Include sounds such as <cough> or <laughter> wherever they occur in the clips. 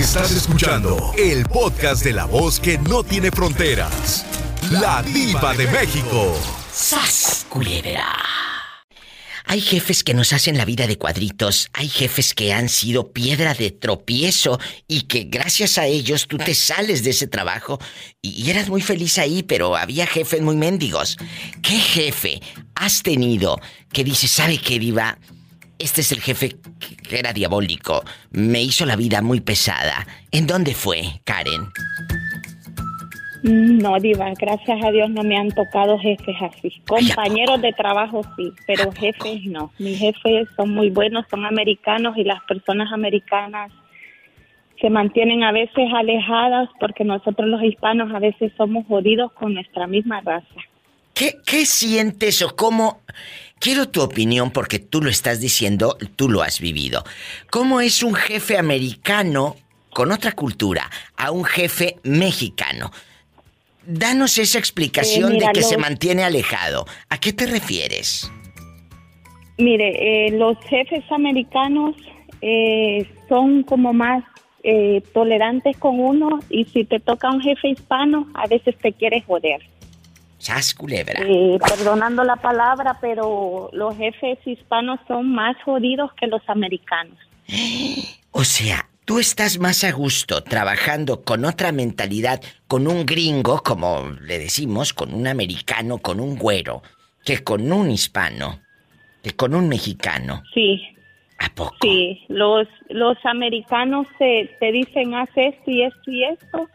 Estás escuchando el podcast de la voz que no tiene fronteras. La diva de México. ¡Sas, culebra! Hay jefes que nos hacen la vida de cuadritos, hay jefes que han sido piedra de tropiezo y que gracias a ellos tú te sales de ese trabajo y, eras muy feliz ahí, pero había jefes muy mendigos. ¿Qué jefe has tenido que dice, sabe qué diva? Este es el jefe que era diabólico, me hizo la vida muy pesada. ¿En dónde fue, Karen? No, Diva, gracias a Dios no me han tocado jefes así. Compañeros de trabajo sí, pero jefes no. Mis jefes son muy buenos, son americanos y las personas americanas se mantienen a veces alejadas porque nosotros los hispanos a veces somos jodidos con nuestra misma raza. ¿Qué, qué sientes o cómo... Quiero tu opinión porque tú lo estás diciendo, tú lo has vivido. ¿Cómo es un jefe americano con otra cultura a un jefe mexicano? Danos esa explicación de que se mantiene alejado. ¿A qué te refieres? Mire, eh, los jefes americanos eh, son como más eh, tolerantes con uno y si te toca un jefe hispano, a veces te quiere joder. ¡Sas, culebra! perdonando la palabra, pero los jefes hispanos son más jodidos que los americanos. <gasps> O sea, tú estás más a gusto trabajando con otra mentalidad, con un gringo, como le decimos, con un americano, con un güero, que con un hispano, que con un mexicano. Sí. ¿A poco? Sí, los, los americanos se, te dicen haz esto y esto y esto,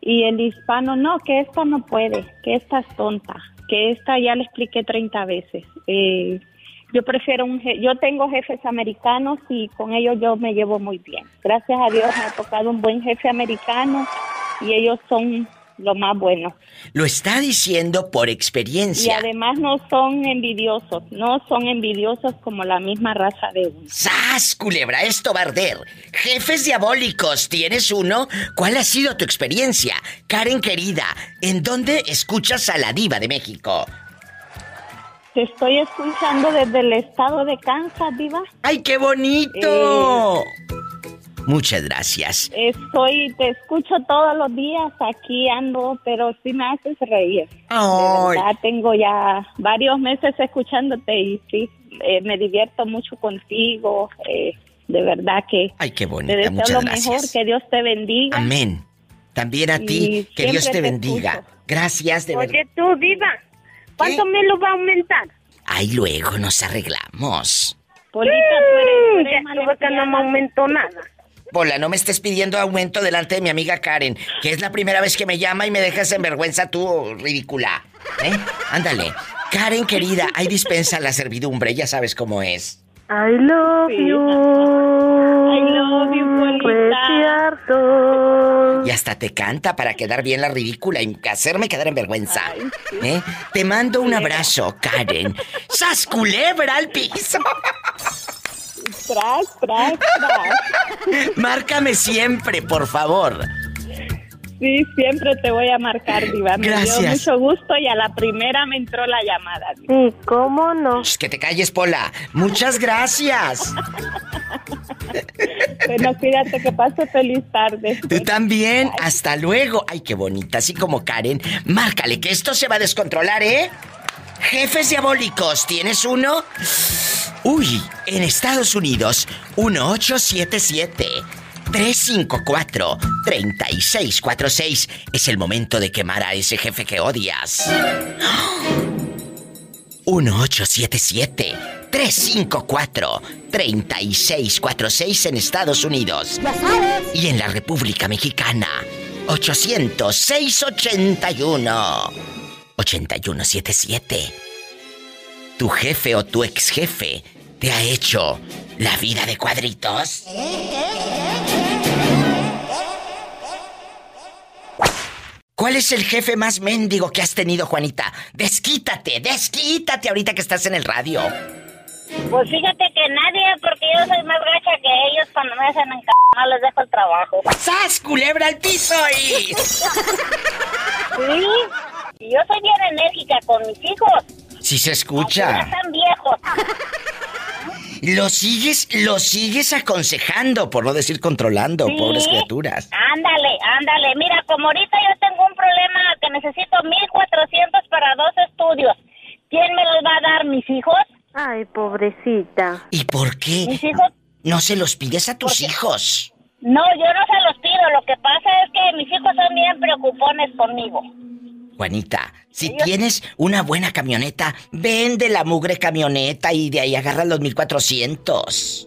y el hispano no, que esta no puede, que esta es tonta, que esta ya le expliqué 30 veces. Eh, yo prefiero un yo tengo jefes americanos y con ellos yo me llevo muy bien. Gracias a Dios me ha tocado un buen jefe americano y ellos son lo más bueno. Lo está diciendo por experiencia. Y además no son envidiosos, no son envidiosos como la misma raza de uno. ¡Sas, culebra! Esto va a arder. Jefes diabólicos, ¿tienes uno? ¿Cuál ha sido tu experiencia? Karen querida, ¿en dónde escuchas a la diva de México? Te estoy escuchando desde el estado de Kansas, Diva. ¡Ay, qué bonito! Eh, Muchas gracias. Estoy, te escucho todos los días, aquí ando, pero sí me haces reír. Oh. tengo ya varios meses escuchándote y sí, eh, me divierto mucho contigo. Eh, de verdad que. Ay, qué bonita. Te deseo lo mejor, que Dios te bendiga. Amén. También a ti, que Dios te, bendiga. Gracias, de verdad. Oye, tú, Diva. ¿Cuánto me lo va a aumentar? Ay, luego nos arreglamos. Polita, tú eres, que no me aumentó nada. Pola, no me estés pidiendo aumento delante de mi amiga Karen, que es la primera vez que me llama y me dejas en vergüenza tú, ridícula. ¿Eh? Ándale. Karen, querida, hay dispensa la servidumbre, ya sabes cómo es. I love you. I love you, y hasta te canta para quedar bien la ridícula y hacerme quedar en vergüenza. ¿Eh? Te mando un abrazo, Karen. ¡Sas culebra al piso! Tras, tras, tras. Márcame siempre, por favor. Sí, siempre te voy a marcar, Diva. Me Gracias. dio mucho gusto y a la primera me entró la llamada. Sí, ¿cómo no? que te calles, Pola. Muchas gracias. bueno, cuídate, que pase feliz tarde. Tú también. Hasta luego. Ay, qué bonita. Así como Karen. Márcale, que esto se va a descontrolar, ¿eh? Jefes diabólicos, ¿tienes uno? Uy, en Estados Unidos, 1877. 354-3646. Es el momento de quemar a ese jefe que odias. 1877-354-3646 en Estados Unidos. Y en la República Mexicana. 800-681-8177. Tu jefe o tu ex jefe te ha hecho la vida de cuadritos. ¿Cuál es el jefe más mendigo que has tenido, Juanita? Desquítate, desquítate ahorita que estás en el radio. Pues fíjate que nadie, porque yo soy más gacha que ellos cuando me hacen en no les dejo el trabajo. ¡Sas, culebra al piso y... sí, yo soy bien enérgica con mis hijos. Sí se escucha. Ya están viejos. Lo sigues, lo sigues aconsejando, por no decir controlando, Sí. pobres criaturas. Ándale, ándale. Mira, como ahorita yo tengo un problema que necesito 1400 para dos estudios. ¿Quién me los va a dar? ¿Mis hijos? Ay, pobrecita. ¿Y por qué ¿Mis hijos? no se los pides a tus hijos? No, yo no se los pido. Lo que pasa es que mis hijos son bien preocupones conmigo. Juanita, si Ellos- tienes una buena camioneta, vende la mugre camioneta y de ahí agarras los 1400.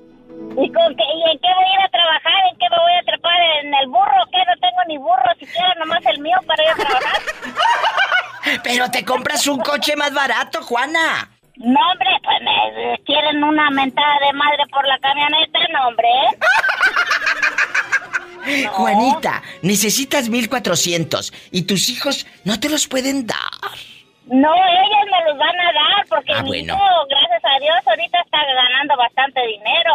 ¿Y, con qué, ¿Y en qué voy a ir a trabajar? ¿En qué me voy a trepar? ¿En el burro? ¿Qué? No tengo ni burro siquiera, nomás el mío para ir a trabajar. <laughs> Pero te compras un coche más barato, Juana. No, hombre, pues me quieren una mentada de madre por la camioneta, no, hombre. <laughs> No. Juanita, necesitas 1400 y tus hijos no te los pueden dar. No, ellos me los van a dar porque Ah, mi bueno. hijo, gracias a Dios, ahorita está ganando bastante dinero.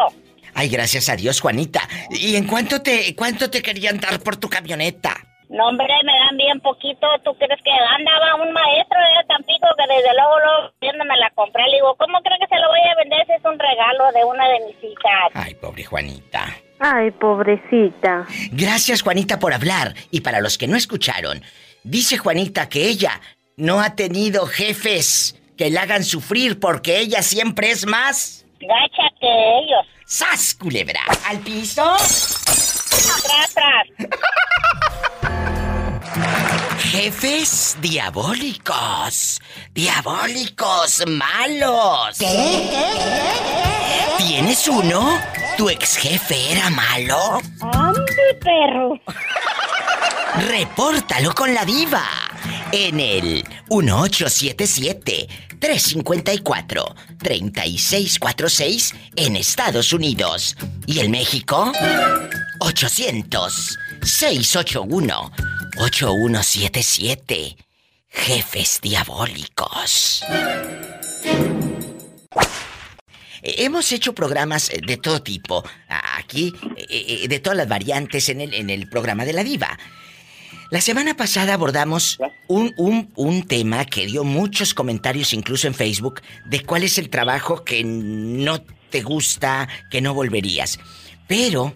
Ay, gracias a Dios, Juanita. ¿Y en cuánto te cuánto te querían dar por tu camioneta? No, hombre, me dan bien poquito. ¿Tú crees que andaba un maestro de Tampico que desde luego, luego, viéndome la compré? Le digo, ¿cómo cree que se lo voy a vender si es un regalo de una de mis hijas? Ay, pobre Juanita. Ay, pobrecita. Gracias, Juanita, por hablar. Y para los que no escucharon, dice Juanita que ella no ha tenido jefes que la hagan sufrir porque ella siempre es más. Gacha que ellos. ¡Sas, culebra! ¿Al piso? Tras, tras. Jefes diabólicos. Diabólicos malos. ¿Tienes uno? ¿Tu ex jefe era malo? ¡Ande, perro! Repórtalo con la diva en el 1877-354-3646 en Estados Unidos. ¿Y en México? 800-681-8177. Jefes diabólicos. Eh, Hemos hecho programas eh, de todo tipo, aquí, eh, de todas las variantes en el, en el programa de la diva. La semana pasada abordamos un, un, un tema que dio muchos comentarios, incluso en Facebook, de cuál es el trabajo que no te gusta, que no volverías. Pero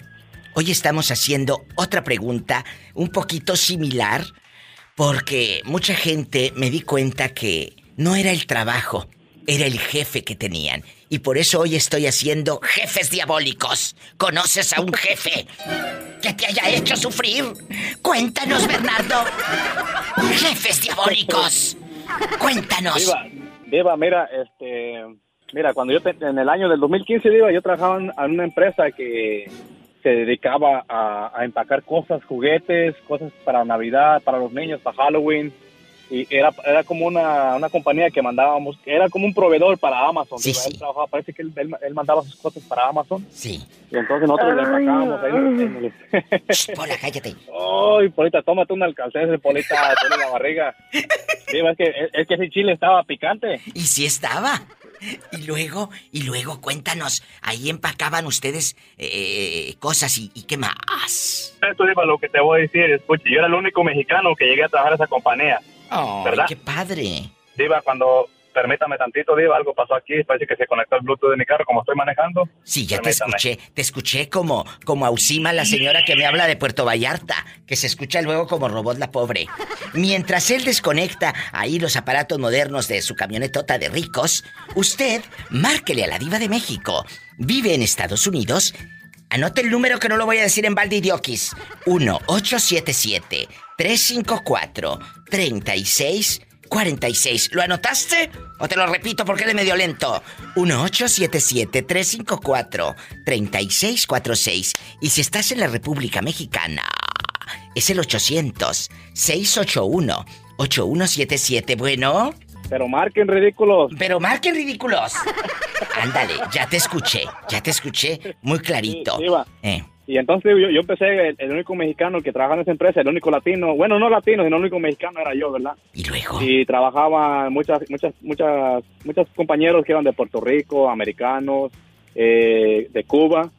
hoy estamos haciendo otra pregunta un poquito similar, porque mucha gente me di cuenta que no era el trabajo, era el jefe que tenían. Y por eso hoy estoy haciendo jefes diabólicos. ¿Conoces a un jefe que te haya hecho sufrir? Cuéntanos, Bernardo. Jefes diabólicos. Cuéntanos. Diva, Diva, mira, este, mira, cuando yo en el año del 2015, Diva, yo trabajaba en, una empresa que se dedicaba a empacar cosas, juguetes, cosas para Navidad, para los niños, para Halloween. Y era, era como una, una compañía que mandábamos, era como un proveedor para Amazon. Sí, sí. Él trabajaba, parece que él, él- él mandaba sus cosas para Amazon. Sí. Y entonces nosotros le Ay, empacábamos ahí. en el- Shh, Pola, cállate. Ay, Polita, tómate un alcalcés, Polita, tiene la barriga. Diva, es que, es, es que ese chile estaba picante. Y sí estaba. Y luego, y luego cuéntanos, ahí empacaban ustedes eh, cosas y, y qué más. Esto es lo que te voy a decir. Escuche, yo era el único mexicano que llegué a trabajar en esa compañía. Qué padre. Diva, cuando, permítame tantito, Diva, algo pasó aquí. Parece que se conectó el Bluetooth de mi carro como estoy manejando. Sí, ya te escuché, te escuché como, como Ausima, la señora que me habla de Puerto Vallarta, que se escucha luego como robot la pobre. Mientras él desconecta ahí los aparatos modernos de su camionetota de ricos, usted márquele a la diva de México. Vive en Estados Unidos. Anote el número que no lo voy a decir en balde idiokis. 1-877-354-3646. ¿Lo anotaste? ¿O te lo repito porque eres medio lento? 1-877-354-3646. Y si estás en la República Mexicana, es el 800-681-8177. Bueno, Pero marquen ridículos. pero marquen ridículos. Ándale, ya te escuché, ya te escuché muy clarito. Sí. Eh, Y entonces yo, yo empecé, el, el único mexicano que trabajaba en esa empresa, el único latino, bueno, no latino, sino el único mexicano era yo, ¿verdad? y luego. Y trabajaba muchas, muchas, muchas, muchos compañeros que eran de Puerto Rico, americanos, eh, de Cuba.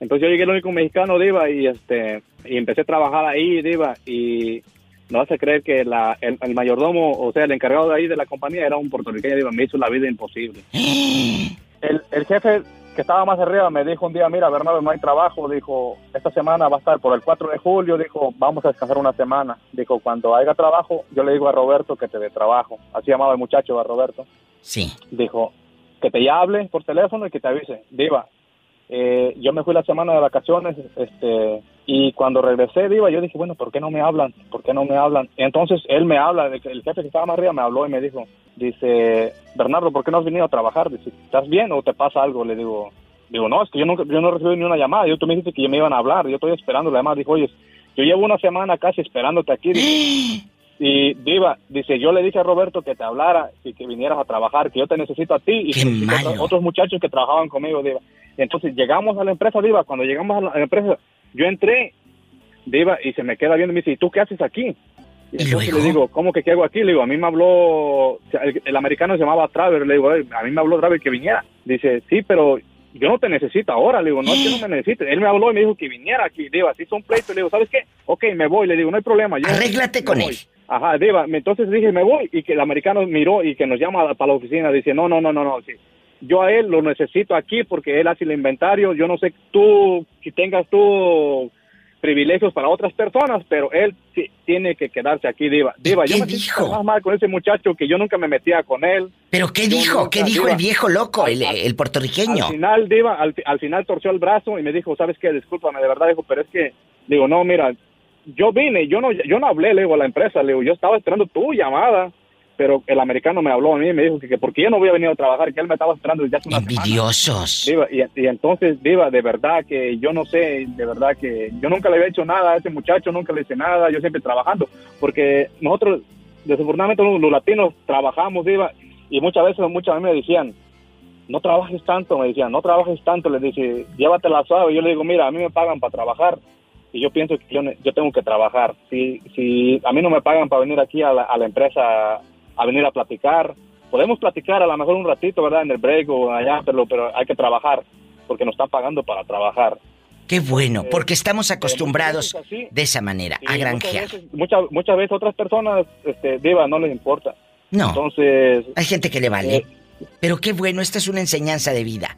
Entonces yo llegué el único mexicano, Diva, y este, y empecé a trabajar ahí, Diva, y no vas a creer que la, el, el mayordomo, o sea, el encargado de ahí de la compañía era un puertorriqueño, Diva, me hizo la vida imposible. <gasps> El, el jefe que estaba más arriba me dijo un día, mira, Bernardo, no hay trabajo. Dijo, esta semana va a estar por el 4 de julio. Dijo, vamos a descansar una semana. Dijo, cuando haya trabajo, yo le digo a Roberto que te dé trabajo. Así llamaba el muchacho a Roberto. Sí. Dijo, que te hable por teléfono y que te avise. Diva, eh, yo me fui la semana de vacaciones, este, y cuando regresé, Diva, yo dije, bueno, ¿por qué no me hablan? ¿Por qué no me hablan? Y entonces él me habla, el jefe que estaba más arriba me habló y me dijo, dice, Bernardo, ¿por qué no has venido a trabajar? Dice, ¿estás bien o te pasa algo? Le digo, digo, no, es que yo, nunca, yo no recibí ni una llamada. Yo tú me dijiste que me iban a hablar. Yo estoy esperando la llamada. Dijo, oye, yo llevo una semana casi esperándote aquí. Dice, <gasps> y Diva, dice, yo le dije a Roberto que te hablara y que vinieras a trabajar, que yo te necesito a ti y necesito a otros- muchachos que trabajaban conmigo, Diva. Y entonces llegamos a la empresa, Diva, cuando llegamos a la empresa, yo entré, Diva, y se me queda viendo y me dice, ¿y tú qué haces aquí? ¿Y entonces le digo, ¿cómo que qué hago aquí? Le digo, a mí me habló, el, el americano se llamaba Traver, le digo, "Ey, a mí me habló Traver que viniera. Dice, sí, pero yo no te necesito ahora, le digo, no es que no me necesites. Él me habló y me dijo que viniera aquí, Diva, así son pleitos, le digo, ¿sabes qué? Ok, me voy, le digo, no hay problema. Yo Arréglate me con voy". él. Ajá, Diva, entonces dije, me voy, y que el americano miró y que nos llama para la oficina, dice, no, no, no, no, no, sí. Yo a él lo necesito aquí porque él hace el inventario, yo no sé tú, si tengas tú privilegios para otras personas, pero él sí tiene que quedarse aquí, Diva. Diva, yo me dijo? más mal con ese muchacho que yo nunca me metía con él. ¿Pero qué Yo dijo? nunca, ¿Qué dijo Diva. el viejo loco, el, el puertorriqueño? Al final, Diva, al, al final torció el brazo y me dijo, ¿sabes qué? Discúlpame, de verdad, dijo, pero es que, digo, no, mira, yo vine, yo no, yo no hablé, le digo, a la empresa, le digo, yo estaba esperando tu llamada, pero el americano me habló a mí y me dijo que, que porque yo no había venido a trabajar, que él me estaba esperando desde hace una semana. Envidiosos. Diva, y, y entonces, Diva, de verdad que yo no sé, de verdad que yo nunca le había hecho nada a ese muchacho, nunca le hice nada, yo siempre trabajando, porque nosotros, desafortunadamente, los, los latinos trabajamos, Diva, y muchas veces, muchas veces me decían, no trabajes tanto, me decían, no trabajes tanto, les dije, llévatela suave, yo le digo, mira, a mí me pagan para trabajar, y yo pienso que yo, yo tengo que trabajar, si, si a mí no me pagan para venir aquí a la, a la empresa a venir a platicar, podemos platicar a lo mejor un ratito, ¿verdad? En el break o allá, pero, pero hay que trabajar, porque nos están pagando para trabajar. Qué bueno, Eh, porque estamos acostumbrados muchas veces así, de esa manera, a muchas granjear. veces, muchas, muchas veces otras personas, este, Diva, no les importa. No, Entonces, hay gente que le vale. eh, Pero qué bueno, esta es una enseñanza de vida.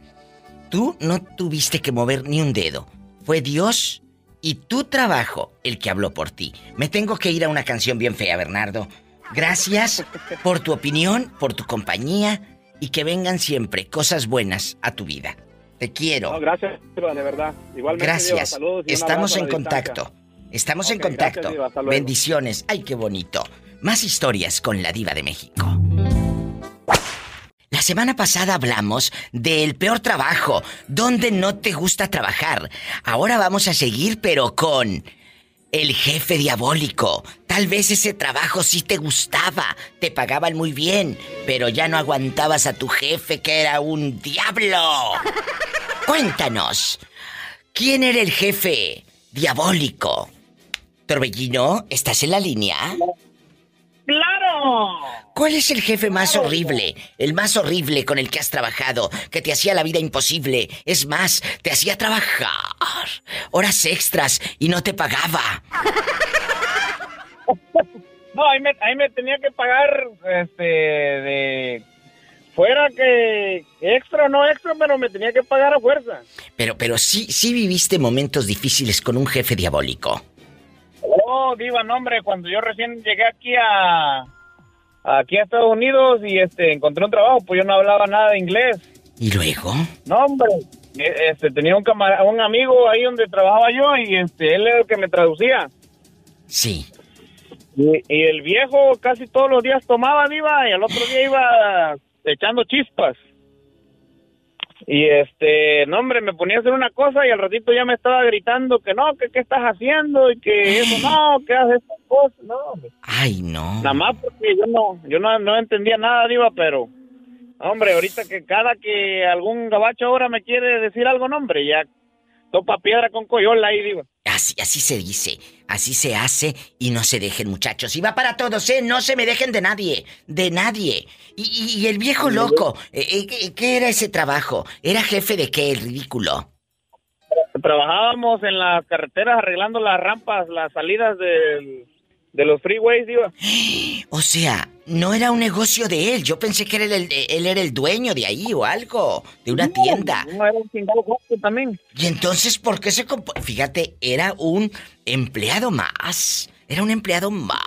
Tú no tuviste que mover ni un dedo. Fue Dios y tu trabajo el que habló por ti. Me tengo que ir a una canción bien fea, Bernardo. Gracias por tu opinión, por tu compañía y que vengan siempre cosas buenas a tu vida. Te no, quiero. gracias, Diva, de verdad. Igualmente, Diva, Gracias. un Estamos en distancia. contacto. Estamos en gracias, contacto. Diva. Bendiciones. Ay, qué bonito. Más historias con la diva de México. La semana pasada hablamos del peor trabajo, donde no te gusta trabajar. Ahora vamos a seguir, pero con el jefe diabólico. Tal vez ese trabajo sí te gustaba, te pagaban muy bien, pero ya no aguantabas a tu jefe que era un diablo. <laughs> Cuéntanos, ¿quién era el jefe diabólico? Torbellino, ¿estás en la línea? ¡Claro! ¿Cuál es el jefe más horrible? El más horrible con el que has trabajado, que te hacía la vida imposible. Es más, te hacía trabajar horas extras y no te pagaba. <laughs> No, ahí me, ahí me tenía que pagar, este, de... Fuera que extra o no extra, pero me tenía que pagar a fuerza. Pero, pero sí, sí viviste momentos difíciles con un jefe diabólico. Oh, diva, no, hombre, cuando yo recién llegué aquí a... Aquí a Estados Unidos y este encontré un trabajo, pues yo no hablaba nada de inglés. ¿Y luego? No, hombre, e- este, tenía un, camara- un amigo ahí donde trabajaba yo y este, él era el que me traducía. Sí. Y, y el viejo casi todos los días tomaba, diva, y al otro día iba echando chispas. Y este, no hombre, me ponía a hacer una cosa y al ratito ya me estaba gritando que no, que qué estás haciendo y que <laughs> eso no, que haces estas cosas, no, hombre. Ay, no. Nada más porque yo no, yo no, no entendía nada, diva, pero, hombre, ahorita que cada que algún gabacho ahora me quiere decir algo, no, hombre, ya topa piedra con coyola ahí, diva. Así, así se dice, así se hace y no se dejen muchachos. Y va para todos, ¿eh? No se me dejen de nadie, de nadie. Y, el viejo loco, eh, eh, ¿qué- ¿qué era ese trabajo? ¿Era jefe de qué, el ridículo? Trabajábamos en las carreteras arreglando las rampas, las salidas del, de los freeways, Diva. <gasps> O sea, no era un negocio de él. Yo pensé que él, era el dueño de ahí o algo, de una tienda. No, era un chingado también. Y entonces, ¿por qué se Fíjate, era un empleado más. Era un empleado más.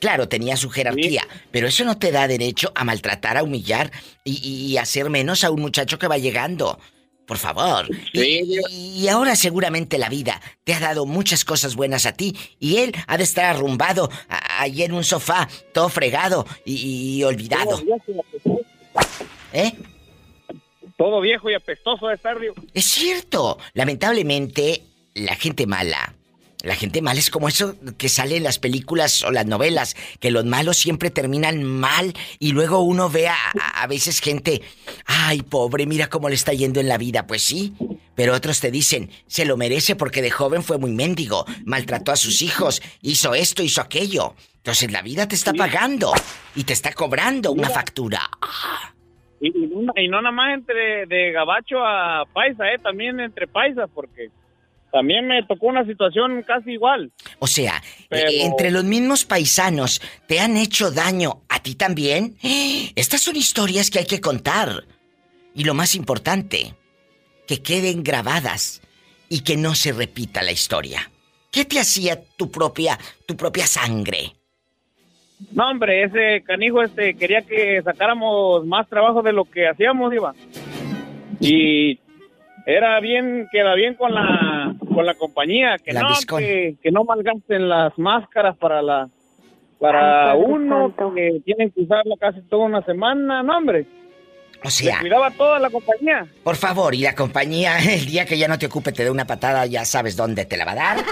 Claro, tenía su jerarquía, pero eso no te da derecho a maltratar, a humillar y, y hacer menos a un muchacho que va llegando. Por favor. Y, y ahora seguramente la vida te ha dado muchas cosas buenas a ti y él ha de estar arrumbado a- ahí en un sofá, todo fregado y, y olvidado. ¿Eh? Todo viejo y apestoso de estar. Es cierto. Lamentablemente, la gente mala. La gente mala es como eso que sale en las películas o las novelas, que los malos siempre terminan mal y luego uno ve a, a- veces gente, ay pobre, mira cómo le está yendo en la vida. Pues sí, pero otros te dicen, se lo merece porque de joven fue muy mendigo, maltrató a sus hijos, hizo esto, hizo aquello. Entonces la vida te está pagando y te está cobrando una factura. Y, y no, y no nada más entre de gabacho a paisa, ¿eh? También entre paisas, porque también me tocó una situación casi igual. O sea, Pero- eh, entre los mismos paisanos, ¿te han hecho daño a ti también? <gasps> Estas son historias que hay que contar. Y lo más importante, que queden grabadas y que no se repita la historia. ¿Qué te hacía tu propia, tu propia sangre? No, hombre, ese canijo este quería que sacáramos más trabajo de lo que hacíamos, Iba. Y era bien, queda bien con la con la compañía, que no, Lambiscón. que, que no malgasten las máscaras para la para Ay, uno, que tienen que usarlo casi toda una semana, no, hombre. O Le sea, cuidaba toda la compañía. por favor, y la compañía, <laughs> el día que ya no te ocupe, te dé una patada, ya sabes dónde te la va a dar. <laughs>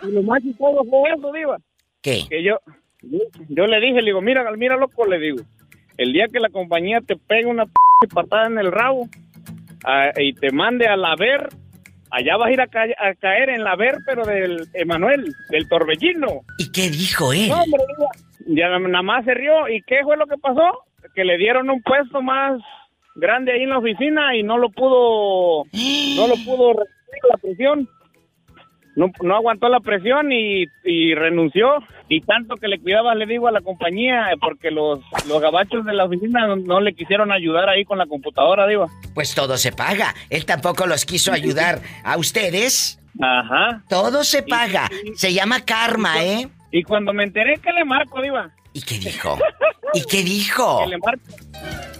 Y lo más chistoso fue eso, Diva. ¿Qué? que yo, yo, yo le dije, le digo, mira, mira, loco, le digo, el día que la compañía te pegue una p patada en el rabo ah, y te mande a la ver, allá vas a ir a, ca- a caer en la ver, pero del Emanuel, del torbellino. ¿Y qué dijo él? No, hombre, ya na- nada más se rió. ¿Y qué fue lo que pasó? Que le dieron un puesto más grande ahí en la oficina y no lo pudo, no lo pudo resistir la presión. No, no aguantó la presión y, y renunció. Y tanto que le cuidaba, le digo, a la compañía, porque los, los gabachos de la oficina no, no le quisieron ayudar ahí con la computadora, digo. Pues todo se paga. Él tampoco los quiso ayudar a ustedes. Ajá. Todo se paga. Se llama karma, ¿eh? Y cuando me enteré que le marco, diva, ¿Y qué dijo? <laughs> ¿Y qué dijo? que le marco,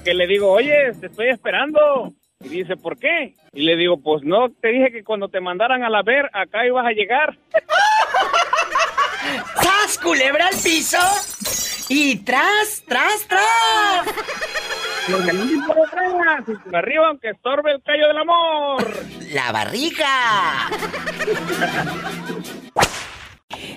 que le digo, oye, te estoy esperando. Y dice, ¿por qué? Y le digo, pues no, te dije que cuando te mandaran a la ver, acá ibas a llegar. <laughs> ¡Tras, culebra al piso! Y tras, tras, tras. Por atrás, por arriba, aunque estorbe el callo del amor. La barriga. <laughs>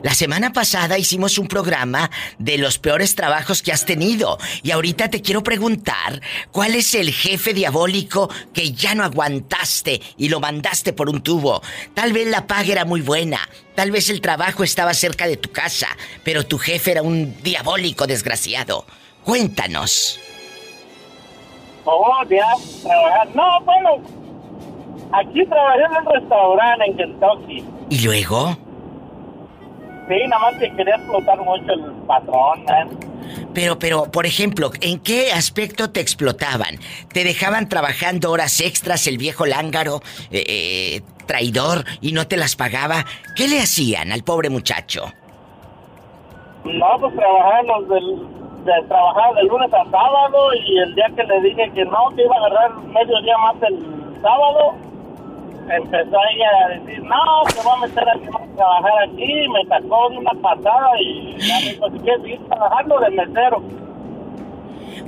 La semana pasada hicimos un programa de los peores trabajos que has tenido y ahorita te quiero preguntar cuál es el jefe diabólico que ya no aguantaste y lo mandaste por un tubo. Tal vez la paga era muy buena, tal vez el trabajo estaba cerca de tu casa, pero tu jefe era un diabólico desgraciado. Cuéntanos. Oh, ya, trabajar. No, bueno, aquí trabajé en un restaurante en Kentucky. ¿Y luego? Sí, nada más que quería explotar mucho el patrón, man. Pero, pero, por ejemplo, ¿en qué aspecto te explotaban? ¿Te dejaban trabajando horas extras el viejo lángaro, eh, eh, traidor, y no te las pagaba? ¿Qué le hacían al pobre muchacho? No, pues trabajar los del, de trabajar de lunes a sábado y el día que le dije que no, que iba a agarrar medio día más el sábado, empezó ella a decir, no, te voy a meter aquí a trabajar aquí, me sacó de una patada y ya me quieres seguir trabajando de mesero.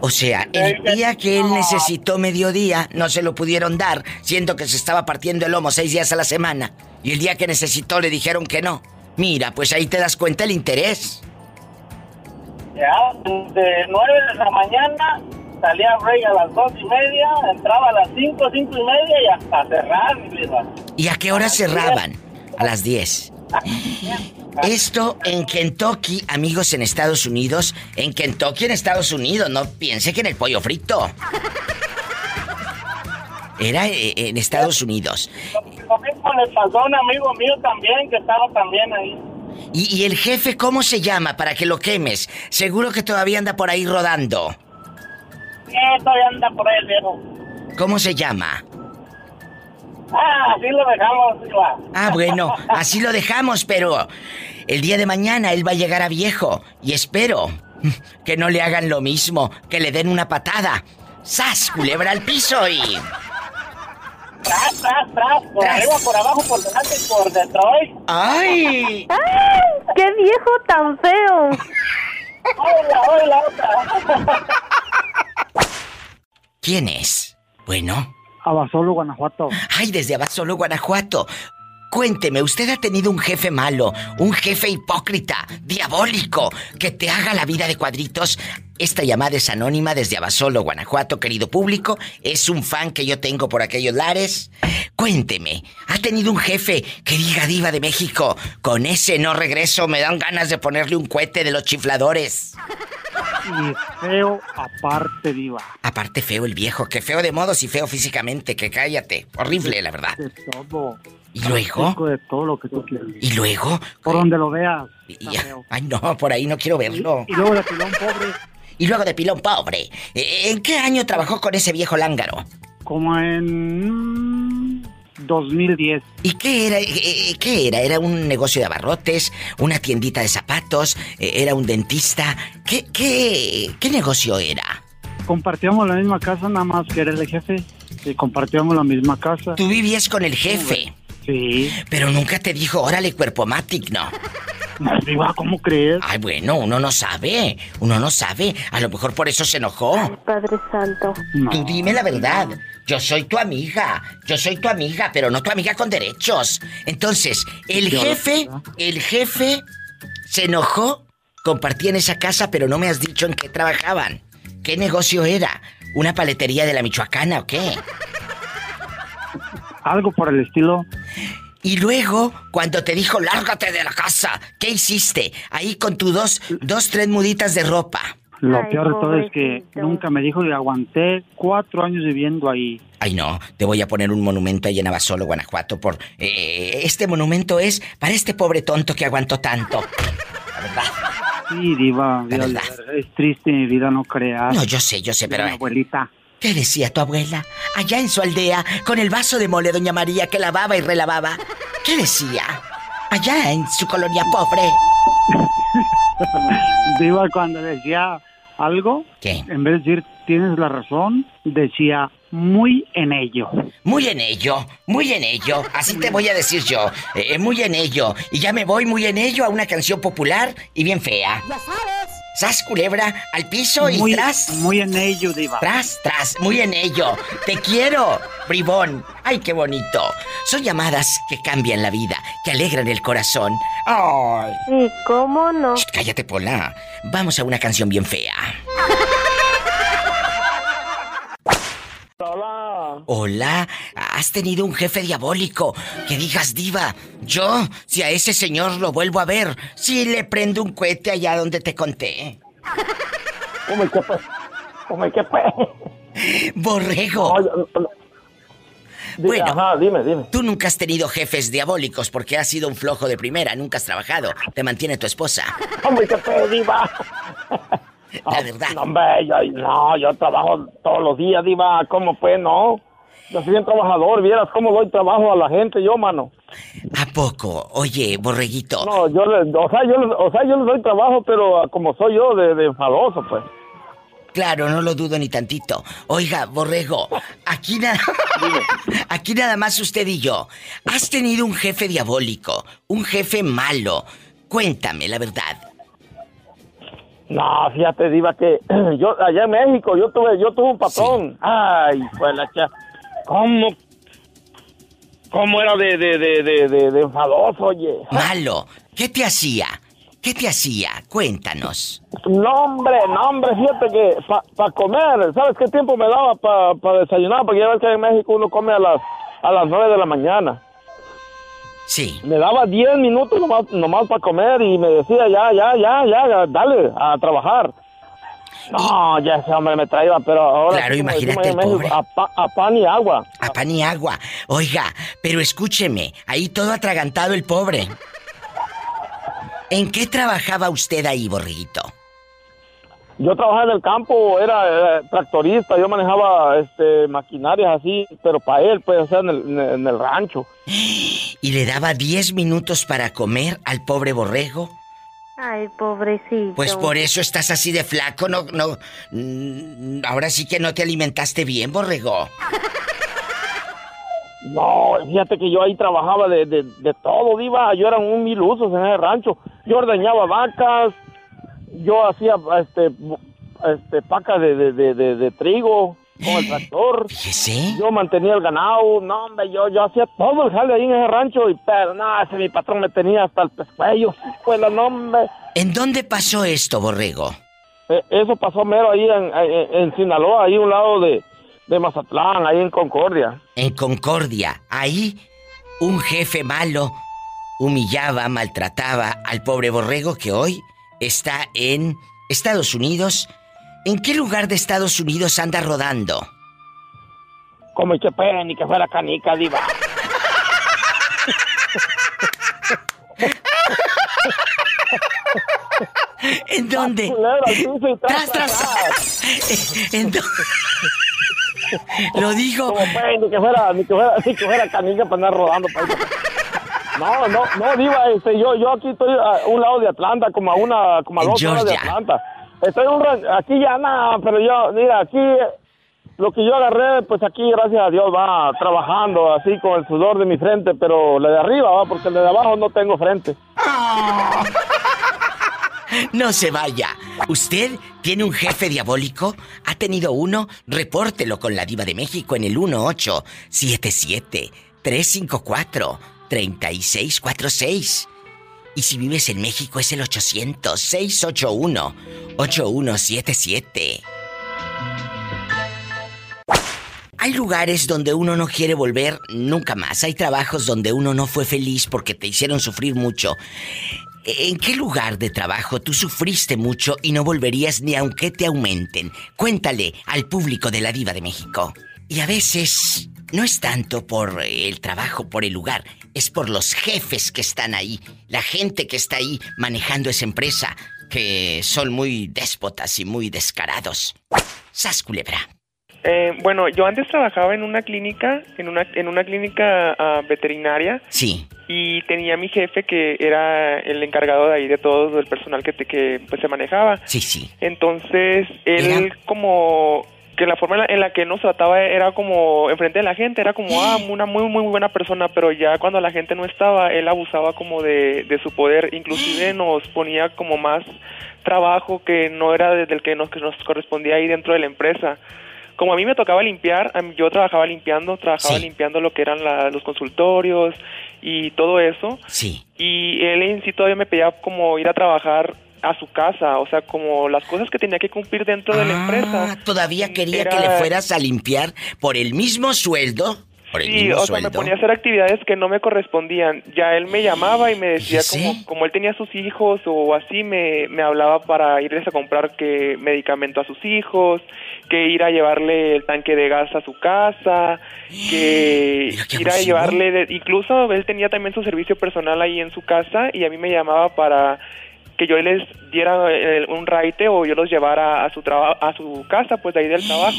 O sea, el día que él necesitó mediodía, no se lo pudieron dar, siendo que se estaba partiendo el lomo seis días a la semana. Y el día que necesitó le dijeron que no. Mira, pues ahí te das cuenta el interés. Ya, de 9 de la mañana salía break a las dos y media, entraba a las 5, cinco y media y hasta cerrar. ¿Y a qué hora cerraban? A las 10. Esto en Kentucky, amigos en Estados Unidos, en Kentucky en Estados Unidos, no piense que en el pollo frito. Era eh, en Estados Unidos. Lo mismo le pasó a un amigo mío también, que estaba también ahí. ¿Y, y el jefe cómo se llama para que lo quemes? Seguro que todavía anda por ahí rodando. Eh, todavía anda por ahí el viejo. ¿Cómo se llama? Ah, así lo dejamos, Diva. Ah, bueno, <laughs> así lo dejamos, pero el día de mañana él va a llegar a viejo y espero que no le hagan lo mismo, que le den una patada. ¡Sas! Culebra al piso y. Tras, tras, tras. Por Tras. arriba, por abajo, por delante y por Detroit. ¡Ay! ¡Ay! ¡Qué viejo tan feo! Hola, hola, otra. <laughs> ¿Quién es? Bueno. Abasolo, Guanajuato. Ay, desde Abasolo, Guanajuato. Cuénteme, ¿usted ha tenido un jefe malo, un jefe hipócrita, diabólico, que te haga la vida de cuadritos? Esta llamada es anónima desde Abasolo, Guanajuato, querido público. Es un fan que yo tengo por aquellos lares. Cuénteme, ¿ha tenido un jefe que diga diva de México? Con ese no regreso me dan ganas de ponerle un cohete de los chifladores. Y feo aparte, Diva. Aparte feo el viejo, que feo de modos y feo físicamente, que cállate. Horrible, la verdad. De todo. ¿Y luego? De todo lo que tú quieras. ¿Y luego? Por donde lo veas. Y- ay, no, por ahí no quiero verlo. Y luego de pilón pobre, Y luego de pilón pobre. ¿En qué año trabajó con ese viejo lángaro? como en 2010. ¿Y qué era? eh, eh, ¿Qué era? ¿Era un negocio de abarrotes? ¿Una tiendita de zapatos? Eh, ¿Era un dentista? ¿Qué, qué, qué negocio era? Compartíamos la misma casa, nada más que era el jefe. Y compartíamos la misma casa. Tú vivías con el jefe, Sí. pero nunca te dijo, órale, cuerpo matic, ¿no? ¿cómo crees? Ay, bueno, uno no sabe. Uno no sabe. A lo mejor por eso se enojó. Padre Santo. No. Tú dime la verdad. Yo soy tu amiga. Yo soy tu amiga, pero no tu amiga con derechos. Entonces, el Yo- jefe, el jefe se enojó. Compartían esa casa, pero no me has dicho en qué trabajaban. ¿Qué negocio era? ¿Una paletería de la Michoacana o qué? Algo por el estilo. Y luego, cuando te dijo, lárgate de la casa, ¿qué hiciste? Ahí con tus dos, dos, tres muditas de ropa. Lo Ay, peor de todo es que nunca me dijo y aguanté cuatro años viviendo ahí. Ay, no, te voy a poner un monumento ahí en Abasolo, Guanajuato, por... eh, este monumento es para este pobre tonto que aguantó tanto. La verdad. Sí, Diva, La verdad. es triste mi vida, no creas. No, yo sé, yo sé, pero... Mi abuelita. ¿Qué decía tu abuela? Allá en su aldea, con el vaso de mole, doña María, que lavaba y relavaba. ¿Qué decía? Allá en su colonia pobre. <laughs> Diva, cuando decía algo, ¿Qué? en vez de decir tienes la razón, decía muy en ello. Muy en ello, muy en ello. Así te voy a decir yo. eh, muy en ello. Y ya me voy muy en ello a una canción popular y bien fea. Ya sabes. Sas culebra al piso y muy, tras. muy en ello, Diva. Tras, tras, muy en ello. Te quiero, bribón. Ay, qué bonito. Son llamadas que cambian la vida, que alegran el corazón. Ay. ¿Y cómo no? Shh, cállate, Pola. Vamos a una canción bien fea. Hola. Hola, ¿has tenido un jefe diabólico? Que digas, diva, yo, si a ese señor lo vuelvo a ver, si le prendo un cohete allá donde te conté. ¿Cómo es que fue? ¿Cómo es que fue? Borrego, No, yo- no. Di- Bueno. Ajá, dime, dime. tú nunca has tenido jefes diabólicos porque has sido un flojo de primera, nunca has trabajado, te mantiene tu esposa. ¿Cómo es que fue, Diva? La verdad. No, hombre, yo, no, yo trabajo todos los días, Diva. ¿Cómo fue? No. Yo soy bien trabajador. Vieras cómo doy trabajo a la gente, yo, mano. ¿A poco? Oye, borreguito, No, yo, le- o sea, yo, o sea, yo les doy trabajo, pero ah, como soy yo, de, de enfadoso, pues. Claro, no lo dudo ni tantito. Oiga, Borrego, aquí nada. <laughs> <laughs> aquí nada más usted y yo. ¿Has tenido un jefe diabólico? ¿Un jefe malo? Cuéntame la verdad. No, fíjate, Diva, que <clears throat> yo allá en México, yo tuve, yo tuve un patrón. Ay, pues la cha... ¿Cómo? ¿Cómo era de, de, de, de, de, de enfadoso, oye? Malo. ¿Qué te hacía? ¿Qué te hacía? Cuéntanos. No, hombre, no, hombre, fíjate que para comer, ¿sabes qué tiempo me daba para desayunar? Porque ya ves que en México uno come a las, a las 9 de la mañana. Sí. Me daba 10 minutos nomás, nomás para comer y me decía, ya, ya, ya, ya, dale, a trabajar. No, ya ese hombre me traía, pero ahora... Claro, imagínate el México, pobre. A, pa- a pan y agua. A pan y agua. Oiga, pero escúcheme, ahí todo atragantado el pobre. ¿En qué trabajaba usted ahí, borreguito? Yo trabajaba en el campo, era, eh, tractorista, yo manejaba este, maquinarias así, pero para él, pues, o sea, en el, en el rancho. ¿Y le daba 10 minutos para comer al pobre borrego? Ay, pobrecito. Pues por eso estás así de flaco, no, no. mm, Ahora sí que no te alimentaste bien, borrego. <laughs> No, fíjate que yo ahí trabajaba de, de, de todo, diva. Yo era un mil usos en el rancho. Yo ordeñaba vacas, yo hacía este, este paca de, de, de, de- trigo con el tractor. Fíjese. Yo mantenía el ganado, no, hombre, yo, yo hacía todo el jale ahí en ese rancho. Y pero, no, ese mi patrón me tenía hasta el pescuello. Pues la nombre. ¿En dónde pasó esto, borrego? Eh, Eso pasó mero ahí en, en, en Sinaloa, ahí un lado de, de Mazatlán, ahí en Concordia. En Concordia. Ahí, un jefe malo humillaba, maltrataba al pobre borrego que hoy está en Estados Unidos. ¿En qué lugar de Estados Unidos anda rodando? Como pena, ni que fuera canica, diva. ¿En dónde? Tras, tras. <laughs> ¿En dónde? Lo dijo. Como pues, ni que fuera, ni que fuera, ni que fuera canica para andar rodando. pa' ahí. No, no, no, diva, este, yo, yo aquí estoy a un lado de Atlanta, como a una, como a dos horas de. Atlanta. Estoy un aquí ya nada, pero yo, mira, aquí lo que yo agarré, pues aquí, gracias a Dios, va trabajando así con el sudor de mi frente, pero la de arriba va, porque la de abajo no tengo frente. <laughs> No se vaya. ¿Usted tiene un jefe diabólico? ¿Ha tenido uno? Repórtelo con la diva de México en el 1877-354-3646. Y si vives en México es el 800-681-8177. Hay lugares donde uno no quiere volver nunca más. Hay trabajos donde uno no fue feliz porque te hicieron sufrir mucho. ¿En qué lugar de trabajo tú sufriste mucho y no volverías ni aunque te aumenten? Cuéntale al público de la Diva de México. Y a veces no es tanto por el trabajo, por el lugar, es por los jefes que están ahí, la gente que está ahí manejando esa empresa, que son muy déspotas y muy descarados. Sas culebra. Eh, bueno, yo antes trabajaba en una clínica, en una, en una clínica ah, veterinaria. Sí. Y tenía mi jefe que era el encargado de ahí de todo el personal que, te- que pues, se manejaba. Sí, sí. Entonces, él Era- como que la forma en la, en la que nos trataba era como enfrente de la gente, era como ah, una muy muy buena persona, pero ya cuando la gente no estaba, él abusaba como de, de su poder, inclusive nos ponía como más trabajo que no era desde el que nos, que nos correspondía ahí dentro de la empresa. Como a mí me tocaba limpiar, yo trabajaba limpiando, trabajaba Sí. limpiando lo que eran la- los consultorios y todo eso. Sí. Y él en sí todavía me pedía como ir a trabajar a su casa, o sea, como las cosas que tenía que cumplir dentro de la empresa. Ah, todavía quería que le fueras a limpiar por el mismo sueldo. Por el Sí, mismo o sea, me ponía a hacer actividades que no me correspondían. Ya él me llamaba y me decía, como, como él tenía sus hijos o así, me, me hablaba para irles a comprar que medicamento a sus hijos, que ir a llevarle el tanque de gas a su casa, que <gasps> ir a llevarle, de- incluso él tenía también su servicio personal ahí en su casa y a mí me llamaba para que yo les diera eh, un raite o yo los llevara a su traba- a su casa, pues de ahí del trabajo.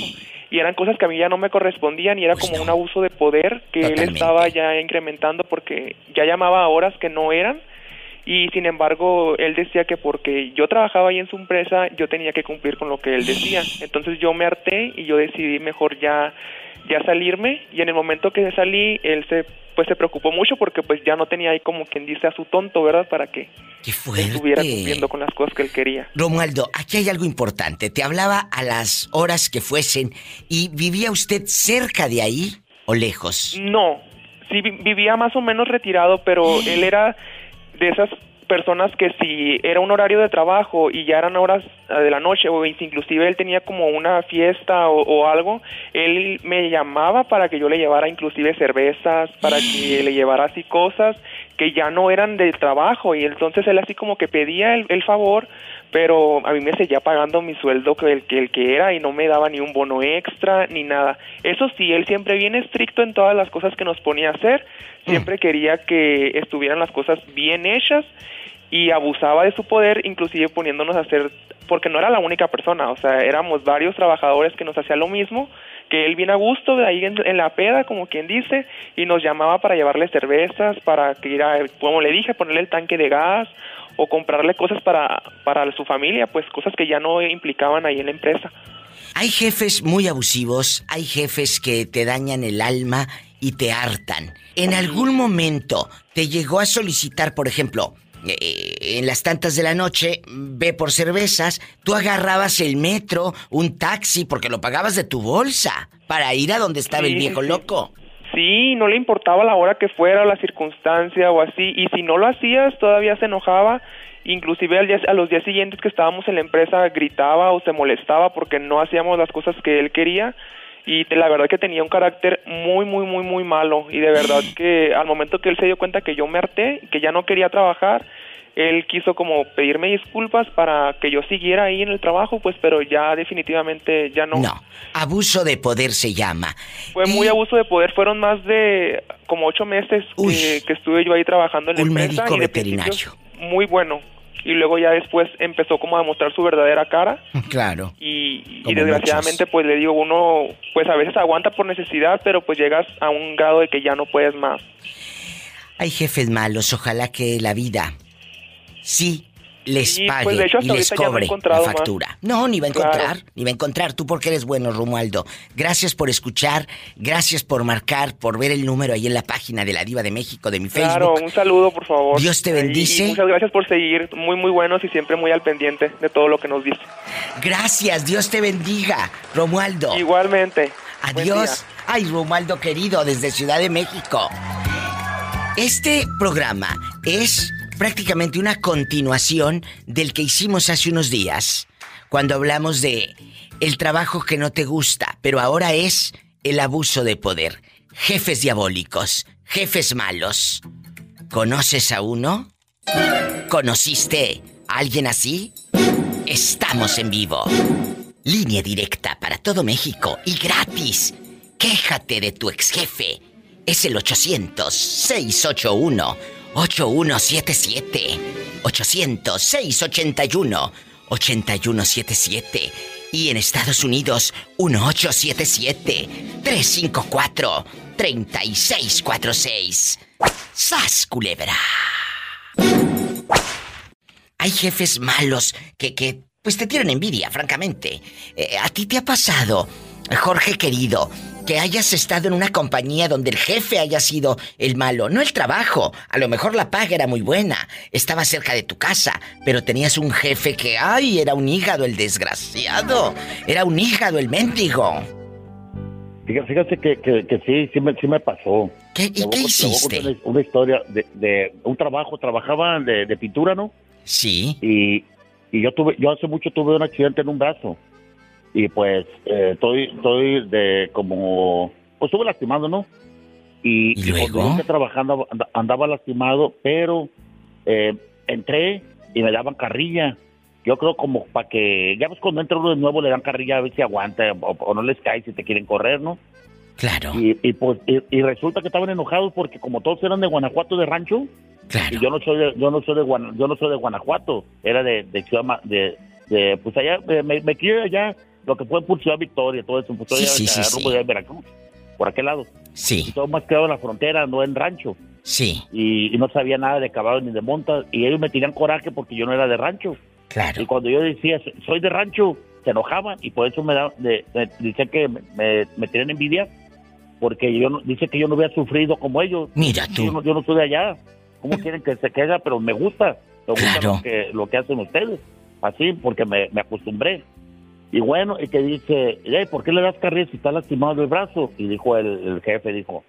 Y eran cosas que a mí ya no me correspondían y era Pues como no. un abuso de poder que él estaba ya incrementando porque ya llamaba a horas que no eran y sin embargo él decía que porque yo trabajaba ahí en su empresa yo tenía que cumplir con lo que él decía. Entonces yo me harté y yo decidí mejor ya ya salirme y en el momento que salí él se pues se preocupó mucho porque pues ya no tenía ahí como quien dice a su tonto, ¿verdad? Para que estuviera cumpliendo con las cosas que él quería. Romualdo, aquí hay algo importante. Te hablaba a las horas que fuesen y vivía usted cerca de ahí o lejos. No, sí vi- vivía más o menos retirado, pero <gasps> él era de esas personas que si era un horario de trabajo y ya eran horas eh, de la noche o inclusive él tenía como una fiesta o, o algo, él me llamaba para que yo le llevara inclusive cervezas, para que le llevara así cosas que ya no eran del trabajo. Y entonces él así como que pedía el, el favor pero a mí me seguía pagando mi sueldo que el, que el que era y no me daba ni un bono extra ni nada. Eso sí, él siempre bien estricto en todas las cosas que nos ponía a hacer, siempre quería que estuvieran las cosas bien hechas y abusaba de su poder, inclusive poniéndonos a hacer, porque no era la única persona, o sea, éramos varios trabajadores que nos hacían lo mismo, que él viene a gusto de ahí en, la peda, como quien dice, y nos llamaba para llevarle cervezas, para que ir a, como le dije, ponerle el tanque de gas o comprarle cosas para, para su familia, pues cosas que ya no implicaban ahí en la empresa. Hay jefes muy abusivos, hay jefes que te dañan el alma y te hartan. ¿En algún momento te llegó a solicitar, por ejemplo, eh, en las tantas de la noche, ve por cervezas, tú agarrabas el metro, un taxi, porque lo pagabas de tu bolsa, para ir a donde estaba el viejo loco. Sí, no le importaba la hora que fuera, la circunstancia o así, y si no lo hacías todavía se enojaba, inclusive al día, a los días siguientes que estábamos en la empresa gritaba o se molestaba porque no hacíamos las cosas que él quería y la verdad que tenía un carácter muy, muy, muy, muy malo y de verdad <laughs> que al momento que él se dio cuenta que yo me harté, que ya no quería trabajar, él quiso como pedirme disculpas para que yo siguiera ahí en el trabajo, pues, pero ya definitivamente ya no. No, abuso de poder se llama. Fue muy abuso de poder, fueron más de como ocho meses que, estuve yo ahí trabajando en la empresa. Médico veterinario. Muy bueno y luego ya después empezó como a mostrar su verdadera cara. <laughs> Claro. Y, desgraciadamente pues le digo, uno pues a veces aguanta por necesidad, pero pues llegas a un grado de que ya no puedes más. Hay jefes malos, ojalá que la vida sí les pues, pague y les cobre la factura. No, ni va a encontrar, ni va a encontrar. Tú porque eres bueno, Romualdo. Gracias por escuchar, gracias por marcar, por ver el número ahí en la página de la Diva de México de mi Facebook. Claro, un saludo, por favor. Dios te bendice. muchas gracias por seguir, muy muy buenos y siempre muy al pendiente de todo lo que nos dice. Gracias, Dios te bendiga, Romualdo. Igualmente. Adiós. Ay, Romualdo querido, desde Ciudad de México. Este programa es prácticamente una continuación del que hicimos hace unos días, cuando hablamos de el trabajo que no te gusta, pero ahora es el abuso de poder. Jefes diabólicos, jefes malos. ¿Conoces a uno? ¿Conociste a alguien así? Estamos en vivo. Línea directa para todo México y gratis. Quéjate de tu ex jefe. Es el 800 681 8177 800 681 8177 y en Estados Unidos 1877 354 3646. ¡Sas culebra! Hay jefes malos que, que pues te tienen envidia, francamente. Eh, ¿A ti te ha pasado, Jorge querido, que hayas estado en una compañía donde el jefe haya sido el malo, no el trabajo. A lo mejor la paga era muy buena, estaba cerca de tu casa, pero tenías un jefe que, ay, era un hígado el desgraciado, era un hígado el mendigo. Fíjate que, que, sí, sí me, sí me pasó. ¿Qué, ¿Y qué hiciste? Una, historia de, un trabajo, trabajaba de, de pintura, ¿no? Sí. Y, y yo tuve, yo hace mucho tuve un accidente en un brazo y pues eh, estoy estoy de como pues estuve lastimado no y, ¿Y, luego? trabajando andaba lastimado pero eh, entré y me daban carrilla yo creo como para que ya ves cuando entra uno de nuevo le dan carrilla a ver si aguanta o, no les cae si te quieren correr no claro y, y pues y, resulta que estaban enojados porque como todos eran de Guanajuato de rancho claro. y yo no soy de, yo no soy de yo no soy de Guanajuato era de de de, de pues allá me, me allá lo que fue por Ciudad Victoria, todo eso, pues, sí, sí, sí, de Veracruz, por aquel lado. Sí. Y todo más quedado en la frontera, no en rancho. Sí. Y, no sabía nada de caballo ni de monta, y ellos me tenían coraje porque yo no era de rancho. Claro. Y cuando yo decía, soy de rancho, se enojaban, y por eso me, da, de, dicen que me, me, tienen envidia, porque yo no, dice que yo no había sufrido como ellos. Mira tú. Yo no, yo no soy de allá. ¿Cómo quieren que se quede? Pero me gusta. Me gusta lo, que, lo que hacen ustedes. Así, porque me, me acostumbré. Y bueno, y que dice, ¿por qué le das carril si está lastimado el brazo? Y dijo el, jefe, dijo,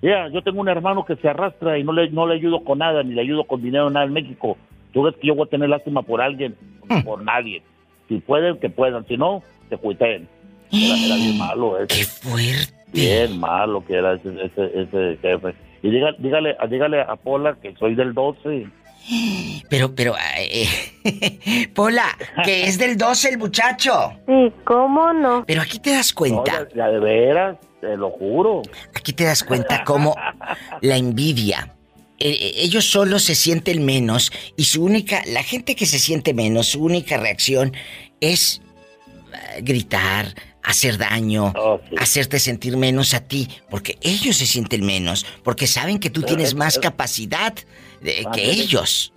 ya, yo tengo un hermano que se arrastra y no le, no le ayudo con nada, ni le ayudo con dinero nada en México. ¿Tú ves que yo voy a tener lástima por alguien? Hmm. Por nadie. Si pueden, que puedan. Si no, te cuiten. Era, bien malo ese. ¡Qué fuerte! Bien malo que era ese, ese, ese jefe. Y dígale, dígale, dígale a Pola que soy del 12 pero, pero, eh, <laughs> Pola, que es del 12 el muchacho. Sí, ¿cómo no? Pero aquí te das cuenta. ya, de veras, te lo juro. Aquí te das cuenta cómo la envidia eh, ellos solo se sienten menos y su única, la gente que se siente menos, su única reacción es eh, gritar, hacer daño, Oh, hacerte sentir menos a ti, porque ellos se sienten menos, porque saben que tú tienes <laughs> más capacidad de- que Ándale. ellos.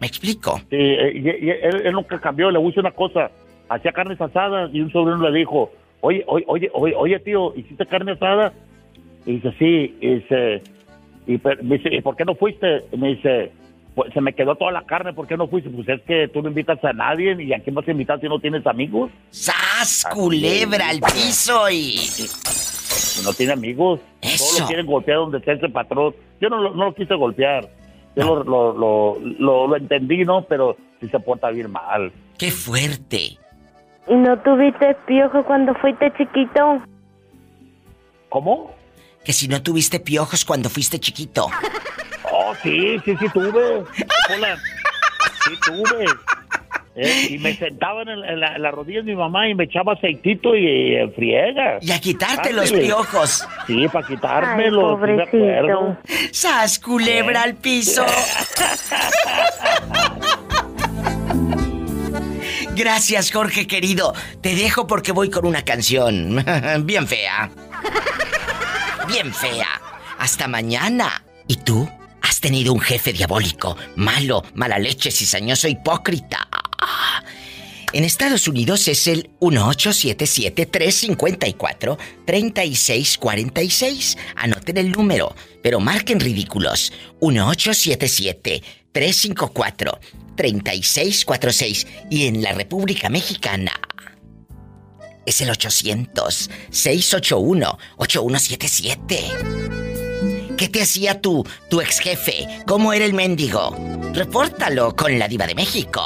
¿Me explico? Sí, eh, y- y él, él nunca cambió, le hice una cosa, hacía carnes asadas y un sobrino le dijo, oye, oye, oye, oye, oye tío, ¿hiciste carne asada? Y dice, sí, y dice, y me dice, ¿y por qué no fuiste? Y me dice, pues se me quedó toda la carne, ¿por qué no fuiste? Pues es que tú no invitas a nadie y a quién vas a invitar si no tienes amigos. ¡Sas, culebra al piso y... No tiene amigos. Todos lo quieren golpear donde está ese patrón. Yo no, lo- no lo quise golpear. Yo lo, lo, lo, lo- lo entendí, ¿no? Pero sí se porta bien mal. ¡Qué fuerte! ¿Y no tuviste piojo cuando fuiste chiquito? ¿Cómo? Que si no tuviste piojos cuando fuiste chiquito. Oh, sí, sí, sí tuve. Hola. Sí tuve. Eh, y me sentaba en, el- en la, en la rodilla de mi mamá y me echaba aceitito y eh, friega. Y a quitarte los piojos. Sí, para quitármelo. sí me pobrecito. acuerdo. ¡Sas, culebra al piso! <laughs> Gracias, Jorge querido. Te dejo porque voy con una canción. <laughs> Bien fea. Bien fea. Hasta mañana. ¿Y tú? ¿Has tenido un jefe diabólico, malo, mala leche, cizañoso, hipócrita? En Estados Unidos es el 1877-354-3646. Anoten el número, pero marquen ridículos. 1877-354-3646. Y en la República Mexicana es el 800-681-8177. ¿Qué te hacía tu, tu ex jefe? ¿Cómo era el mendigo? Repórtalo con la diva de México.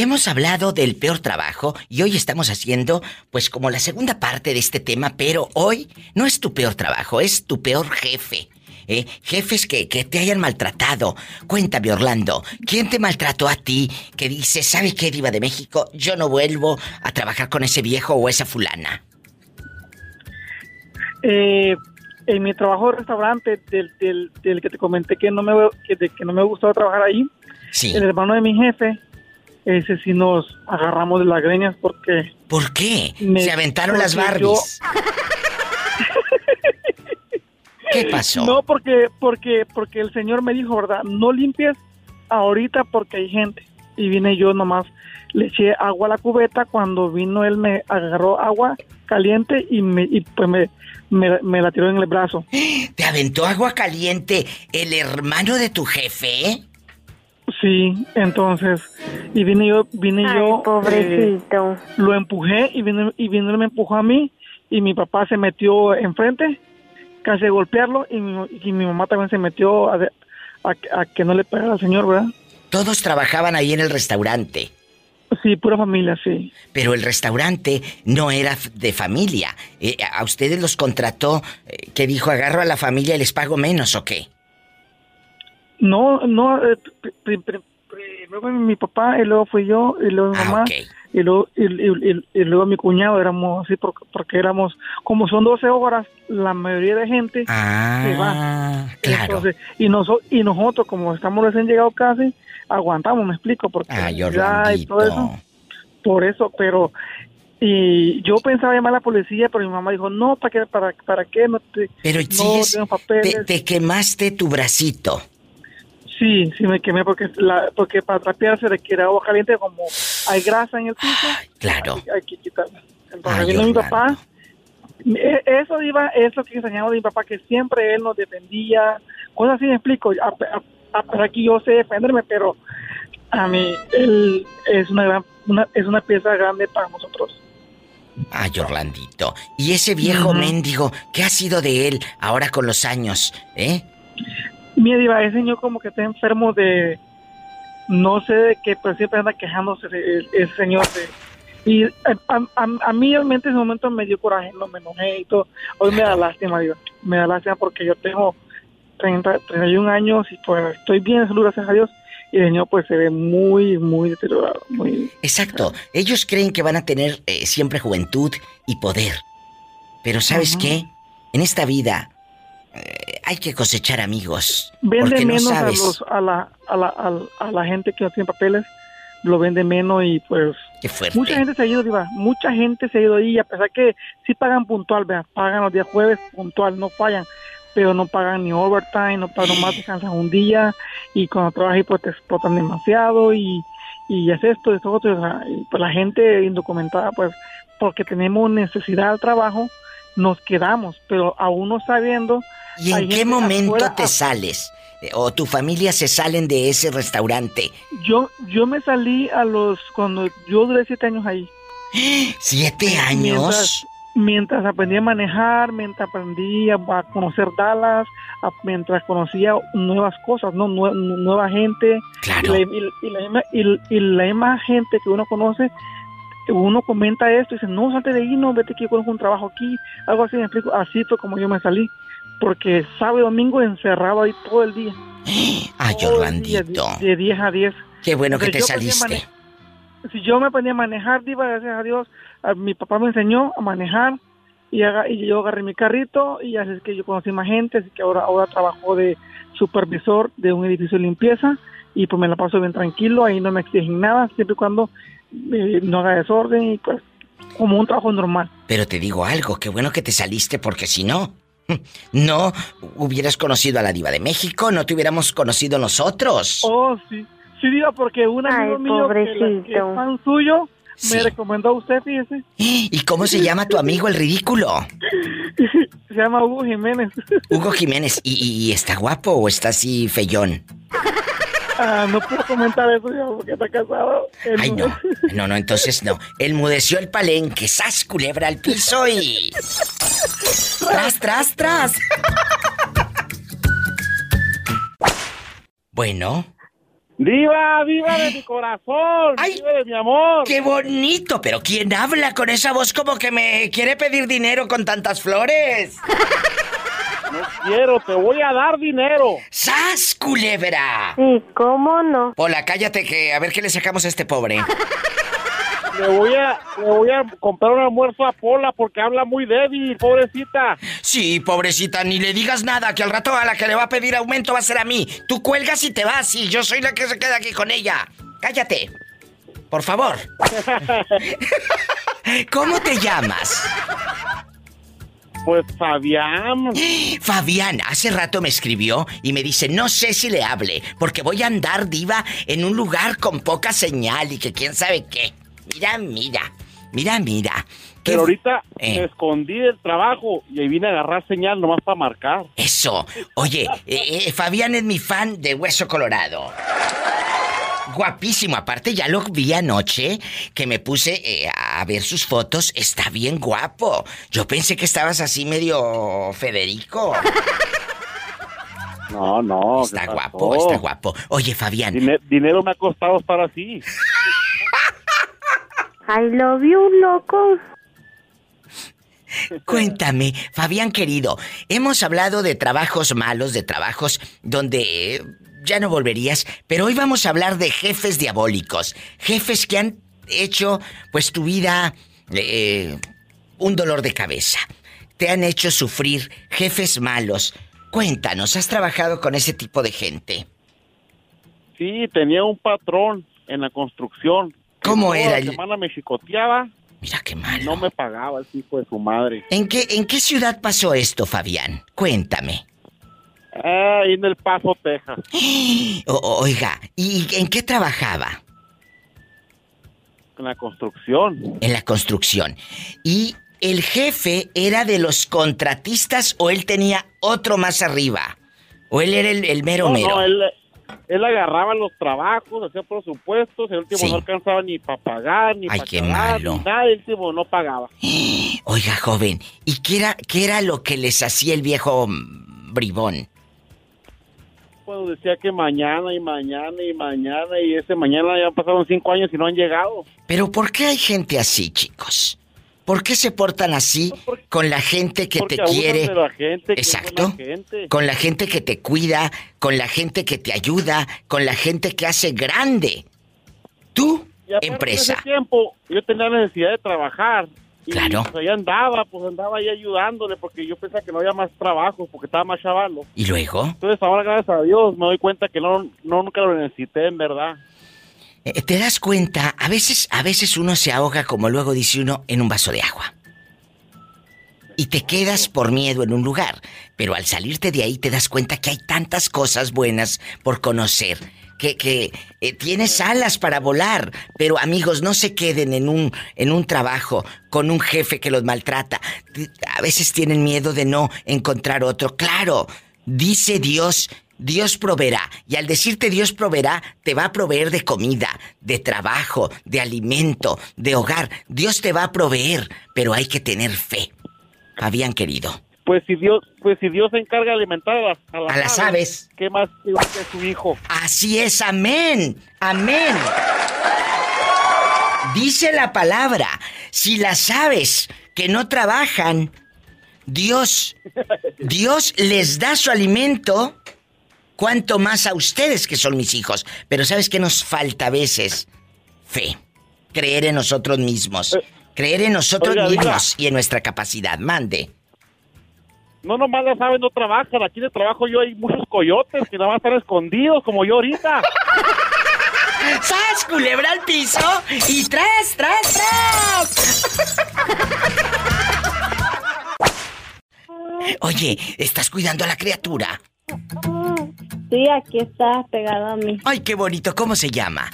Hemos hablado del peor trabajo y hoy estamos haciendo pues como la segunda parte de este tema, pero hoy no es tu peor trabajo, es tu peor jefe. ¿eh? Jefes que, que te hayan maltratado. Cuéntame, Orlando, ¿quién te maltrató a ti que dice, ¿sabe qué, Diva de México? Yo no vuelvo a trabajar con ese viejo o esa fulana. Eh, en mi trabajo de restaurante, del, del, del que te comenté que no me que, de que no me gustaba trabajar ahí, Sí. el hermano de mi jefe, ese sí nos agarramos de las greñas porque... ¿Por qué? Me- Se aventaron las yo- Barbies. <laughs> ¿Qué pasó? No, porque, porque, porque el señor me dijo, ¿verdad? No limpies ahorita porque hay gente. Y vine yo nomás, le eché agua a la cubeta. Cuando vino él me agarró agua caliente y, me, y pues me, me, me la tiró en el brazo. <gasps> ¿Te aventó agua caliente el hermano de tu jefe? Sí, entonces, y vine yo, vine Ay, yo, pobrecito. eh, lo empujé y vino, y vino me empujó a mí y mi papá se metió enfrente, casi a golpearlo y mi, y mi mamá también se metió a, de- a- a que no le pegara al señor, ¿verdad? Todos trabajaban ahí en el restaurante. Sí, pura familia, sí. Pero el restaurante no era de familia. Eh, ¿A ustedes los contrató eh, que dijo agarro a la familia y les pago menos o qué? No, no, eh, pri- pri- pri- primero fue mi papá y luego fui yo y luego mi Ah, mamá y, luego, y, y- y- y luego mi cuñado éramos así porque, porque éramos, como son 12 horas, la mayoría de gente se va. Ah, claro. Entonces, y, noso- y nosotros, como estamos recién llegados casi, aguantamos, me explico, porque Ay, ya y todo eso. Por eso, pero y yo pensaba llamar a la policía, pero mi mamá dijo, no, ¿para qué? ¿Para, para qué? No, te, Pero no papeles. te, te quemaste tu bracito. Sí, sí me quemé porque la, porque para trapear se requiere agua caliente como hay grasa en el piso. Claro. Hay, hay que quitarla. Entonces Ay, vino mi papá. e- Eso iba, eso que enseñaba de mi papá que siempre él nos defendía, cosas así me explico. A, a- a que yo sé defenderme, pero a mí él es una gran, una, es una pieza grande para nosotros. Ay, Orlandito. Y ese viejo mendigo, ¿qué ha sido de él ahora con los años? ¿Eh? Mira, Diva, ese señor como que está enfermo de, no sé de qué, pero siempre anda quejándose ese señor. de- y a, a- a- mí realmente en ese momento me dio coraje, no me enojé y todo. Hoy me da lástima, Diva. Me da lástima porque yo tengo 30, 31 años y pues estoy bien salud, gracias a Dios. Y el señor pues se ve muy, muy deteriorado. Muy... Exacto. Ellos creen que van a tener eh, siempre juventud y poder. Pero ¿sabes Ajá. qué? En esta vida eh, hay que cosechar amigos. Vende no menos a, los, a, la, a, la, a, la- a la gente que no tiene papeles, lo vende menos y pues... Qué fuerte. Mucha gente se ha ido, Diva, mucha gente se ha ido ahí, a pesar que sí pagan puntual, pagan los días jueves puntual, no fallan, pero no pagan ni overtime, no pagan, nomás descansan un día y cuando trabajas pues te explotan demasiado y, y es esto, es otro, o sea, y, pues la gente indocumentada pues porque tenemos necesidad del trabajo, nos quedamos, pero aún no sabiendo... ¿Y en qué momento afuera- te sales? Eh, ¿O tu familia se salen de ese restaurante? Yo, yo me salí a los, cuando yo duré siete años ahí. ¿Siete años? Mientras, mientras aprendí a manejar, mientras aprendí a, a conocer Dallas, a- mientras conocía nuevas cosas, no Nue- nueva gente. Claro. Y la, y- y la misma, y- y la misma gente que uno conoce, uno comenta esto y dice, no, salte de ahí, no, vete que yo conozco un trabajo aquí, algo así, me explico. Así fue como yo me salí, porque sábado y domingo encerrado ahí todo el día. <gasps> Ay, Todo día. De, de 10 a 10. Qué bueno que te saliste. Si yo me aprendí a manejar, Diva, gracias a Dios, a- mi papá me enseñó a manejar y, haga- y yo agarré mi carrito y así es que yo conocí más gente, así que ahora, ahora trabajo de supervisor de un edificio de limpieza y pues me la paso bien tranquilo, ahí no me exigen nada, siempre y cuando eh, no haga desorden y pues como un trabajo normal. Pero te digo algo, qué bueno que te saliste porque si no, <laughs> no hubieras conocido a la diva de México, no te hubiéramos conocido nosotros. Oh, sí. Sí, Diva, porque un amigo Ay, mío que, es fan suyo Sí. me recomendó a usted, fíjese. <gasps> ¿Y cómo se llama tu amigo el ridículo? <laughs> Se llama Hugo Jiménez. Hugo Jiménez. ¿Y, y- y está guapo o está así feyón? <laughs> Ah, no puedo comentar eso ya porque está casado. Él Ay, no. <laughs> No, no, entonces no. Él mudeció el palenque, sas culebra al piso y. ¡Tras, tras, tras! Bueno. ¡Viva, viva de mi corazón! ¡Viva de mi amor! ¡Qué bonito! Pero ¿quién habla con esa voz como que me quiere pedir dinero con tantas flores? No quiero, te voy a dar dinero. ¡Sas, culebra! Sí, ¿cómo no? Hola, cállate que a ver qué le sacamos a este pobre. Le voy a, le voy a comprar un almuerzo a Pola porque habla muy débil, pobrecita. Sí, pobrecita, ni le digas nada, que al rato a la que le va a pedir aumento va a ser a mí. Tú cuelgas y te vas y yo soy la que se queda aquí con ella. Cállate. Por favor. <laughs> <laughs> ¿Cómo te llamas? Pues Fabián. <gasps> Fabián, hace rato me escribió y me dice, no sé si le hable, porque voy a andar diva en un lugar con poca señal y que quién sabe qué. Mira, mira, mira, mira. ¿Qué Pero ahorita Eh. me escondí del trabajo y ahí vine a agarrar señal nomás para marcar. Eso. Oye, eh, eh, Fabián es mi fan de Hueso Colorado. Guapísimo, aparte ya lo vi anoche que me puse eh, a ver sus fotos, está bien guapo. Yo pensé que estabas así medio Federico. No, no. Está ¿qué guapo, está guapo. Oye, Fabián. Dine- dinero me ha costado estar así. I love you, loco. Cuéntame, Fabián querido, hemos hablado de trabajos malos, de trabajos donde eh, ya no volverías, pero hoy vamos a hablar de jefes diabólicos, jefes que han hecho pues tu vida eh, un dolor de cabeza, te han hecho sufrir, jefes malos. Cuéntanos, ¿has trabajado con ese tipo de gente? Sí, tenía un patrón en la construcción. ¿Cómo Toda era La el- semana me chicoteaba. Mira qué malo. No me pagaba el hijo de su madre. ¿En qué, ¿En qué ciudad pasó esto, Fabián? Cuéntame. Ah, ahí en El Paso, Texas. <gasps> O- oiga, ¿y en qué trabajaba? En la construcción. En la construcción. ¿Y el jefe era de los contratistas o él tenía otro más arriba? ¿O él era el, el mero no, mero? no, él, él agarraba los trabajos, hacía presupuestos, el último Sí. no alcanzaba ni para pagar, ni Ay, para qué malo. nada, el último no pagaba. <gasps> Oiga, joven, ¿y qué era, qué era lo que les hacía el viejo bribón? Pues decía que mañana y mañana y mañana y ese mañana ya pasaron cinco años y no han llegado. Pero ¿por qué hay gente así, chicos? ¿Por qué se portan así con la gente que Porque te quiere? de la gente, Exacto. gente. Con la gente que te cuida, con la gente que te ayuda, con la gente que hace grande. Tú, Y empresa. En ese tiempo yo tenía necesidad de trabajar Y, Claro. Pues allá andaba, pues andaba ahí ayudándole porque yo pensaba que no había más trabajo porque estaba más chavalo. ¿Y luego? Entonces ahora gracias a Dios me doy cuenta que no, no nunca lo necesité en verdad. Eh, ¿Te das cuenta? A veces, a veces uno se ahoga, como luego dice uno, en un vaso de agua. Y te quedas por miedo en un lugar. Pero al salirte de ahí te das cuenta que hay tantas cosas buenas por conocer. Que, que eh, tienes alas para volar. Pero amigos, no se queden en un, en un trabajo con un jefe que los maltrata. A veces tienen miedo de no encontrar otro. Claro, dice Dios Dios proveerá. Y al decirte Dios proveerá, te va a proveer de comida, de trabajo, de alimento, de hogar. Dios te va a proveer, pero hay que tener fe. Habían querido. Pues si Dios, pues si Dios se encarga de alimentar a las, a las A las aves. ¿qué más que su hijo? Así es, amén. Amén. Dice la palabra, si las aves que no trabajan, Dios, Dios les da su alimento, cuanto más a ustedes que son mis hijos. Pero ¿sabes qué nos falta a veces? Fe. Creer en nosotros mismos. Creer en nosotros Oiga, mismos y en nuestra capacidad. Mande. No nomás las aves no trabajan, aquí de trabajo yo hay muchos coyotes que nada más están escondidos como yo ahorita. <laughs> ¡Sas, culebra al piso! ¡Y tras, tras, tras! <laughs> Oye, ¿estás cuidando a la criatura? Sí, aquí está pegado a mí. Ay, qué bonito. ¿Cómo se llama?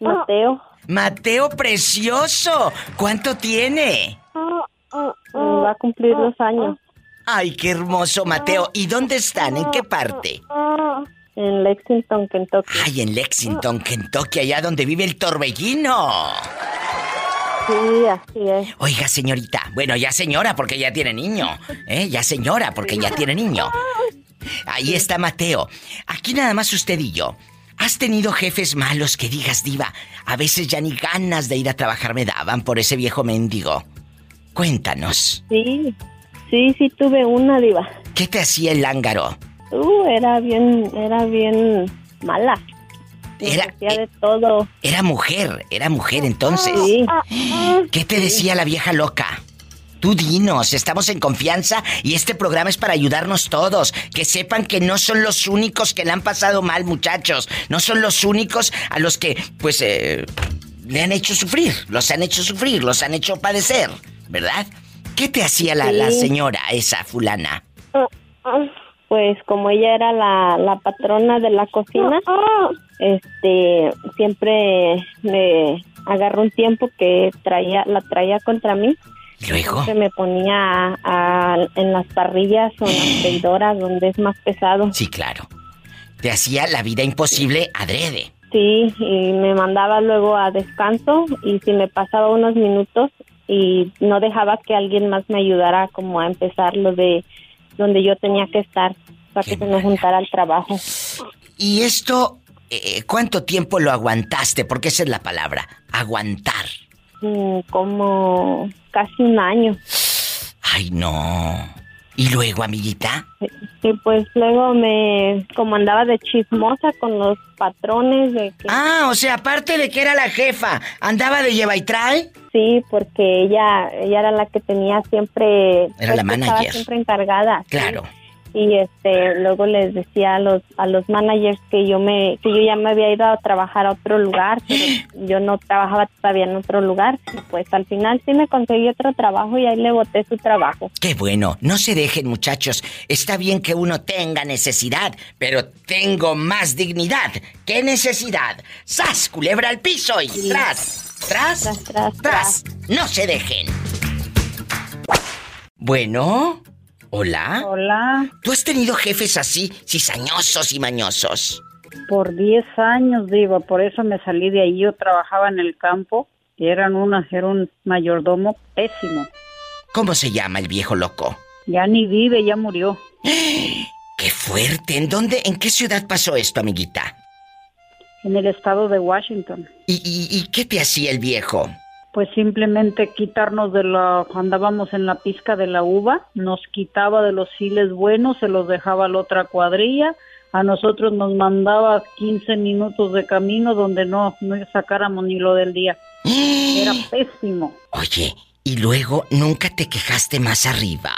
Mateo. Mateo precioso. ¿Cuánto tiene? Va a cumplir dos años. Ay, qué hermoso, Mateo. ¿Y dónde están? ¿En qué parte? En Lexington, Kentucky. Ay, en Lexington, Kentucky, allá donde vive el torbellino. Sí, así es. Oiga, señorita. Bueno, ya señora, porque ya tiene niño. ¿Eh? Ya señora, porque ya tiene niño. Ahí está Mateo. Aquí nada más usted y yo. ¿Has tenido jefes malos que digas, diva? A veces ya ni ganas de ir a trabajar me daban por ese viejo mendigo. Cuéntanos. Sí, sí, sí tuve una diva. ¿Qué te hacía el lángaro? Uh, era bien, era bien mala. Era, Hacía de todo. Era mujer, era mujer entonces. Sí. ¿Qué te decía la vieja loca? Tú dinos, estamos en confianza y este programa es para ayudarnos todos. Que sepan que no son los únicos que le han pasado mal, muchachos. No son los únicos a los que, pues, eh, le han hecho sufrir. Los han hecho sufrir, los han hecho padecer, ¿verdad? ¿Qué te hacía la, la Sí. señora, esa fulana? Pues como ella era la, la patrona de la cocina, este, siempre me agarró un tiempo que traía, la traía contra mí. Luego. Se me ponía a- a- en las parrillas o en las <gasps> freidoras donde es más pesado. Sí, claro. Te hacía la vida imposible adrede. Sí, y me mandaba luego a descanso y si me pasaba unos minutos y no dejaba que alguien más me ayudara como a empezar lo de donde yo tenía que estar para que se me juntara el trabajo. ¿Y esto, eh, cuánto tiempo lo aguantaste? Porque esa es la palabra, aguantar. Mm, como casi un año. Ay, no. ¿Y luego, amiguita? Y pues luego me, como andaba de chismosa con los patrones de que... Ah, o sea, aparte de que era la jefa, andaba de lleva y trae. Sí, porque ella, ella era la que tenía siempre... Era la que Estaba manager. siempre encargada. sí. Y este luego les decía a los a los managers que yo me que yo ya me había ido a trabajar a otro lugar pero <laughs> yo no trabajaba todavía en otro lugar pues al final sí me conseguí otro trabajo y ahí le boté su trabajo Qué bueno, no se dejen muchachos. Está bien que uno tenga necesidad, pero tengo más dignidad. ¿Qué necesidad? ¡Sas, culebra al piso y tras, tras, tras, No se dejen. Bueno, hola. Hola. ¿Tú has tenido jefes así, cizañosos y mañosos? Por 10 años, Diva, por eso me salí de ahí. Yo trabajaba en el campo y eran una, era un mayordomo pésimo. ¿Cómo se llama el viejo loco? Ya ni vive, ya murió. <gasps> ¡Qué fuerte! ¿En dónde, en qué ciudad pasó esto, amiguita? En el estado de Washington. ¿Y, y, y qué te hacía el viejo? Pues simplemente quitarnos de la, andábamos en la pizca de la uva, nos quitaba de los files buenos, se los dejaba a la otra cuadrilla, a nosotros nos mandaba 15 minutos de camino donde no, no sacáramos ni lo del día. Era <gasps> pésimo. Oye, Y luego nunca te quejaste más arriba.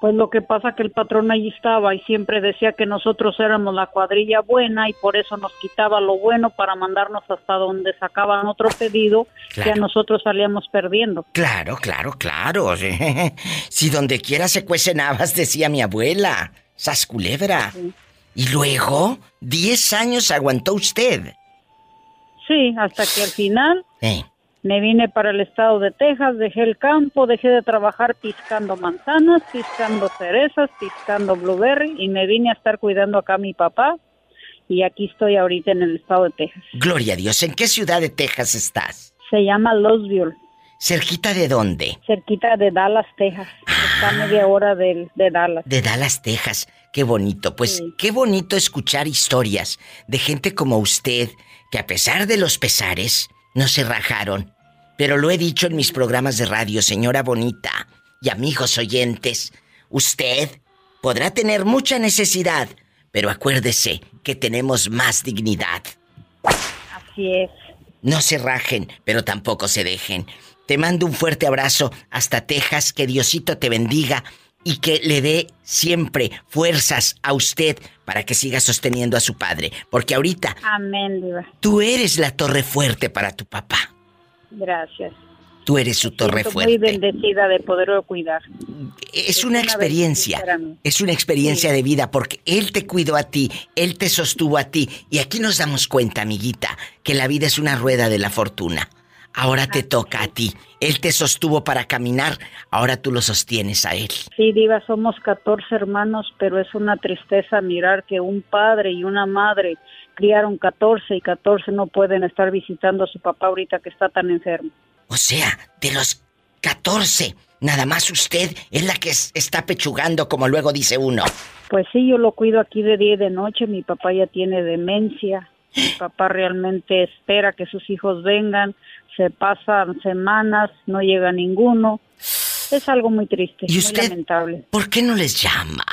Pues lo que pasa que el patrón allí estaba y siempre decía que nosotros éramos la cuadrilla buena y por eso nos quitaba lo bueno para mandarnos hasta donde sacaban otro pedido que a nosotros salíamos perdiendo. Claro, claro, claro. <laughs> si donde quiera se cuecen habas, decía mi abuela. Sasculebra. Y luego, 10 años aguantó usted. Sí, hasta que al final me vine para el estado de Texas, dejé el campo, dejé de trabajar piscando manzanas, piscando cerezas, piscando blueberry y me vine a estar cuidando acá a mi papá y aquí estoy ahorita en el estado de Texas. Gloria a Dios, ¿en qué ciudad de Texas estás? Se llama Losville. ¿Cerquita de dónde? Cerquita de Dallas, Texas. Está a media hora de, de, Dallas. De Dallas, Texas. Qué bonito. Pues qué bonito escuchar historias de gente como usted que a pesar de los pesares no se rajaron. Pero lo he dicho en mis programas de radio, señora bonita y amigos oyentes, usted podrá tener mucha necesidad, pero acuérdese que tenemos más dignidad. Así es. No se rajen, pero tampoco se dejen. Te mando un fuerte abrazo hasta Texas, que Diosito te bendiga y que le dé siempre fuerzas a usted para que siga sosteniendo a su padre. Porque ahorita... Amén, Diva. Tú eres la torre fuerte para tu papá. Gracias. Tú eres su torre fuerte. Muy bendecida de poderlo cuidar. Es, una, experiencia, es una experiencia de vida porque él te cuidó a ti, él te sostuvo a ti y aquí nos damos cuenta, amiguita, que la vida es una rueda de la fortuna. Ahora te toca a ti. Él te sostuvo para caminar, ahora tú lo sostienes a él. Sí, Diva, somos 14 hermanos, pero es una tristeza mirar que un padre y una madre criaron 14 y 14 no pueden estar visitando a su papá ahorita que está tan enfermo. O sea, de los 14, nada más usted es la que está pechugando, como luego dice uno. Pues sí, yo lo cuido aquí de día y de noche. Mi papá ya tiene demencia. Mi papá realmente espera que sus hijos vengan se pasan semanas, no llega ninguno. Es algo muy triste, ¿Y usted, muy lamentable. ¿Por qué no les llama?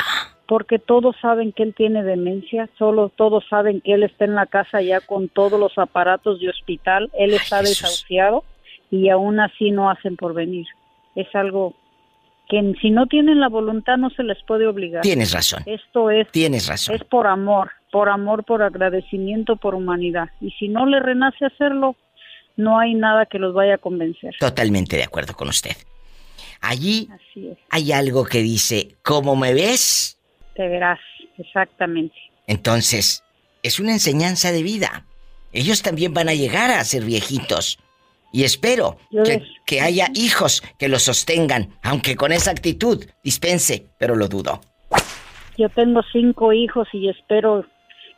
Porque todos saben que él tiene demencia, solo todos saben que él está en la casa ya con todos los aparatos de hospital, él está desahuciado y aún así no hacen por venir. Es algo que si no tienen la voluntad no se les puede obligar. Tienes razón. Esto es Tienes razón. Es por amor, por amor, por agradecimiento, por humanidad. Y si no le renace hacerlo, no hay nada que los vaya a convencer. Totalmente de acuerdo con usted. Allí hay algo que dice, ¿cómo me ves? Te verás, exactamente. Entonces, es una enseñanza de vida. Ellos también van a llegar a ser viejitos. Y espero que, que, haya <laughs> hijos que los sostengan, aunque con esa actitud dispense, pero lo dudo. Yo tengo cinco hijos y espero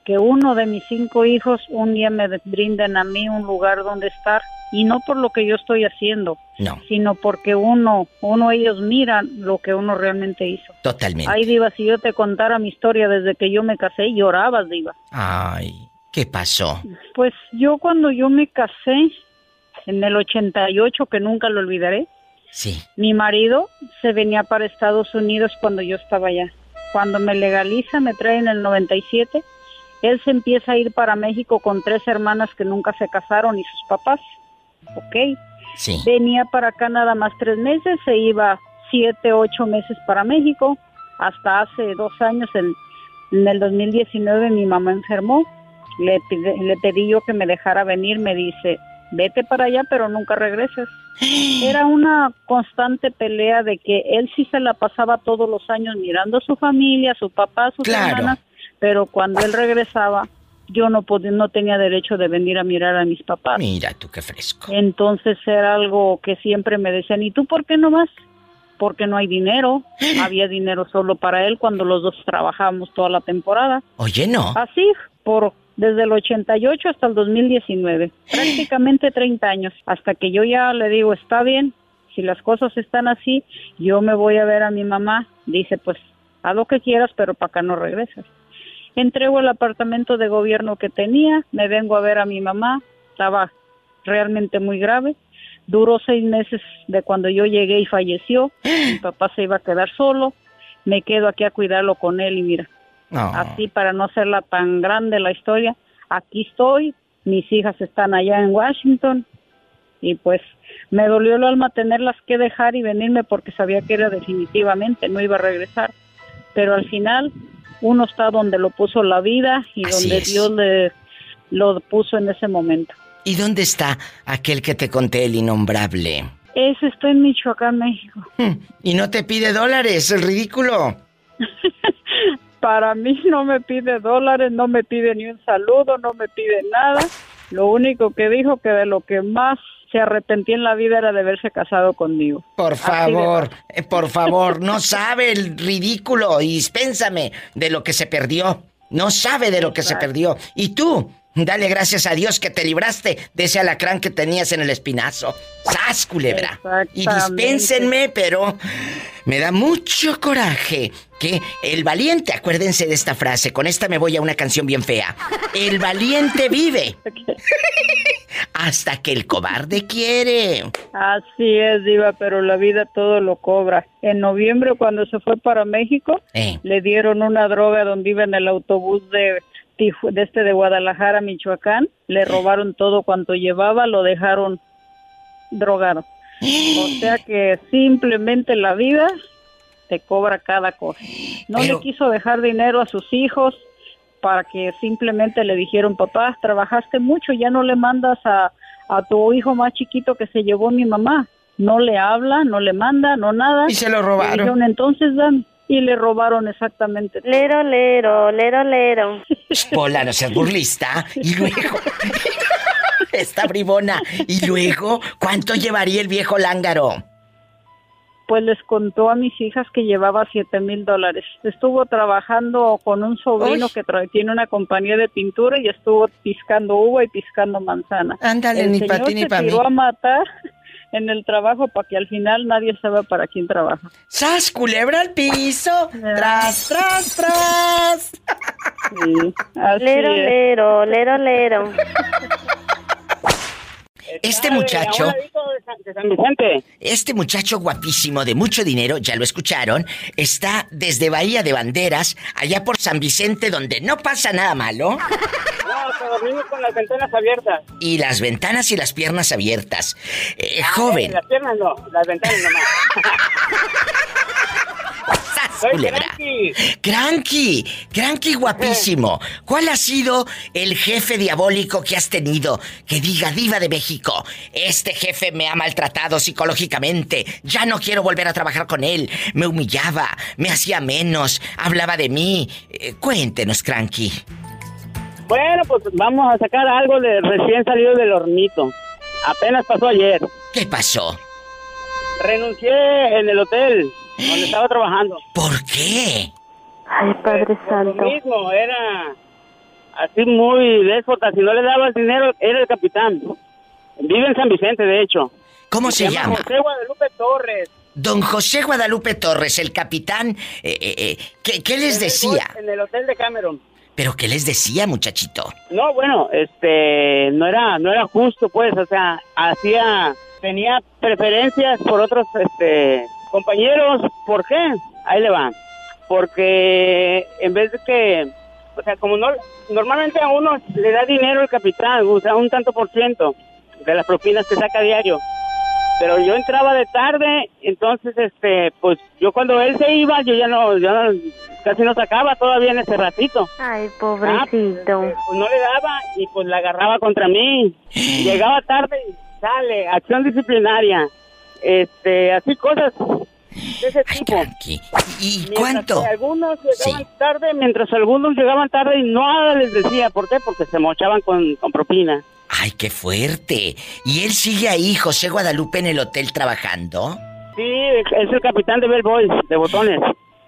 que uno de mis cinco hijos un día me brinden a mí un lugar donde estar y no por lo que yo estoy haciendo, sino porque uno, uno ellos miran lo que uno realmente hizo. Totalmente. Ay, Diva, si yo te contara mi historia desde que yo me casé, llorabas, Diva. Ay, ¿qué pasó? Pues yo cuando yo me casé, en el 88, que nunca lo olvidaré, sí. mi marido se venía para Estados Unidos cuando yo estaba allá. Cuando me legaliza, me trae en el 97 él se empieza a ir para México con tres hermanas que nunca se casaron y sus papás. ¿Ok? Sí. Venía para acá nada más tres meses, se iba siete, ocho meses para México. Hasta hace dos años, en, en el 2019, mi mamá enfermó. Le, le pedí yo que me dejara venir. Me dice, vete para allá, pero nunca regreses. <gasps> Era una constante pelea de que él sí se la pasaba todos los años mirando a su familia, a su papá, a sus hermanas, pero cuando él regresaba, yo no podía, no tenía derecho de venir a mirar a mis papás. Mira tú qué fresco. Entonces era algo que siempre me decían, ¿y tú por qué no vas? Porque no hay dinero. <gasps> Había dinero solo para él cuando los dos trabajábamos toda la temporada. Oye, no. Así, por desde el 88 hasta el 2019. <gasps> Prácticamente 30 años. Hasta que yo ya le digo, está bien, si las cosas están así, yo me voy a ver a mi mamá. Dice, pues, haz lo que quieras, pero para acá no regresas entrego el apartamento de gobierno que tenía, me vengo a ver a mi mamá, estaba realmente muy grave, duró seis meses de cuando yo llegué y falleció, mi <gasps> papá se iba a quedar solo, me quedo aquí a cuidarlo con él y mira, así para no hacerla tan grande la historia, aquí estoy, mis hijas están allá en Washington y pues me dolió el alma tenerlas que dejar y venirme porque sabía que era definitivamente, no iba a regresar. Pero al final uno está donde lo puso la vida y donde Dios le lo puso en ese momento. ¿Y dónde está aquel que te conté, el innombrable? Ese está en Michoacán, México. <laughs> Y no te pide dólares, el ridículo. <laughs> Para mí no me pide dólares, no me pide ni un saludo, no me pide nada. Lo único que dijo que de lo que más se arrepentía en la vida era de haberse casado conmigo. Por favor, eh, por favor, no sabe el ridículo y dispénsame de lo que se perdió. No sabe de lo que se perdió. Y tú, Dale gracias a Dios que te libraste de ese alacrán que tenías en el espinazo. ¡Sas, culebra! Y dispénsenme, pero me da mucho coraje que el valiente, acuérdense de esta frase, con esta me voy a una canción bien fea. El valiente vive. <laughs> Hasta que el cobarde quiere. Así es, Diva, pero la vida todo lo cobra. En noviembre, cuando se fue para México, eh. le dieron una droga donde iba en el autobús de de este de Guadalajara, Michoacán, le robaron todo cuanto llevaba, lo dejaron drogado. O <gasps> sea que simplemente la vida te cobra cada cosa. No le quiso dejar dinero a sus hijos para que simplemente le dijeron, papá, trabajaste mucho, ya no le mandas a, a tu hijo más chiquito que se llevó mi mamá. No le habla, no le manda, no nada. Y se lo robaron. entonces, dan y le robaron exactamente. Lero, lero, lero, lero. Pola, no seas burlista. Y luego. Esta bribona. Y luego, ¿cuánto llevaría el viejo lángaro? Pues les contó a mis hijas que llevaba siete mil dólares. Estuvo trabajando con un sobrino que tiene una compañía de pintura y estuvo piscando uva y piscando manzana. Ándale, ni para ti ni para mí. a matar en el trabajo para que al final nadie sepa para quién trabaja. ¡Sas, culebra al piso! ¡Tras, tras, tras! Sí, lero, lero, lero, lero. <laughs> Este muchacho. Este muchacho guapísimo de mucho dinero, ya lo escucharon, está desde Bahía de Banderas, allá por San Vicente, donde no pasa nada malo. <laughs> No, dormimos con las ventanas abiertas. Y las ventanas y las piernas abiertas. Eh, joven. las piernas no, las ventanas nomás. <laughs> Cranky. Cranky, Cranky guapísimo. ¿Cuál ha sido el jefe diabólico que has tenido? Que diga diva de México, este jefe me ha maltratado psicológicamente, ya no quiero volver a trabajar con él, me humillaba, me hacía menos, hablaba de mí. Eh, cuéntenos, Cranky. Bueno, pues vamos a sacar algo de recién salido del hornito. Apenas pasó ayer. ¿Qué pasó? Renuncié en el hotel donde estaba trabajando. ¿Por qué? Ay, Padre Santo. Lo mismo, era así muy déspota. Si no le daba el dinero, era el capitán. Vive en San Vicente, de hecho. ¿Cómo se, llama? José Guadalupe Torres. Don José Guadalupe Torres, el capitán, eh, eh, eh ¿qué, ¿qué, les decía? En el hotel de Cameron. ¿Pero qué les decía, muchachito? No, bueno, este, no era, no era justo, pues, o sea, hacía, tenía preferencias por otros, este, compañeros, ¿por qué? Ahí le van. Porque en vez de que, o sea, como no, normalmente a uno le da dinero el capitán, o sea, un tanto por ciento de las propinas que saca diario. Pero yo entraba de tarde, entonces, este, pues yo cuando él se iba, yo ya no, ya casi no sacaba todavía en ese ratito. Ay, pobrecito. Ah, pues, no le daba y pues la agarraba contra mí. <gasps> Llegaba tarde y sale, acción disciplinaria este, así cosas de ese tipo. ¿Y cuánto? algunos llegaban tarde, mientras algunos llegaban tarde y nada les decía. ¿Por qué? Porque se mochaban con, con propina. ¡Ay, qué fuerte! ¿Y él sigue ahí, José Guadalupe, en el hotel trabajando? Sí, es el capitán de Bell Boys, de botones.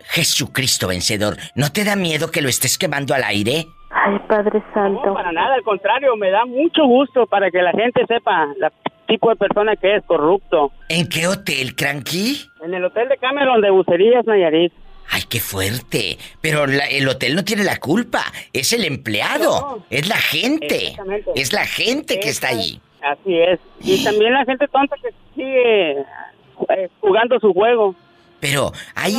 Jesucristo vencedor, ¿no te da miedo que lo estés quemando al aire? Ay, Padre Santo. No, para nada, al contrario, me da mucho gusto para que la gente sepa la tipo de persona que es corrupto. ¿En qué hotel, Cranky? En el hotel de Cameron de Bucerías, Nayarit. Ay, qué fuerte. Pero el hotel no tiene la culpa. Es el empleado. Es la gente. Es la gente que está ahí. Así es. Y también la gente tonta que sigue eh, jugando su juego. Pero hay,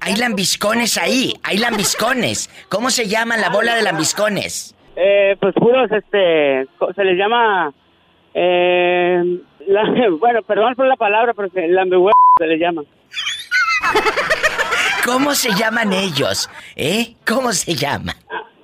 hay lambiscones ahí. Hay lambiscones. ¿Cómo se llama la bola de lambiscones? Eh, pues puros, este, se les llama eh, <laughs> bueno, perdón por la palabra, pero se, la se le llama. <laughs> ¿Cómo se llaman ellos? ¿Eh? ¿Cómo se llama?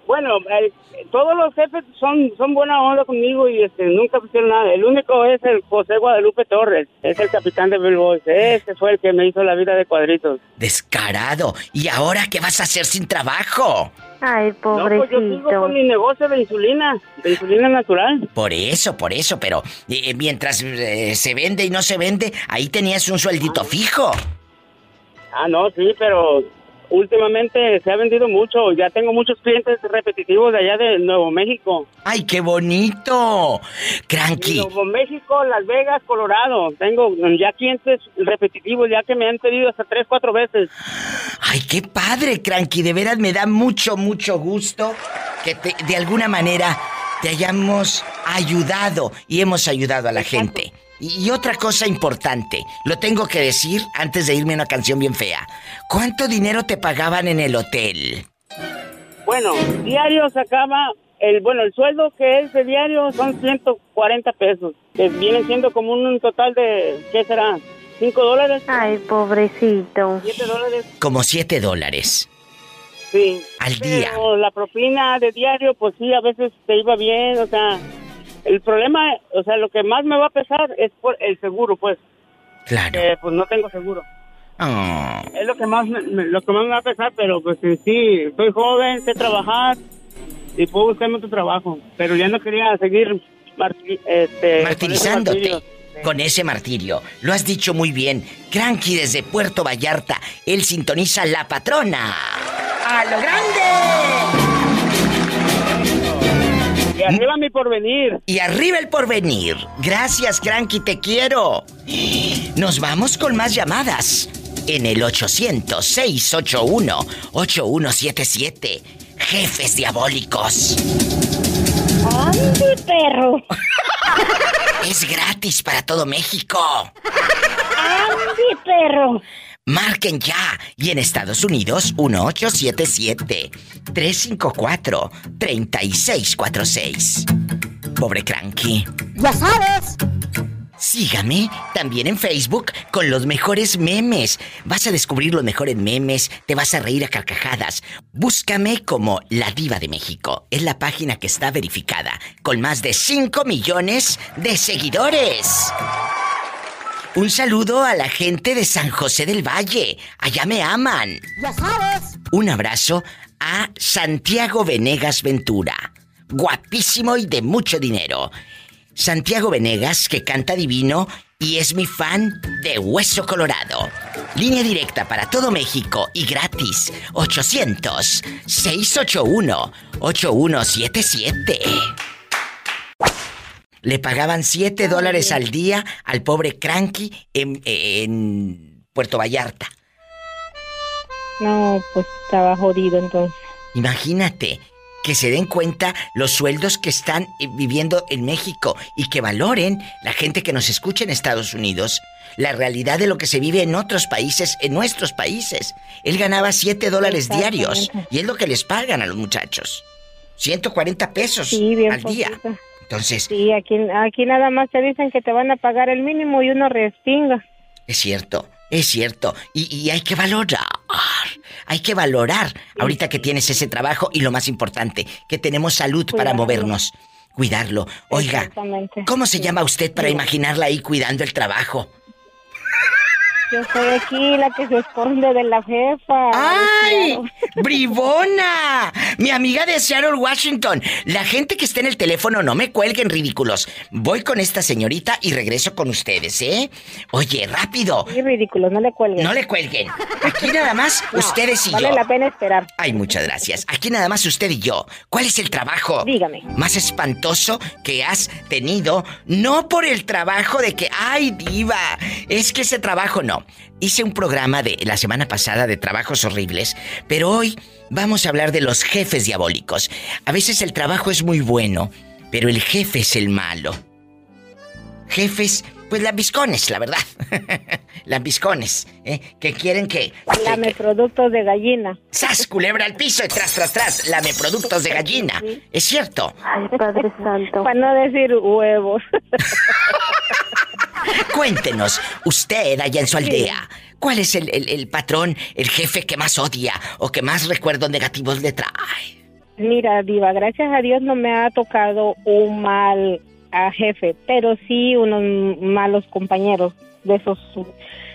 Bueno, eh, todos los jefes son son buena onda conmigo y este nunca pusieron nada. El único es el José Guadalupe Torres, es el capitán de Boys. Ese fue el que me hizo la vida de cuadritos. Descarado. ¿Y ahora qué vas a hacer sin trabajo? Ay, pobrecito. No, pues yo sigo con mi negocio de insulina, de insulina natural. Por eso, por eso, pero eh, mientras eh, se vende y no se vende, ahí tenías un sueldito fijo. Ah, no, sí, pero últimamente se ha vendido mucho. Ya tengo muchos clientes repetitivos de allá de Nuevo México. ¡Ay, qué bonito! Cranky. Nuevo México, Las Vegas, Colorado. Tengo ya clientes repetitivos, ya que me han pedido hasta tres, cuatro veces. ¡Ay, qué padre, Cranky! De veras me da mucho, mucho gusto que de alguna manera te hayamos ayudado y hemos ayudado a la gente. Y otra cosa importante, lo tengo que decir antes de irme a una canción bien fea. ¿Cuánto dinero te pagaban en el hotel? Bueno, diario sacaba el bueno, el sueldo que es de diario son 140 pesos, que viene siendo como un total de ¿qué será? ¿5 dólares? Ay, pobrecito. ¿7 dólares? Como 7 dólares. Sí. Al día. Pero la propina de diario, pues sí, a veces te iba bien, o sea, el problema, o sea, lo que más me va a pesar es por el seguro, pues. Claro. pues no tengo seguro. Oh. Es lo que más me, lo que más me va a pesar, pero pues sí, soy joven, sé trabajar y puedo buscarme otro trabajo, pero ya no quería seguir este, martirizándote. Con ese, martirio. Lo has dicho muy bien. Cranky desde Puerto Vallarta. Él sintoniza la patrona. ¡A lo grande! Y arriba mi porvenir. Y arriba el porvenir. Gracias, Cranky, te quiero. Nos vamos con más llamadas. En el 800-681-8177. Jefes diabólicos. ¡Ande, perro! <laughs> Es gratis para todo México. ¡Ande, perro! Marquen ya. Y en Estados Unidos, 1877-354-3646. Pobre Cranky. Ya sabes. Sígame también en Facebook con los mejores memes. Vas a descubrir los mejores memes, te vas a reír a carcajadas. Búscame como La Diva de México. Es la página que está verificada con más de 5 millones de seguidores. Un saludo a la gente de San José del Valle. Allá me aman. Ya sabes. Un abrazo a Santiago Venegas Ventura. Guapísimo y de mucho dinero. Santiago Venegas, que canta divino y es mi fan de Hueso Colorado. Línea directa para todo México y gratis. 800-681-8177. Le pagaban 7 dólares al día al pobre Cranky en, Puerto Vallarta. No, pues estaba jodido entonces. Imagínate que se den cuenta los sueldos que están eh, viviendo en México y que valoren la gente que nos escucha en Estados Unidos la realidad de lo que se vive en otros países, en nuestros países. Él ganaba 7 dólares diarios y es lo que les pagan a los muchachos. 140 pesos al día. Entonces. Sí, aquí, aquí nada más te dicen que te van a pagar el mínimo y uno respinga. Es cierto, es cierto. Y, hay que valorar. Hay que valorar ahorita que tienes ese trabajo y lo más importante, que tenemos salud para movernos. Cuidarlo. Oiga, ¿cómo se llama usted para imaginarla ahí cuidando el trabajo? Yo soy aquí la que se esconde de la jefa. ¡Ay! <laughs> ¡Bribona! Mi amiga de Seattle, Washington. La gente que está en el teléfono, no me cuelguen ridículos. Voy con esta señorita y regreso con ustedes, ¿eh? Oye, rápido. Sí, ridículos, no le cuelguen. No le cuelguen. Aquí nada más <laughs> ustedes y yo. Vale la pena esperar. Ay, muchas gracias. Aquí nada más usted y yo. ¿Cuál es el trabajo? Dígame. Más espantoso que has tenido. No por el trabajo de que, ay, diva, es que ese trabajo no. Hice un programa de la semana pasada de trabajos horribles, pero hoy vamos a hablar de los jefes diabólicos. A veces el trabajo es muy bueno, pero el jefe es el malo. Jefes, pues lambiscones, la verdad. <laughs> lambiscones, ¿eh? Que quieren que... Lame productos de gallina. ¡Sas, culebra al piso y tras, tras, tras! Lame productos de gallina. ¿Es cierto? Ay, Padre <laughs> Santo. Para no decir huevos. <laughs> Cuéntenos, usted allá en su aldea, ¿cuál es el, el- el patrón, el jefe que más odia o que más recuerdos negativos le trae? Mira, Diva, gracias a Dios no me ha tocado un mal ah, jefe, pero sí unos malos compañeros de esos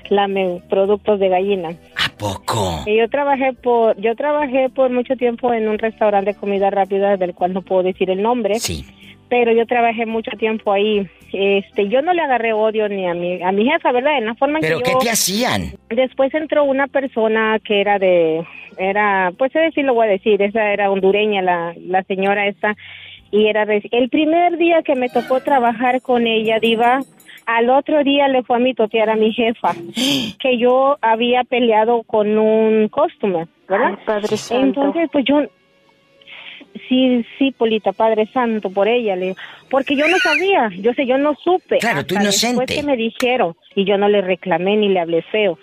lame productos de gallina. ¿A poco? Y yo trabajé por yo trabajé por mucho tiempo en un restaurante de comida rápida del cual no puedo decir el nombre. Sí. Pero yo trabajé mucho tiempo ahí. Este, yo no le agarré odio ni a mi a mi jefa, ¿verdad? En la forma en ¿Pero que qué yo te hacían? Después entró una persona que era de, era, pues sí lo voy a decir, esa era hondureña, la, la señora esta, y era, reci- el primer día que me tocó trabajar con ella, Diva, al otro día le fue a mitotear a mi jefa, <gasps> que yo había peleado con un customer, ¿verdad? Padre Santo. Entonces, pues yo, sí, sí, Polita, Padre Santo, por ella, le digo, porque yo no sabía, yo sé, yo no supe. Claro, tú inocente. Después que me dijeron, y yo no le reclamé ni le hablé feo.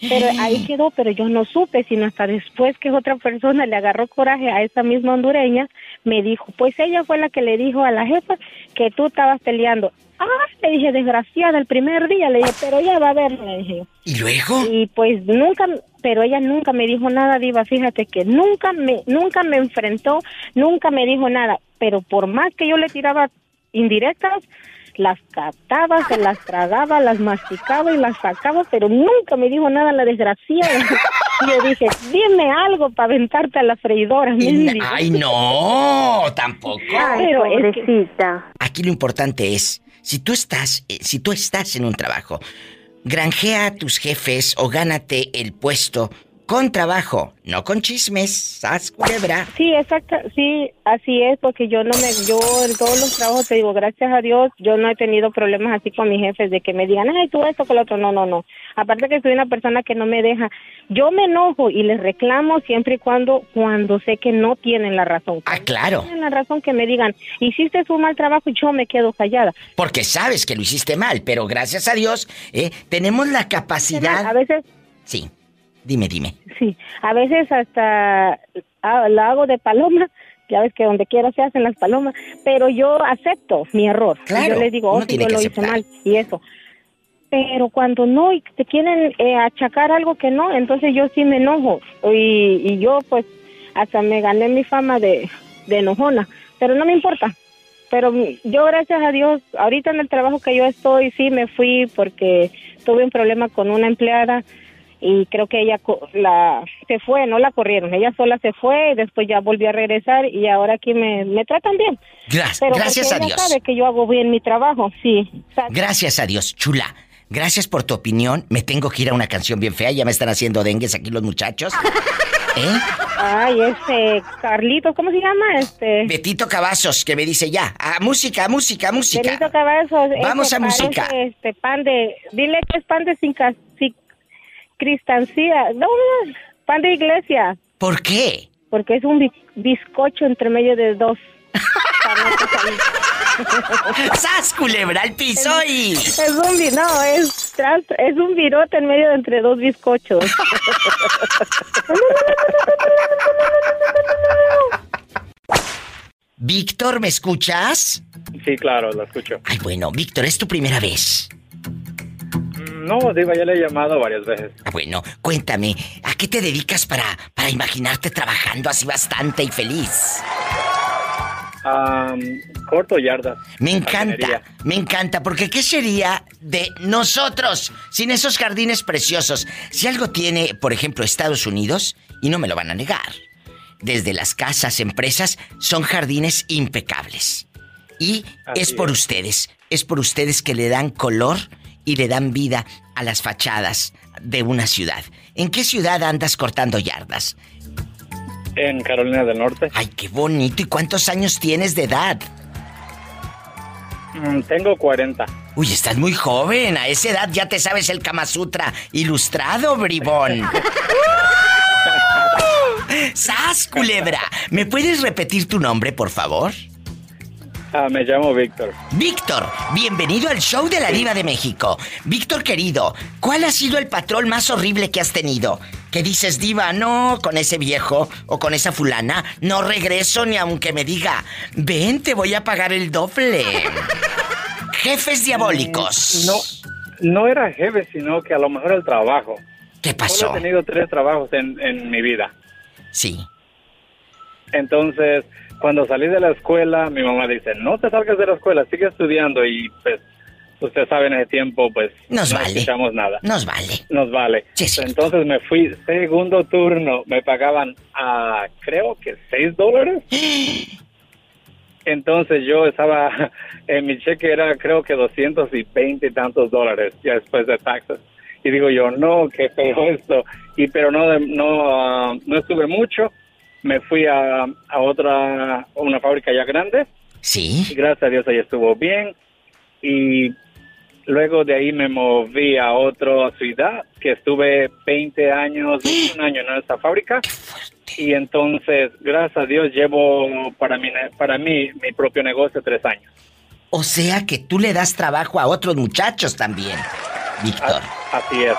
Pero ahí quedó, pero yo no supe, sino hasta después que otra persona le agarró coraje a esa misma hondureña, me dijo, pues ella fue la que le dijo a la jefa que tú estabas peleando. Ah, le dije, desgraciada, el primer día, le dije, pero ella va a ver, le dije. ¿Y luego? Y pues nunca, pero ella nunca me dijo nada, Diva, fíjate que nunca me, nunca me enfrentó, nunca me dijo nada, pero por más que yo le tiraba indirectas, las captaba, se las tragaba, las masticaba y las sacaba, pero nunca me dijo nada la desgraciada. <laughs> Y yo dije, dime algo para aventarte a la freidora. Ay, no, tampoco. Pero es que- Aquí lo importante es, si tú estás, eh, si tú estás en un trabajo, granjea a tus jefes o gánate el puesto con trabajo, no con chismes, sas culebra. Sí, exacto, sí, así es, porque yo no me, yo en todos los trabajos te digo, gracias a Dios, yo no he tenido problemas así con mis jefes de que me digan, ay, tú esto, con lo otro, no, no, no. Aparte que soy una persona que no me deja, yo me enojo y les reclamo siempre y cuando, cuando sé que no tienen la razón. Ah, claro. Tienen la razón que me digan, hiciste un mal trabajo y yo me quedo callada. Porque sabes que lo hiciste mal, pero gracias a Dios, eh, tenemos la capacidad. A veces, Sí, dime, dime. sí, a veces hasta ah, la hago de paloma. Ya ves que donde quiera se hacen las palomas, pero yo acepto mi error. Claro, yo les digo, oh, tiene yo lo hice mal y eso. Pero cuando no y te quieren eh, achacar algo que no, entonces yo sí me enojo y, y yo pues hasta me gané mi fama de, de enojona, pero no me importa. Pero yo gracias a Dios, ahorita en el trabajo que yo estoy, sí me fui porque tuve un problema con una empleada y creo que ella la se fue, no la corrieron, ella sola se fue y después ya volvió a regresar y ahora aquí me, me tratan bien. Gracias, Pero gracias a Dios. sabe que yo hago bien mi trabajo, sí. Gracias a Dios, chula. Gracias por tu opinión. Me tengo que ir a una canción bien fea. Ya me están haciendo dengues aquí los muchachos. <laughs> ¿Eh? Ay, este Carlitos, ¿cómo se llama? Este Betito Cavazos, que me dice ya. A música, música, música. Benito Cavazos, Vamos ese a música. Este pan de, dile que es pan de sin cristancía, no, no, pan de iglesia, ¿Por qué? porque es un bi- bizcocho entre medio de dos. <laughs> ¡Sas, culebra al piso y... Es un vi- no, es tras- es un virote en medio de entre dos bizcochos. <laughs> Víctor, ¿me escuchas? Sí, claro, lo escucho. Ay, bueno, Víctor, ¿es tu primera vez? No, Diva, ya le he llamado varias veces. Ah, bueno, cuéntame, ¿a qué te dedicas para, para imaginarte trabajando así bastante y feliz? Corto yardas. Me encanta, Jardinería. me encanta, porque ¿qué sería de nosotros sin esos jardines preciosos? Si algo tiene, por ejemplo, Estados Unidos, y no me lo van a negar, desde las casas, empresas, son jardines impecables. Y Así es por es. ustedes, es por ustedes que le dan color y le dan vida a las fachadas de una ciudad. ¿En qué ciudad andas cortando yardas? En Carolina del Norte. Ay, qué bonito. ¿Y cuántos años tienes de edad? Mm, tengo 40. Uy, estás muy joven. A esa edad ya te sabes el Kama Sutra ilustrado, bribón. <laughs> ¡Sas, culebra! ¿Me puedes repetir tu nombre, por favor? Ah, me llamo Víctor. Víctor, bienvenido al show de la Diva de México. Víctor querido, ¿cuál ha sido el patrón más horrible que has tenido? Que dices, Diva, no, con ese viejo o con esa fulana, no regreso ni aunque me diga, ven, te voy a pagar el doble. <laughs> Jefes diabólicos. No, no era jefe, sino que a lo mejor el trabajo. ¿Qué pasó? Solo he tenido tres trabajos en, en mi vida. Sí. Entonces, cuando salí de la escuela, mi mamá dice, no te salgas de la escuela, sigue estudiando y pues usted sabe en ese tiempo pues Nos no vale. escuchamos nada. Nos vale. Nos vale. Entonces me fui segundo turno, me pagaban a creo que seis dólares. <gasps> Entonces yo estaba, <laughs> en mi cheque era creo que doscientos y veinte tantos dólares ya después de taxes. Y digo yo, no, qué feo esto. Y pero no, no, ah, no estuve mucho. Me fui a, a otra, a una fábrica ya grande. Sí. Y gracias a Dios ahí estuvo bien. Y luego de ahí me moví a otra ciudad que estuve 20 años, 21 años en esa fábrica. Y entonces, gracias a Dios, llevo para mí, para mí mi propio negocio tres años. O sea que tú le das trabajo a otros muchachos también, Víctor. Así es.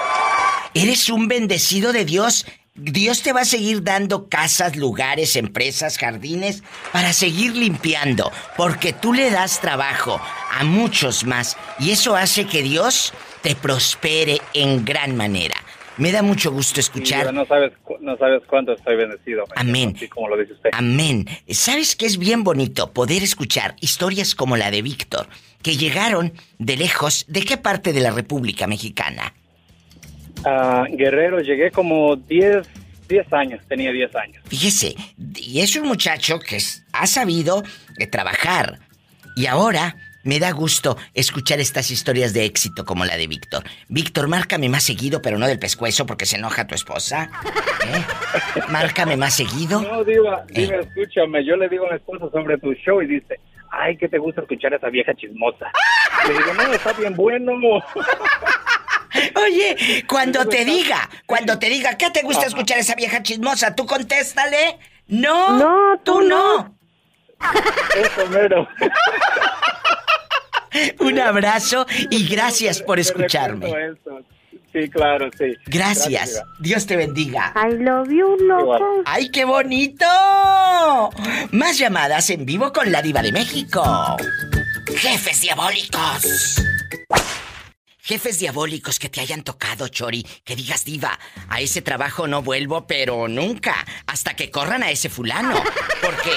Eres un bendecido de Dios. Dios te va a seguir dando casas, lugares, empresas, jardines para seguir limpiando, porque tú le das trabajo a muchos más y eso hace que Dios te prospere en gran manera. Me da mucho gusto escuchar. no sabes, no sabes cuánto estoy bendecido. Amén. Así como lo dice usted. Amén. ¿Sabes qué es bien bonito poder escuchar historias como la de Víctor, que llegaron de lejos? ¿De qué parte de la República Mexicana? Ah, Guerrero, llegué como 10, 10 años, tenía 10 años. Fíjese, y es un muchacho que ha sabido eh, trabajar. Y ahora me da gusto escuchar estas historias de éxito como la de Víctor. Víctor, márcame más seguido, pero no del pescuezo porque se enoja tu esposa. ¿Eh? Márcame más seguido. No, Diva, Diva, escúchame, yo le digo a mi esposa sobre tu show y dice, ay, que te gusta escuchar a esa vieja chismosa. Le digo, no, está bien bueno. Oye, cuando te diga, cuando te diga, ¿qué te gusta escuchar esa vieja chismosa? Tú contéstale. No, no, tú no. Eso mero. <laughs> Un abrazo y gracias por escucharme. Sí, claro, sí. Gracias. Dios te bendiga. I love you, loco. ¡Ay, qué bonito! Más llamadas en vivo con la diva de México. Jefes diabólicos. Jefes diabólicos que te hayan tocado, Chori. Que digas, diva, a ese trabajo no vuelvo, pero nunca. Hasta que corran a ese fulano. Porque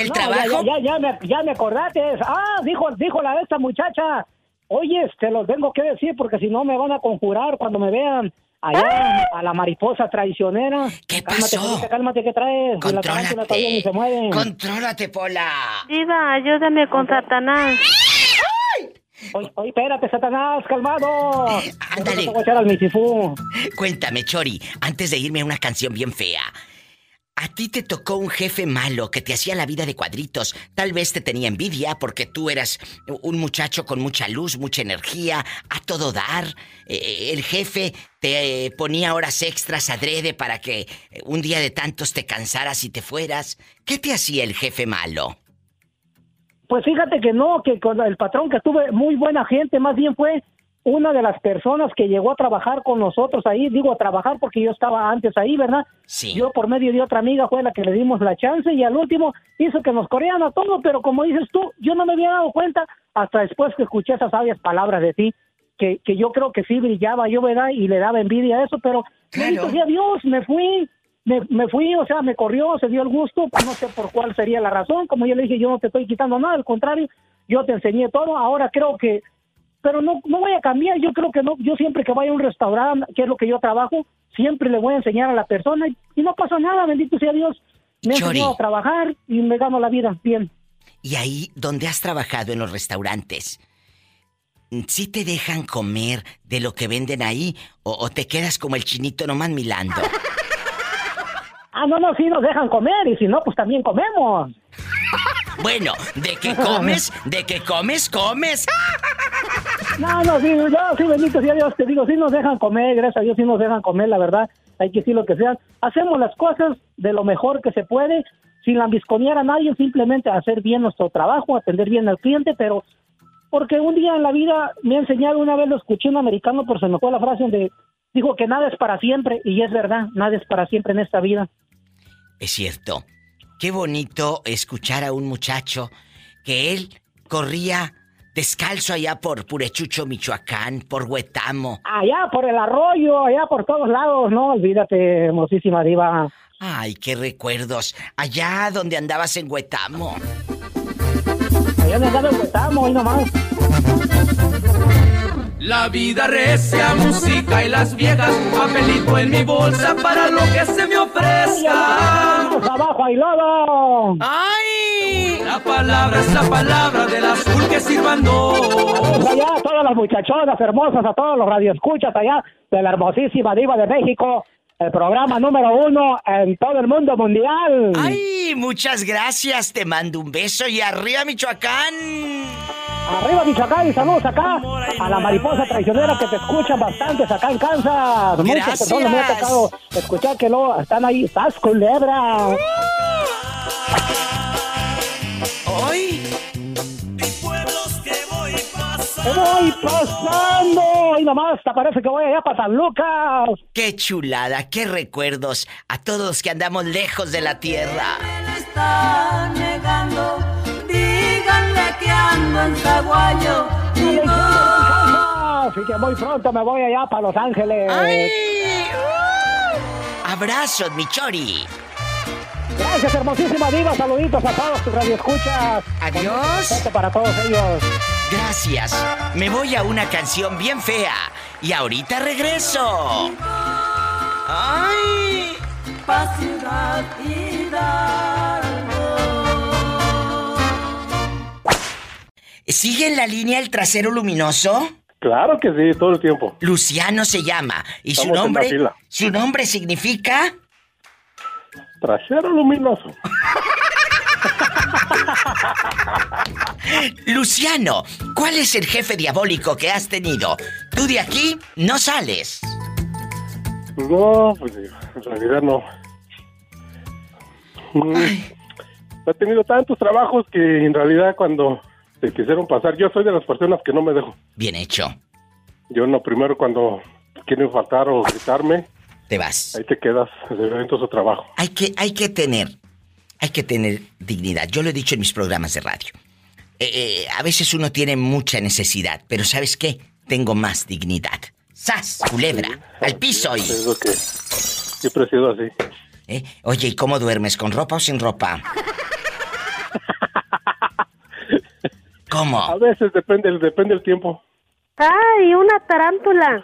el <laughs> No, trabajo... Ya, ya, ya, me, ya me acordaste. Ah, dijo, dijo la esta muchacha. Oye, te los tengo que decir porque si no me van a conjurar cuando me vean allá a la mariposa traicionera. ¿Qué cálmate, pasó? Cálmate, cálmate, ¿qué traes? Y la se mueve. Contrólate, Pola. Diva, ayúdame con Satanás. Oye, oye, espérate, Satanás, calmado. <laughs> Ándale. Te voy a echar al. Cuéntame, Chori, antes de irme a una canción bien fea. A ti te tocó un jefe malo que te hacía la vida de cuadritos. Tal vez te tenía envidia porque tú eras un muchacho con mucha luz, mucha energía, a todo dar. Eh, el jefe te eh, ponía horas extras adrede para que eh, un día de tantos te cansaras y te fueras. ¿Qué te hacía el jefe malo? Pues fíjate que no, que con el patrón que tuve muy buena gente, más bien fue una de las personas que llegó a trabajar con nosotros ahí, digo a trabajar porque yo estaba antes ahí, ¿verdad? Sí. Yo por medio de otra amiga fue la que le dimos la chance y al último hizo que nos corrieran a todos, pero como dices tú, yo no me había dado cuenta hasta después que escuché esas sabias palabras de ti, que, que yo creo que sí brillaba yo, ¿verdad? Y le daba envidia a eso, pero bendito sea Dios, me fui, me, me fui, o sea, me corrió, se dio el gusto, no sé por cuál sería la razón, como yo le dije, yo no te estoy quitando nada, al contrario, yo te enseñé todo, ahora creo que, pero no, no voy a cambiar, yo creo que no, yo siempre que vaya a un restaurante, que es lo que yo trabajo, siempre le voy a enseñar a la persona y, y no pasa nada, bendito sea Dios, me he enseñado a trabajar y me gano la vida bien. Y ahí donde has trabajado en los restaurantes, ¿sí te dejan comer de lo que venden ahí o, o te quedas como el chinito nomás milando? <laughs> Ah, no, no, sí nos dejan comer y si no, pues también comemos. <laughs> Bueno, de que comes, de que comes, comes. No, no, sí, yo, sí, bendito sea Dios, te digo, sí nos dejan comer, gracias a Dios sí nos dejan comer, la verdad, hay que decir lo que sea. Hacemos las cosas de lo mejor que se puede, sin lambisconear a nadie, simplemente hacer bien nuestro trabajo, atender bien al cliente, pero porque un día en la vida me ha enseñado, una vez lo escuché un americano, por se me fue la frase donde dijo que nada es para siempre, y es verdad, nada es para siempre en esta vida. Es cierto. Qué bonito escuchar a un muchacho que él corría Descalzo allá por Purechucho, Michoacán, por Huetamo. Allá por el arroyo, allá por todos lados, no olvídate, hermosísima diva. Ay, qué recuerdos. Allá donde andabas en Huetamo. Allá donde andaba en Huetamo, ahí nomás. La vida recia, música y las viejas, papelito en mi bolsa para lo que se me ofrezca. abajo, hay lodo! ¡Ay! La palabra es la palabra del azul que sirvando. allá a todas las muchachonas hermosas, a todos los radioescuchas allá de la hermosísima diva de México. El programa número uno en todo el mundo mundial. ¡Ay! Muchas gracias. Te mando un beso y arriba, Michoacán. Arriba Michoacán y saludos acá a la mariposa traicionera que te escuchan bastantes acá en Kansas. Muchas personas me ha tocado escuchar que luego están ahí. ¡Estás culebra! Voy pasando! Y nomás te parece que voy allá para San Lucas. ¡Qué chulada! ¡Qué recuerdos! A todos los que andamos lejos de la tierra. está negando, díganle que ando en Zaguayo. Así que muy pronto me voy allá para Los Ángeles. ¡Ay! Abrazos, mi chori. Gracias, hermosísima diva. Saluditos a todos tus radioescuchas. Adiós. Para todos ellos. Gracias. Me voy a una canción bien fea. Y ahorita regreso. ¡Ay! ¿Sigue en la línea el trasero luminoso? Claro que sí, todo el tiempo. Luciano se llama. ¿Y su Estamos nombre? ¿Su nombre significa? Trasero luminoso. <laughs> <laughs> Luciano, ¿cuál es el jefe diabólico que has tenido? Tú de aquí no sales. No, pues en realidad no. Mm, He tenido tantos trabajos que en realidad cuando te quisieron pasar, yo soy de las personas que no me dejo. Bien hecho. Yo no, primero cuando quieren faltar o gritarme, Te vas. ahí te quedas, de evento su trabajo. Hay que, hay que tener, hay que tener dignidad. Yo lo he dicho en mis programas de radio. Eh, eh, a veces uno tiene mucha necesidad, pero ¿sabes qué? Tengo más dignidad. ¡Sas! Culebra, al piso y... Es lo que siempre he sido así. ¿Eh? Oye, ¿y cómo duermes? ¿Con ropa o sin ropa? ¿Cómo? A veces depende, depende el tiempo. ¡Ay, una tarántula!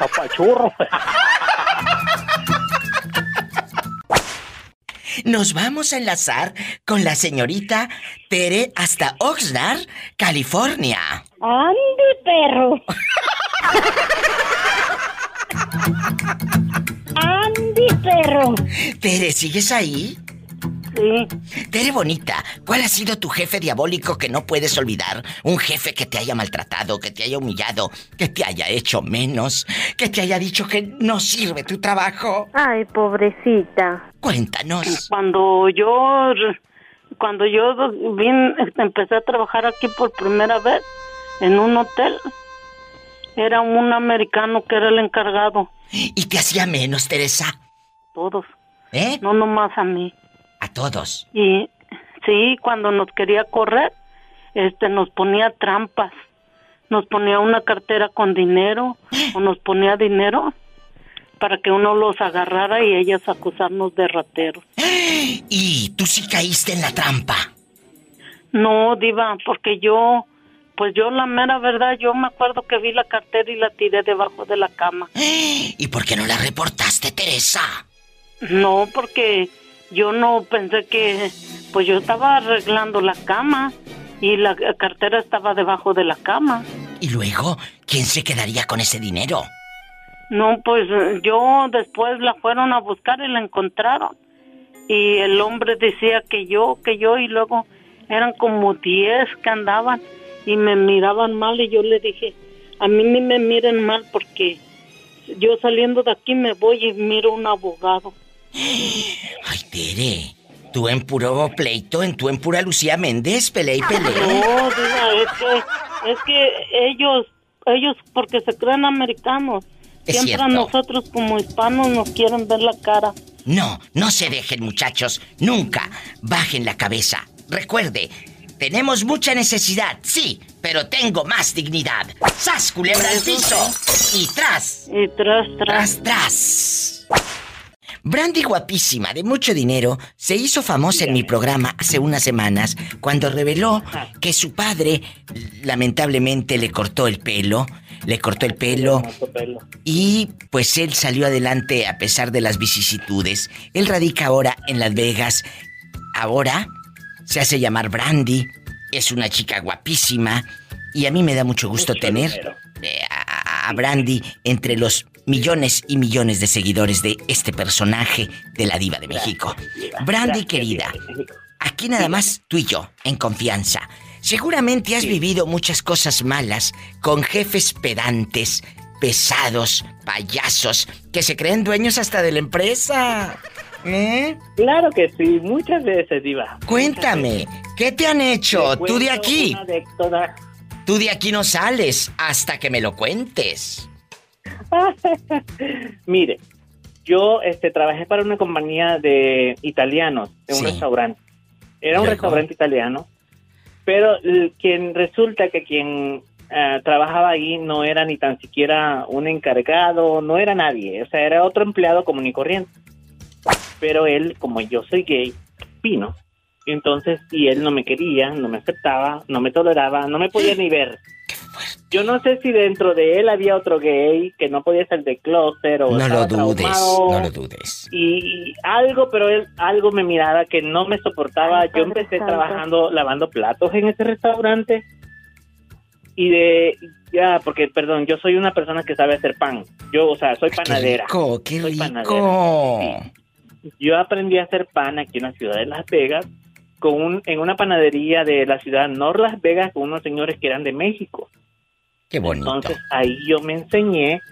Apachurro. Nos vamos a enlazar con la señorita Tere hasta Oxnard, California. ¡Ande, perro! <laughs> ¡Ande, perro! Tere, ¿sigues ahí? Sí. Tere bonita, ¿cuál ha sido tu jefe diabólico que no puedes olvidar? Un jefe que te haya maltratado, que te haya humillado, que te haya hecho menos, que te haya dicho que no sirve tu trabajo. Ay, pobrecita. Cuéntanos. Cuando yo cuando yo vine, empecé a trabajar aquí por primera vez en un hotel, era un americano que era el encargado. ¿Y te hacía menos, Teresa? Todos. ¿Eh? No nomás a mí. Todos. Y sí, cuando nos quería correr, este nos ponía trampas. Nos ponía una cartera con dinero o nos ponía dinero para que uno los agarrara y ellas acusarnos de rateros. <gasps> ¿Y tú sí caíste en la trampa? No, diva, porque yo pues yo la mera verdad, yo me acuerdo que vi la cartera y la tiré debajo de la cama. <gasps> ¿Y por qué no la reportaste, Teresa? No, porque yo no pensé que, pues yo estaba arreglando la cama y la cartera estaba debajo de la cama. ¿Y luego quién se quedaría con ese dinero? No, pues yo después la fueron a buscar y la encontraron. Y el hombre decía que yo, que yo, y luego eran como 10 que andaban y me miraban mal y yo le dije, a mí ni me miren mal porque yo saliendo de aquí me voy y miro un abogado. Ay, Tere, tú en puro pleito, en tú en pura Lucía Méndez, pelea y pelea. No, diga, es que, es que ellos, ellos porque se creen americanos, Es siempre a nosotros como hispanos nos quieren ver la cara. No, no se dejen, muchachos. Nunca bajen la cabeza. Recuerde, Tenemos mucha necesidad, sí, pero tengo más dignidad. ¡Sas, culebra al piso! Y tras. Y tras, tras. Tras, Brandy guapísima, de mucho dinero, se hizo famosa en mi programa hace unas semanas cuando reveló que su padre lamentablemente le cortó el pelo, le cortó el pelo y pues él salió adelante a pesar de las vicisitudes. Él radica ahora en Las Vegas. Ahora se hace llamar Brandy, es una chica guapísima y a mí me da mucho gusto tener eh, a, Brandy entre los millones y millones de seguidores de este personaje de la diva de México. Brandy querida, aquí nada más tú y yo, en confianza. Seguramente has vivido muchas cosas malas con jefes pedantes, pesados, payasos, que se creen dueños hasta de la empresa. ¿Eh? Claro que sí, muchas veces, Diva. Cuéntame, ¿qué te han hecho? Tú de aquí. Tú de aquí no sales hasta que me lo cuentes. <laughs> Mire, yo este, trabajé para una compañía de italianos en un restaurante. Era un restaurante italiano, pero quien resulta que quien eh, trabajaba ahí no era ni tan siquiera un encargado, no era nadie, o sea, era otro empleado común y corriente. Pero él, como yo soy gay, vino. Entonces, y él no me quería, no me aceptaba, no me toleraba, no me podía <gasps> ni ver. Yo no sé si dentro de él había otro gay que no podía ser de closet o no lo dudes, no lo dudes. Y algo, pero él algo me miraba que no me soportaba. Yo empecé trabajando lavando platos en ese restaurante y de ya porque perdón, yo soy una persona que sabe hacer pan. Yo, o sea, soy panadera. Qué rico, qué rico. Yo aprendí a hacer pan aquí en la ciudad de Las Vegas con un, en una panadería de la ciudad Nor Las Vegas con unos señores que eran de México. Qué bonito. Entonces ahí yo me enseñé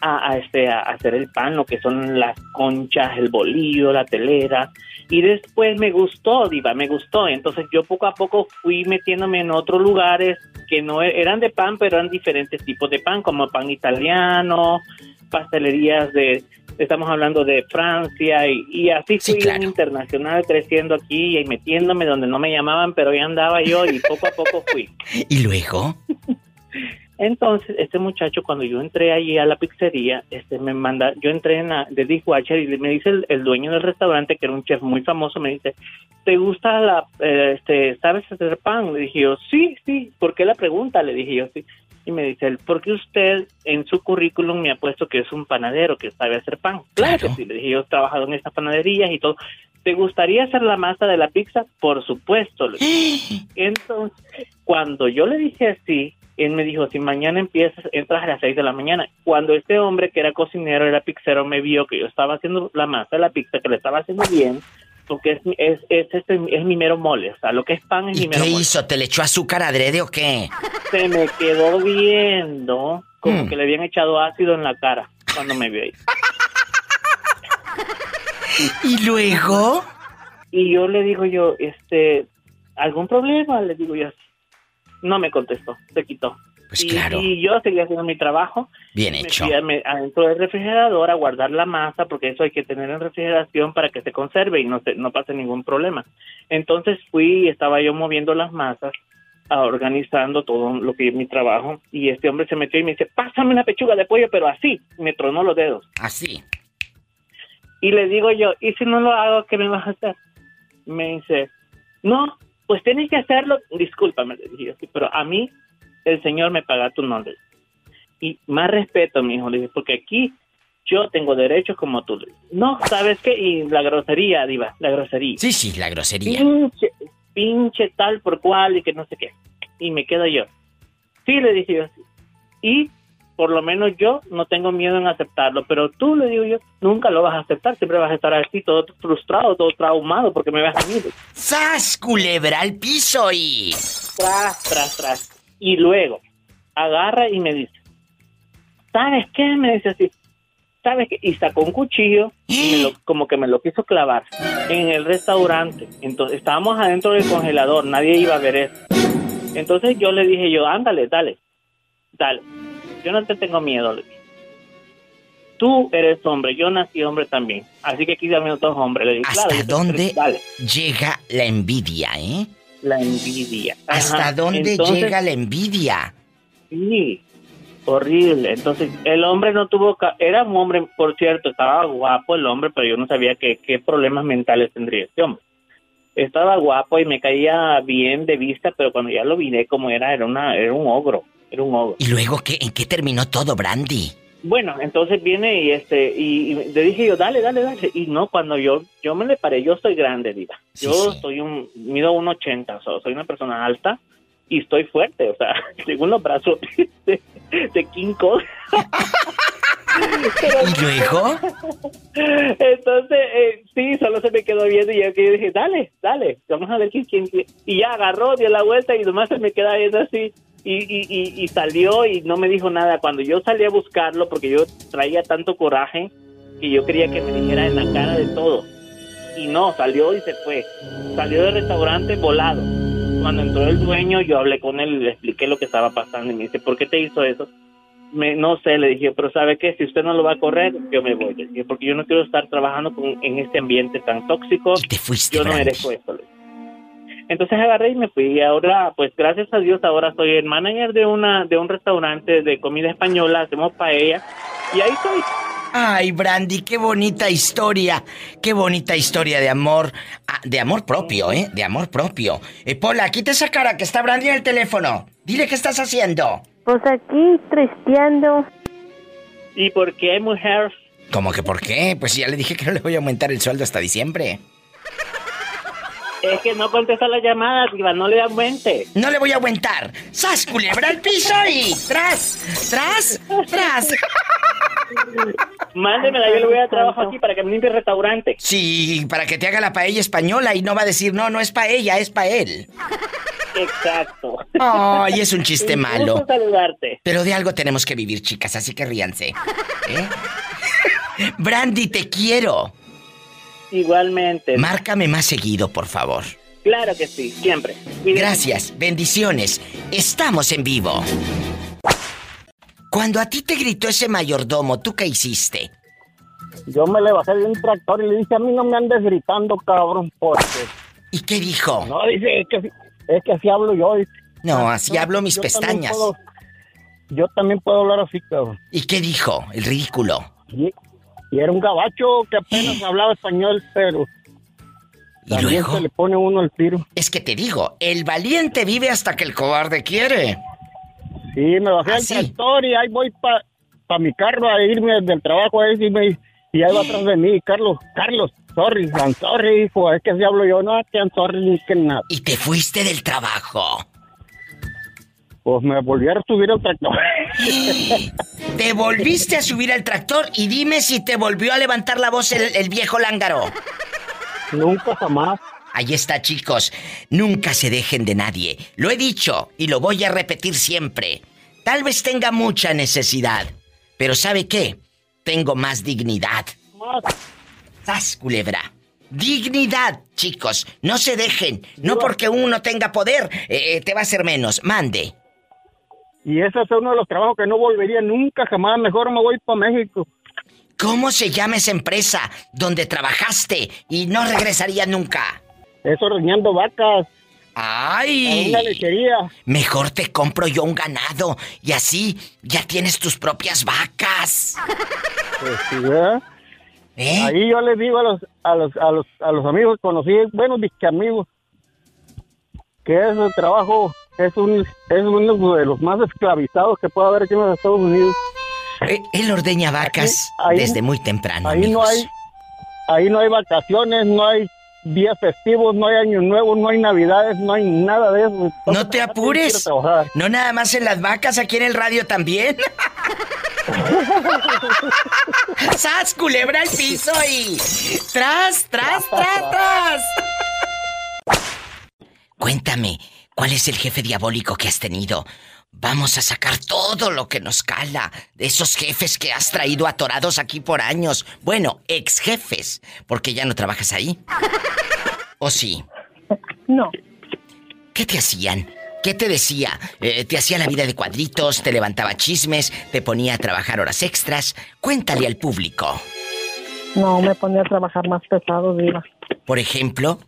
a, este, a hacer el pan, lo que son las conchas, el bolillo, la telera. Y después me gustó, Diva, me gustó. Entonces yo poco a poco fui metiéndome en otros lugares que no e, eran de pan, pero eran diferentes tipos de pan, como pan italiano, pastelerías de, estamos hablando de Francia y, así fui internacional creciendo aquí y metiéndome donde no me llamaban, pero ya andaba yo y poco a poco fui. <laughs> ¿Y luego? Entonces, este muchacho, cuando yo entré allí a la pizzería, este me manda, yo entré en la, de dishwasher y me dice el, dueño del restaurante, que era un chef muy famoso, me dice, ¿te gusta la, eh, este, sabes hacer pan? Le dije yo, sí, sí, ¿por qué la pregunta? Le dije yo, sí. Y me dice él, ¿por qué usted en su currículum me ha puesto que es un panadero, que sabe hacer pan? Claro, que sí, le dije yo, he trabajado en estas panaderías y todo. ¿Te gustaría hacer la masa de la pizza? Por supuesto. Le dije. <gasps> Entonces, cuando yo le dije así, él me dijo, si mañana empiezas, entras a las 6 de la mañana. Cuando este hombre que era cocinero, era pizzero, me vio que yo estaba haciendo la masa de la pizza, que le estaba haciendo bien, porque es, es, es, este, es, mi mero mole. O sea, lo que es pan es mi mero qué hizo? ¿Te le echó azúcar adrede o qué? Se me quedó viendo como hmm. que le habían echado ácido en la cara cuando me vio ahí. ¿Y luego? Y yo le digo yo, este, ¿algún problema? Le digo yo, no me contestó, se quitó. Pues claro. Y yo seguía haciendo mi trabajo. Bien hecho. Me adentro del refrigerador a guardar la masa, porque eso hay que tener en refrigeración para que se conserve y no, se, no pase ningún problema. Entonces fui y estaba yo moviendo las masas, organizando todo lo que es mi trabajo, y este hombre se metió y me dice, pásame una pechuga de pollo, pero así, me tronó los dedos. Así. Y le digo yo, ¿y si no lo hago, qué me vas a hacer? Me dice, no, pues tienes que hacerlo, discúlpame, le dije así, pero a mí el Señor me paga tu nombre. Y más respeto, mi hijo, le dije, porque aquí yo tengo derechos como tú. No, ¿sabes qué? Y la grosería, Diva, la grosería. Sí, sí, la grosería. Pinche, pinche tal por cual y que no sé qué. Y me quedo yo. Sí, le dije yo. Y por lo menos yo no tengo miedo en aceptarlo, pero tú le digo yo, nunca lo vas a aceptar, siempre vas a estar así, todo frustrado, todo traumado, porque me vas a mí. ¡Sas, culebra al piso y... Tras, tras, tras. Y luego, agarra y me dice, ¿sabes qué? Me dice así, ¿sabes qué? Y sacó un cuchillo y <gasps> como que me lo quiso clavar en el restaurante. Entonces, estábamos adentro del congelador, nadie iba a ver eso. Entonces yo le dije yo, ándale, dale, dale yo no te tengo miedo. Tú eres hombre, yo nací hombre también. Así que aquí dame otros hombres. ¿Hasta dónde llega la envidia, eh? La envidia. ¿Hasta dónde Entonces, llega la envidia? Sí, horrible. Entonces, el hombre no tuvo... ca- Era un hombre, por cierto, estaba guapo el hombre, pero yo no sabía qué, qué problemas mentales tendría este hombre. Estaba guapo y me caía bien de vista, pero cuando ya lo miré como era, era, una, era un ogro. Era un ogro. ¿Y luego qué? ¿En qué terminó todo, Brandy? Bueno, entonces viene y este y, y le dije yo, dale, dale, dale. Y no, cuando yo yo me le paré, yo soy grande, diva. Yo soy un mido un 80, o sea, soy una persona alta y estoy fuerte, o sea, <laughs> según los brazos de, de King Kong. <laughs> ¿Y luego? Entonces, eh, sí, solo se me quedó viendo y yo, yo dije, dale, dale, vamos a ver quién, quién, quién. Y ya agarró, dio la vuelta y nomás se me queda viendo así. Y, y, y, y salió y no me dijo nada. Cuando yo salí a buscarlo, porque yo traía tanto coraje que yo quería que me dijera en la cara de todo. Y no, salió y se fue. Salió del restaurante volado. Cuando entró el dueño, yo hablé con él y le expliqué lo que estaba pasando. Y me dice, ¿por qué te hizo eso? Me, no sé, le dije, pero ¿sabe qué? Si usted no lo va a correr, yo me voy. Le dije, porque yo no quiero estar trabajando con, en este ambiente tan tóxico. yo no merezco esto. le dije. Entonces agarré y me fui. Y ahora, pues gracias a Dios, ahora soy el manager de una de un restaurante de comida española. Hacemos paella. Y ahí estoy. Ay, Brandy, qué bonita historia. Qué bonita historia de amor. Ah, de amor propio, ¿eh? De amor propio. Eh, Pola, quita esa cara que está Brandy en el teléfono. Dile qué estás haciendo. Pues aquí tristeando. ¿Y por qué, mujer? ¿Cómo que por qué? Pues ya le dije que no le voy a aumentar el sueldo hasta diciembre. Es que no contesta la llamada, diva, no le aumente. No le voy a aumentar. ¡Sas, culebra al piso y tras, tras, tras! Mándemela, yo le voy a trabajo aquí para que me limpie el restaurante. Sí, para que te haga la paella española y no va a decir, no, no es paella, es pa' él. Exacto. Ay, es un chiste Un malo. gusto saludarte. Pero de algo tenemos que vivir, chicas, así que ríanse. ¿eh? Brandy, te quiero. Igualmente. Márcame más seguido, por favor. Claro que sí, siempre. Gracias, bendiciones. Estamos en vivo. Cuando a ti te gritó ese mayordomo, ¿tú qué hiciste? Yo me le bajé de un tractor y le dije, a mí no me andes gritando, cabrón, porque... ¿Y qué dijo? No, dice, es que, es que así hablo yo. dice. No, así hablo mis yo también pestañas. puedo- yo también puedo hablar así, cabrón. ¿Y qué dijo? El ridículo. Y, era un gabacho que apenas hablaba español, pero... ¿Y también luego? se le pone uno el tiro. Es que te digo, el valiente vive hasta que el cobarde quiere. Sí, me bajé del tractor y ahí voy para pa mi carro a irme del trabajo ahí y, me, y ahí va atrás de mí, Carlos, Carlos, sorry, I'm sorry, hijo, es que si hablo yo, no, que I'm sorry, ni que nada. Y te fuiste del trabajo. Pues me volví a subir al tractor. <laughs> Te volviste a subir al tractor y dime si te volvió a levantar la voz el, el viejo lángaro. Nunca jamás. Ahí está, chicos. Nunca se dejen de nadie. Lo he dicho y lo voy a repetir siempre. Tal vez tenga mucha necesidad, pero ¿sabe qué? Tengo más dignidad. ¡Sas, culebra! Dignidad, chicos. No se dejen. No porque uno tenga poder, eh, eh, te va a hacer menos. Mande. Y ese es uno de los trabajos que no volvería nunca, jamás. Mejor me voy para México. ¿Cómo se llama esa empresa donde trabajaste y no regresaría nunca? Eso ordeñando vacas. ¡Ay! Una lechería. Mejor te compro yo un ganado y así ya tienes tus propias vacas. Pues sí, ¿verdad? ¿Eh? Ahí yo les digo a los, a los, a los, a los amigos conocidos, bueno, disque amigos, que ese trabajo es un, es uno de los más esclavizados que puede haber aquí en los Estados Unidos. Eh, Él ordeña vacas Ahí- desde muy temprano. Ahí no hay, ahí no hay vacaciones, no hay días festivos, no hay año nuevo, no hay navidades, no hay nada de eso. No te apures. No nada más en las vacas, aquí en el radio también. <laughs> ¡Sas, culebra al piso y... ¡Tras, tras, tras, tras! Cuéntame, ¿cuál es el jefe diabólico que has tenido? Vamos a sacar todo lo que nos cala de esos jefes que has traído atorados aquí por años. Bueno, ex jefes, porque ya no trabajas ahí. ¿O sí? No. ¿Qué te hacían? ¿Qué te decía? Eh, ¿Te hacía la vida de cuadritos? ¿Te levantaba chismes? ¿Te ponía a trabajar horas extras? Cuéntale al público. No, me ponía a trabajar más pesado, Diva. Por ejemplo,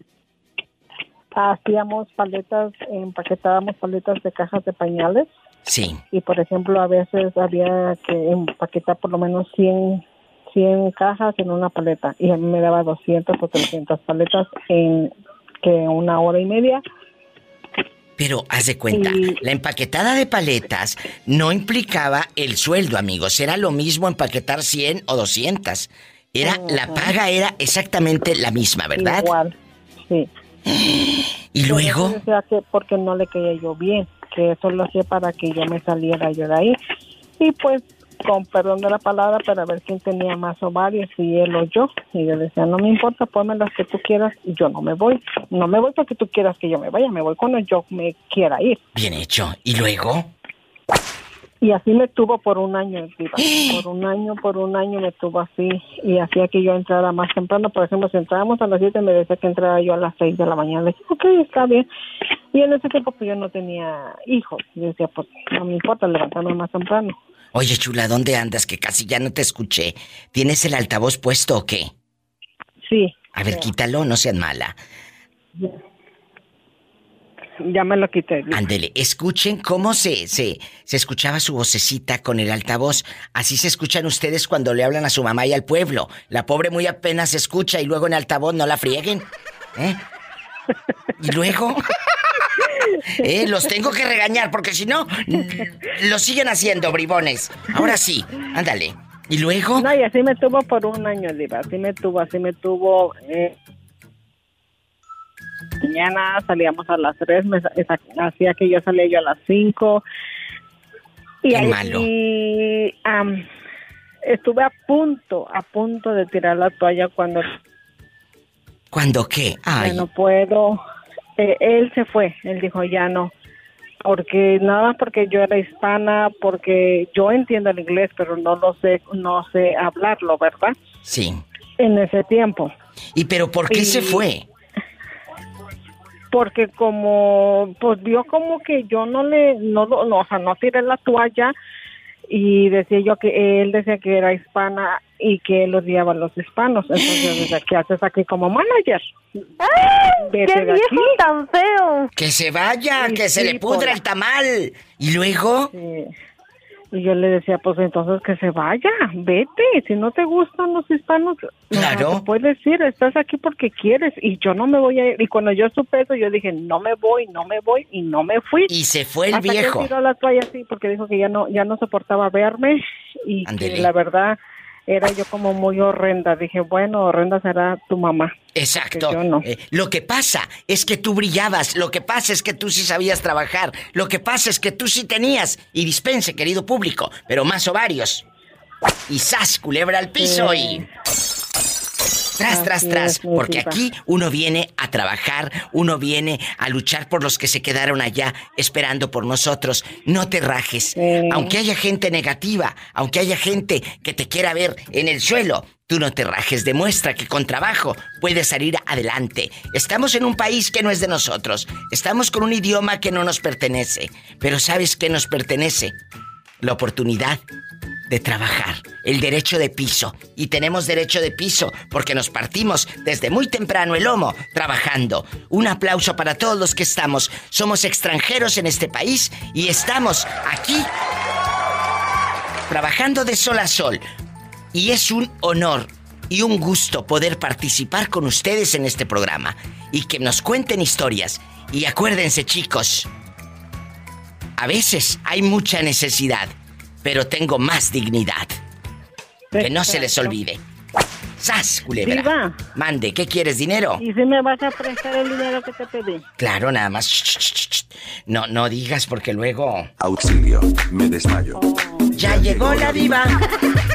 hacíamos paletas, empaquetábamos paletas de cajas de pañales. Sí. Y por ejemplo, a veces había que empaquetar por lo menos 100, 100 cajas en una paleta. Y a mí me daba 200 o 300 paletas en que una hora y media. Pero haz de cuenta, la empaquetada de paletas no implicaba el sueldo, amigos. Era lo mismo empaquetar 100 o 200. Era, la paga era exactamente la misma, ¿verdad? Igual, sí. ¿Y luego? Decía que porque no le caía yo bien, que eso lo hacía para que yo me saliera yo de ahí. Y pues, con perdón de la palabra, para ver quién tenía más ovarios, si él o yo. Y yo decía, no me importa, ponme las que tú quieras, y yo no me voy. No me voy porque tú quieras que yo me vaya, me voy cuando yo me quiera ir. Bien hecho. ¿Y luego? Y así me tuvo por un año, Diva. <gasps> Por un año, por un año me tuvo así. Y hacía que yo entrara más temprano. Por ejemplo, si entrábamos a las 7, me decía que entrara yo a las 6 de la mañana. Le decía, ok, está bien. Y en ese tiempo, pues yo no tenía hijos. Y decía, pues no me importa levantarme más temprano. Oye, chula, ¿dónde andas? Que casi ya no te escuché. ¿Tienes el altavoz puesto o qué? Sí. A ver, quítalo, no seas mala. Ya me lo quité. Ándele, escuchen cómo se, se, se escuchaba su vocecita con el altavoz. Así se escuchan ustedes cuando le hablan a su mamá y al pueblo. La pobre muy apenas se escucha y luego en altavoz no la frieguen. ¿Eh? Y luego... Eh, los tengo que regañar porque si no, lo siguen haciendo, bribones. Ahora sí, ándale. ¿Y luego? No, y así me tuvo por un año, Diva. Así me tuvo, así me tuvo. Eh, mañana salíamos a las 3, me, hacía que yo salía yo a las 5. Y Qué ahí malo. am, estuve a punto, a punto de tirar la toalla cuando ¿Cuándo qué? ya Ay, no puedo. Eh, él se fue, él dijo ya no. Porque nada más porque yo era hispana, porque yo entiendo el inglés, pero no lo sé, no sé hablarlo, ¿verdad? sí. En ese tiempo. ¿Y pero por qué se fue? Porque como pues vio como que yo no le no, lo- no o sea no tiré la toalla y decía yo que él decía que era hispana y que él odiaba a los hispanos entonces decía, ¿qué haces aquí como manager? Vete ¡Qué de viejo aquí. tan feo! Que se vaya, Sí, que se le pudra el tamal. ¿Y luego? Y yo le decía pues entonces que se vaya vete si no te gustan los hispanos Claro. no te puedes ir estás aquí porque quieres y yo no me voy a ir y cuando yo supe eso yo dije no me voy no me voy y no me fui y se fue el Hasta que viejo. tiró la toalla así porque dijo que ya no ya no soportaba verme y que la verdad era yo como muy horrenda dije bueno horrenda será tu mamá Exacto. Yo no. Eh, lo que pasa es que tú brillabas, lo que pasa es que tú sí sabías trabajar, lo que pasa es que tú sí tenías, y dispense, querido público, pero más ovarios. Y sas, culebra al piso y... Tras, tras, tras, porque aquí uno viene a trabajar, uno viene a luchar por los que se quedaron allá esperando por nosotros. No te rajes. Aunque haya gente negativa, aunque haya gente que te quiera ver en el suelo, tú no te rajes. Demuestra que con trabajo puedes salir adelante. Estamos en un país que no es de nosotros. Estamos con un idioma que no nos pertenece. Pero ¿sabes qué nos pertenece? La oportunidad de trabajar, el derecho de piso. Y tenemos derecho de piso porque nos partimos desde muy temprano el lomo trabajando. Un aplauso para todos los que estamos. Somos extranjeros en este país y estamos aquí trabajando de sol a sol. Y es un honor y un gusto poder participar con ustedes en este programa y que nos cuenten historias. Y acuérdense chicos, a veces hay mucha necesidad, pero tengo más dignidad. Que no se les olvide. ¡Sas, culebra! Diva. Mande, ¿qué quieres, dinero? y si me vas a prestar el dinero que te pedí Claro, nada más. Ch, ch, ch. No, no digas porque luego. Auxilio, me desmayo. ¡Ya llegó la diva!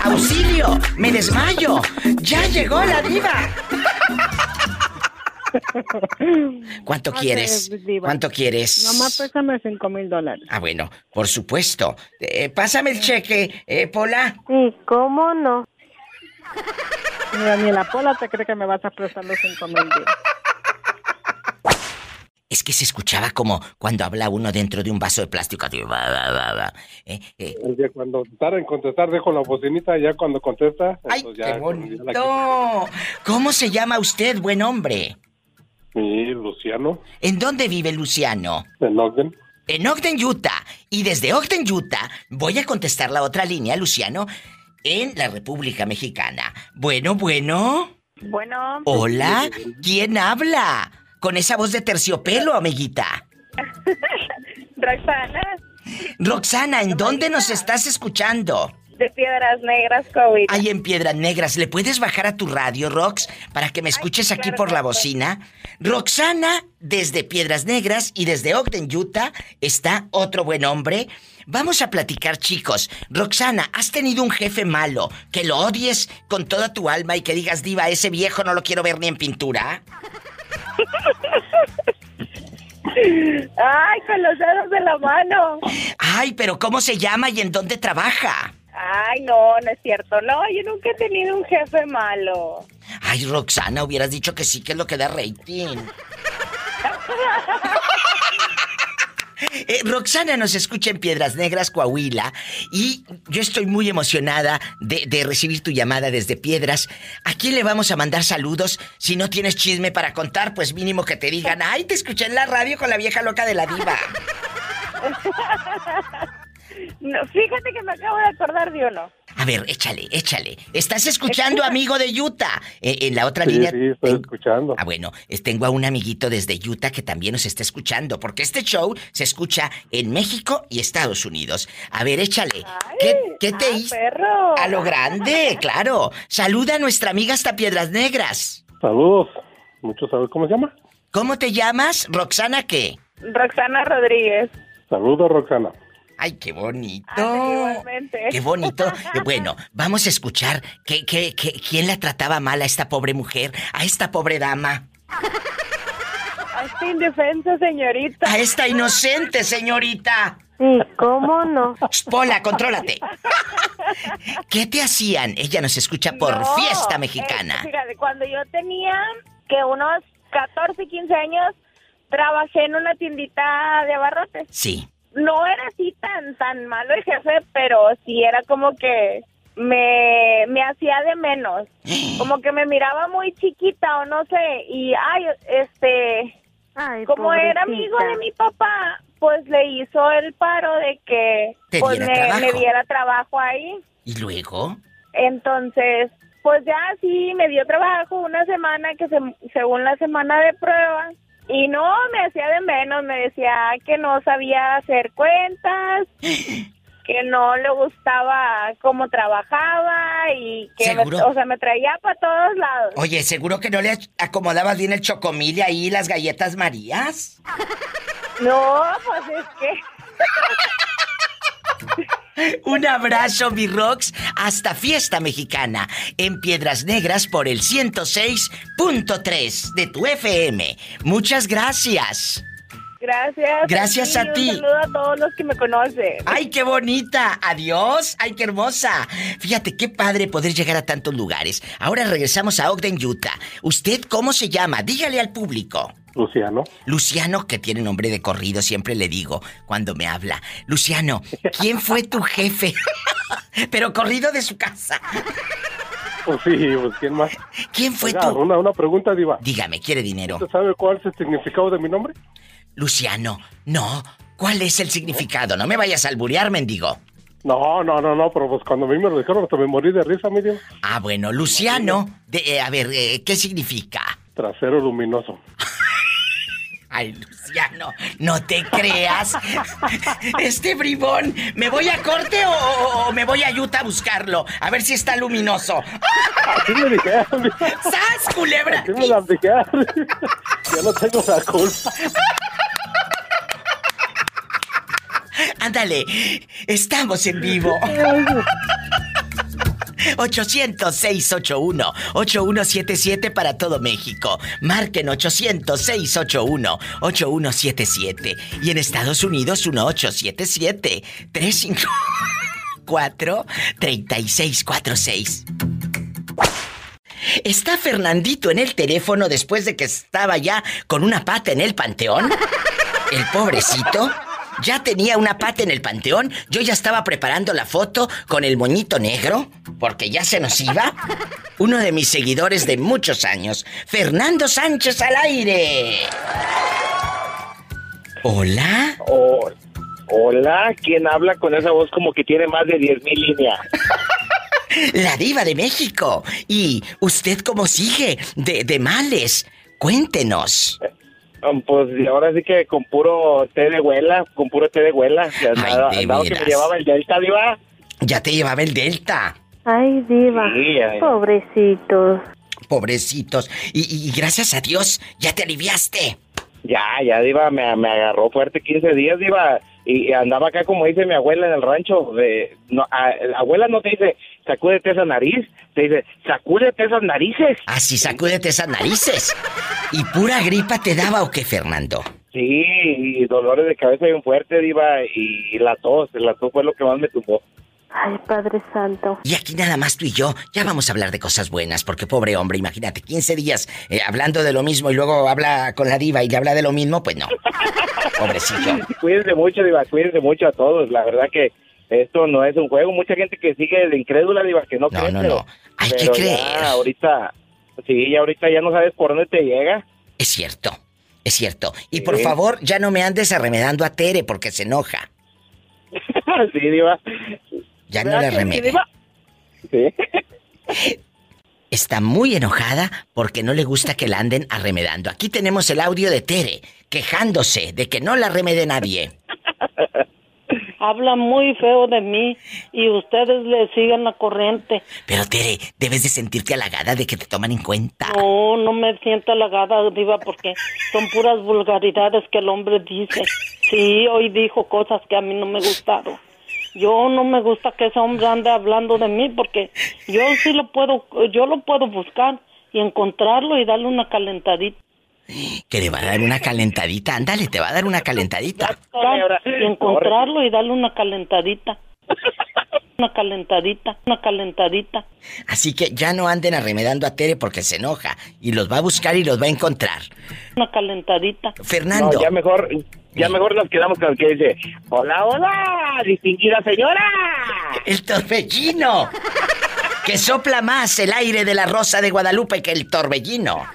¡Auxilio! ¡Me desmayo! ¡Ya llegó la diva! ¿Cuánto Ok, quieres? diva. ¿Cuánto quieres? nomás préstame cinco mil dólares Ah, bueno, por supuesto. Eh, pásame el cheque, eh, Pola. ¿Y cómo no? Mira, ni la pola te cree que me vas a prestar los cinco mil Diva. Es que se escuchaba como cuando habla uno dentro de un vaso de plástico. va. Eh, eh, El día cuando tarda en contestar, dejo la bocinita ya cuando contesta. ¡Ay, qué ya, bonito! ¿Cómo se llama usted, buen hombre? Sí, Luciano. ¿En dónde vive Luciano? En Ogden. En Ogden, Utah. Y desde Ogden, Utah, voy a contestar la otra línea, Luciano, en la República Mexicana. Bueno, bueno. Bueno. Hola, ¿quién habla? Con esa voz de terciopelo, amiguita. <laughs> Roxana, Roxana, ¿en dónde nos estás escuchando? De Piedras Negras, Coahuila. Ahí en Piedras Negras, ¿le puedes bajar a tu radio, Rox, para que me escuches aquí por la bocina? Roxana, desde Piedras Negras y desde Ogden, Utah, está otro buen hombre. Vamos a platicar, chicos. Roxana, ¿has tenido un jefe malo que lo odies con toda tu alma y que digas, diva, ese viejo no lo quiero ver ni en pintura? <laughs> Ay, con los dedos de la mano. Ay, pero ¿cómo se llama y en dónde trabaja? Ay, no, no es cierto. No, yo nunca he tenido un jefe malo. Ay, Roxana, hubieras dicho que sí, que es lo que da rating. <laughs> Eh, Roxana nos escucha en Piedras Negras, Coahuila, y yo estoy muy emocionada de, de recibir tu llamada desde Piedras. ¿A quién le vamos a mandar saludos? Si no tienes chisme para contar, pues mínimo que te digan, ay, te escuché en la radio con la vieja loca de la diva. <laughs> No, fíjate que me acabo de acordar de uno. A ver, échale, échale. ¿Estás escuchando, amigo de Utah? Eh, en la otra Sí, línea. sí, estoy escuchando. Ah, bueno, tengo a un amiguito desde Utah que también nos está escuchando, porque este show se escucha en México y Estados Unidos. A ver, échale. ¿Qué, qué te hizo? A lo grande, claro. Saluda a nuestra amiga hasta Piedras Negras. Saludos. Muchos saludos. ¿Cómo se llama? ¿Cómo te llamas? ¿Roxana qué? Roxana Rodríguez. Saludos, Roxana. Ay, qué bonito. igualmente. Qué bonito. Eh, <laughs> Bueno, vamos a escuchar qué, qué, qué- quién la trataba mal a esta pobre mujer, a esta pobre dama, A esta indefensa señorita. a esta inocente señorita. Sí, ¿cómo no? Pola, contrólate. ¿Qué te hacían? Ella nos escucha por No, fiesta eh, mexicana. fíjate, cuando yo tenía que unos 14, 15 años, trabajé en una tiendita de abarrotes. Sí. No era así tan tan malo el jefe, pero sí era como que me, me hacía de menos. <gasps> Como que me miraba muy chiquita o no sé. Y, ay, este... como era amigo de mi papá, pues le hizo el paro de que pues me diera trabajo ahí. ¿Y luego? Entonces, pues ya sí, me dio trabajo una semana que se, según la semana de prueba. Y no, me hacía de menos, me decía que no sabía hacer cuentas, <gasps> que no le gustaba cómo trabajaba y que, me- o sea, me traía para todos lados. Oye, ¿seguro que no le acomodabas bien el chocomil y ahí las galletas marías? No, pues es que... <laughs> Un abrazo, mi Rox, hasta Fiesta Mexicana, en Piedras Negras por el 106.3 de tu FM. Muchas gracias. Gracias. Gracias a ti. Un saludo a todos los que me conocen. ¡Ay, qué bonita! ¡Adiós! ¡Ay, qué hermosa! Fíjate, qué padre poder llegar a tantos lugares. Ahora regresamos a Ogden, Utah. ¿Usted cómo se llama? Dígale al público. Luciano. Luciano, que tiene nombre de corrido, siempre le digo cuando me habla. Luciano, ¿quién fue tu jefe? <laughs> Pero corrido de su casa. Pues sí, pues ¿quién más? ¿Quién fue Oiga, tú? Una, una pregunta, Diva. Dígame, ¿quiere dinero? ¿Usted sabe cuál es el significado de mi nombre? Luciano, no. ¿Cuál es el significado? No me vayas a alburear, mendigo. No, no, no, no, pero pues cuando a mí me lo dijeron hasta me morí de risa, mi Diva. Ah, bueno, Luciano, de- eh, a ver, eh, ¿qué significa? Trasero luminoso. Ay, Luciano, no te creas. <laughs> Este bribón, ¿me voy a corte o, o- o me voy a Utah a buscarlo? A ver si está luminoso. Así me dijeron. ¡Sas, culebra! Así me las dijeron. ya no tengo la culpa. Ándale, estamos en vivo. 800-681-8177 para todo México. Marquen 800-681-8177. Y en Estados Unidos, 1877-354-3646. ¿Está Fernandito en el teléfono después de que estaba ya con una pata en el panteón? El pobrecito. Ya tenía una pata en el panteón, yo ya estaba preparando la foto con el moñito negro, porque ya se nos iba. Uno de mis seguidores de muchos años, Fernando Sánchez al aire. Hola. hola, ¿quién habla con esa voz como que tiene más de 10 mil líneas? La diva de México. ¿Y usted cómo sigue? De, de males. Cuéntenos. Um, Pues ahora sí que con puro té de huela, con puro té de huela. que andaba- de andaba que me llevaba el Delta, diva. Ya te llevaba el Delta. Ay, diva. Sí, ay. Pobrecitos. Pobrecitos. Y, y- y gracias a Dios, ya te aliviaste. Ya, ya, diva, me, me agarró fuerte 15 días, diva. Y, andaba acá, como dice mi abuela en el rancho. De, no, a- la abuela no te dice, sacúdete esa nariz. Te dice, sacúdete esas narices. Así, sacúdete esas narices. ¿Y pura gripa te daba o qué, Fernando? Sí, y dolores de cabeza bien fuerte, diva. Y la tos, la tos fue lo que más me tumbó. Ay, Padre Santo. Y aquí nada más tú y yo, ya vamos a hablar de cosas buenas, porque pobre hombre, imagínate, 15 días eh, hablando de lo mismo y luego habla con la diva y le habla de lo mismo, pues no. <laughs> Pobrecillo. Cuídense mucho, Diva, cuídense mucho a todos. La verdad que esto no es un juego. Mucha gente que sigue de incrédula, Diva, que no, cree. no, pero- no. Hay que creer. ya ahorita, sí, ya ahorita ya no sabes por dónde te llega. Es cierto, es cierto. Y por favor, ya no me andes arremedando a Tere porque se enoja. <laughs> sí, Diva. Ya no ¿Verdad le que sí, remede. Diva? Sí. Está muy enojada porque no le gusta que la anden arremedando. Aquí tenemos el audio de Tere quejándose de que no la remede nadie. Habla muy feo de mí y ustedes le siguen la corriente. Pero Tere, debes de sentirte halagada de que te toman en cuenta. No, no me siento halagada, Diva, porque son puras vulgaridades que el hombre dice. Sí, hoy dijo cosas que a mí no me gustaron. Yo no me gusta que ese hombre ande hablando de mí porque yo sí lo puedo, yo lo puedo buscar y encontrarlo y darle una calentadita. Que le va a dar una calentadita. Ándale, te va a dar una calentadita. Y encontrarlo y darle una calentadita. Una calentadita, una calentadita. Así que ya no anden arremedando a Tere porque se enoja. Y los va a buscar y los va a encontrar. Una calentadita. Fernando. No, ya mejor, ya mejor nos quedamos con el que dice, hola, hola, distinguida señora. El torbellino. Que sopla más el aire de la rosa de Guadalupe que el torbellino.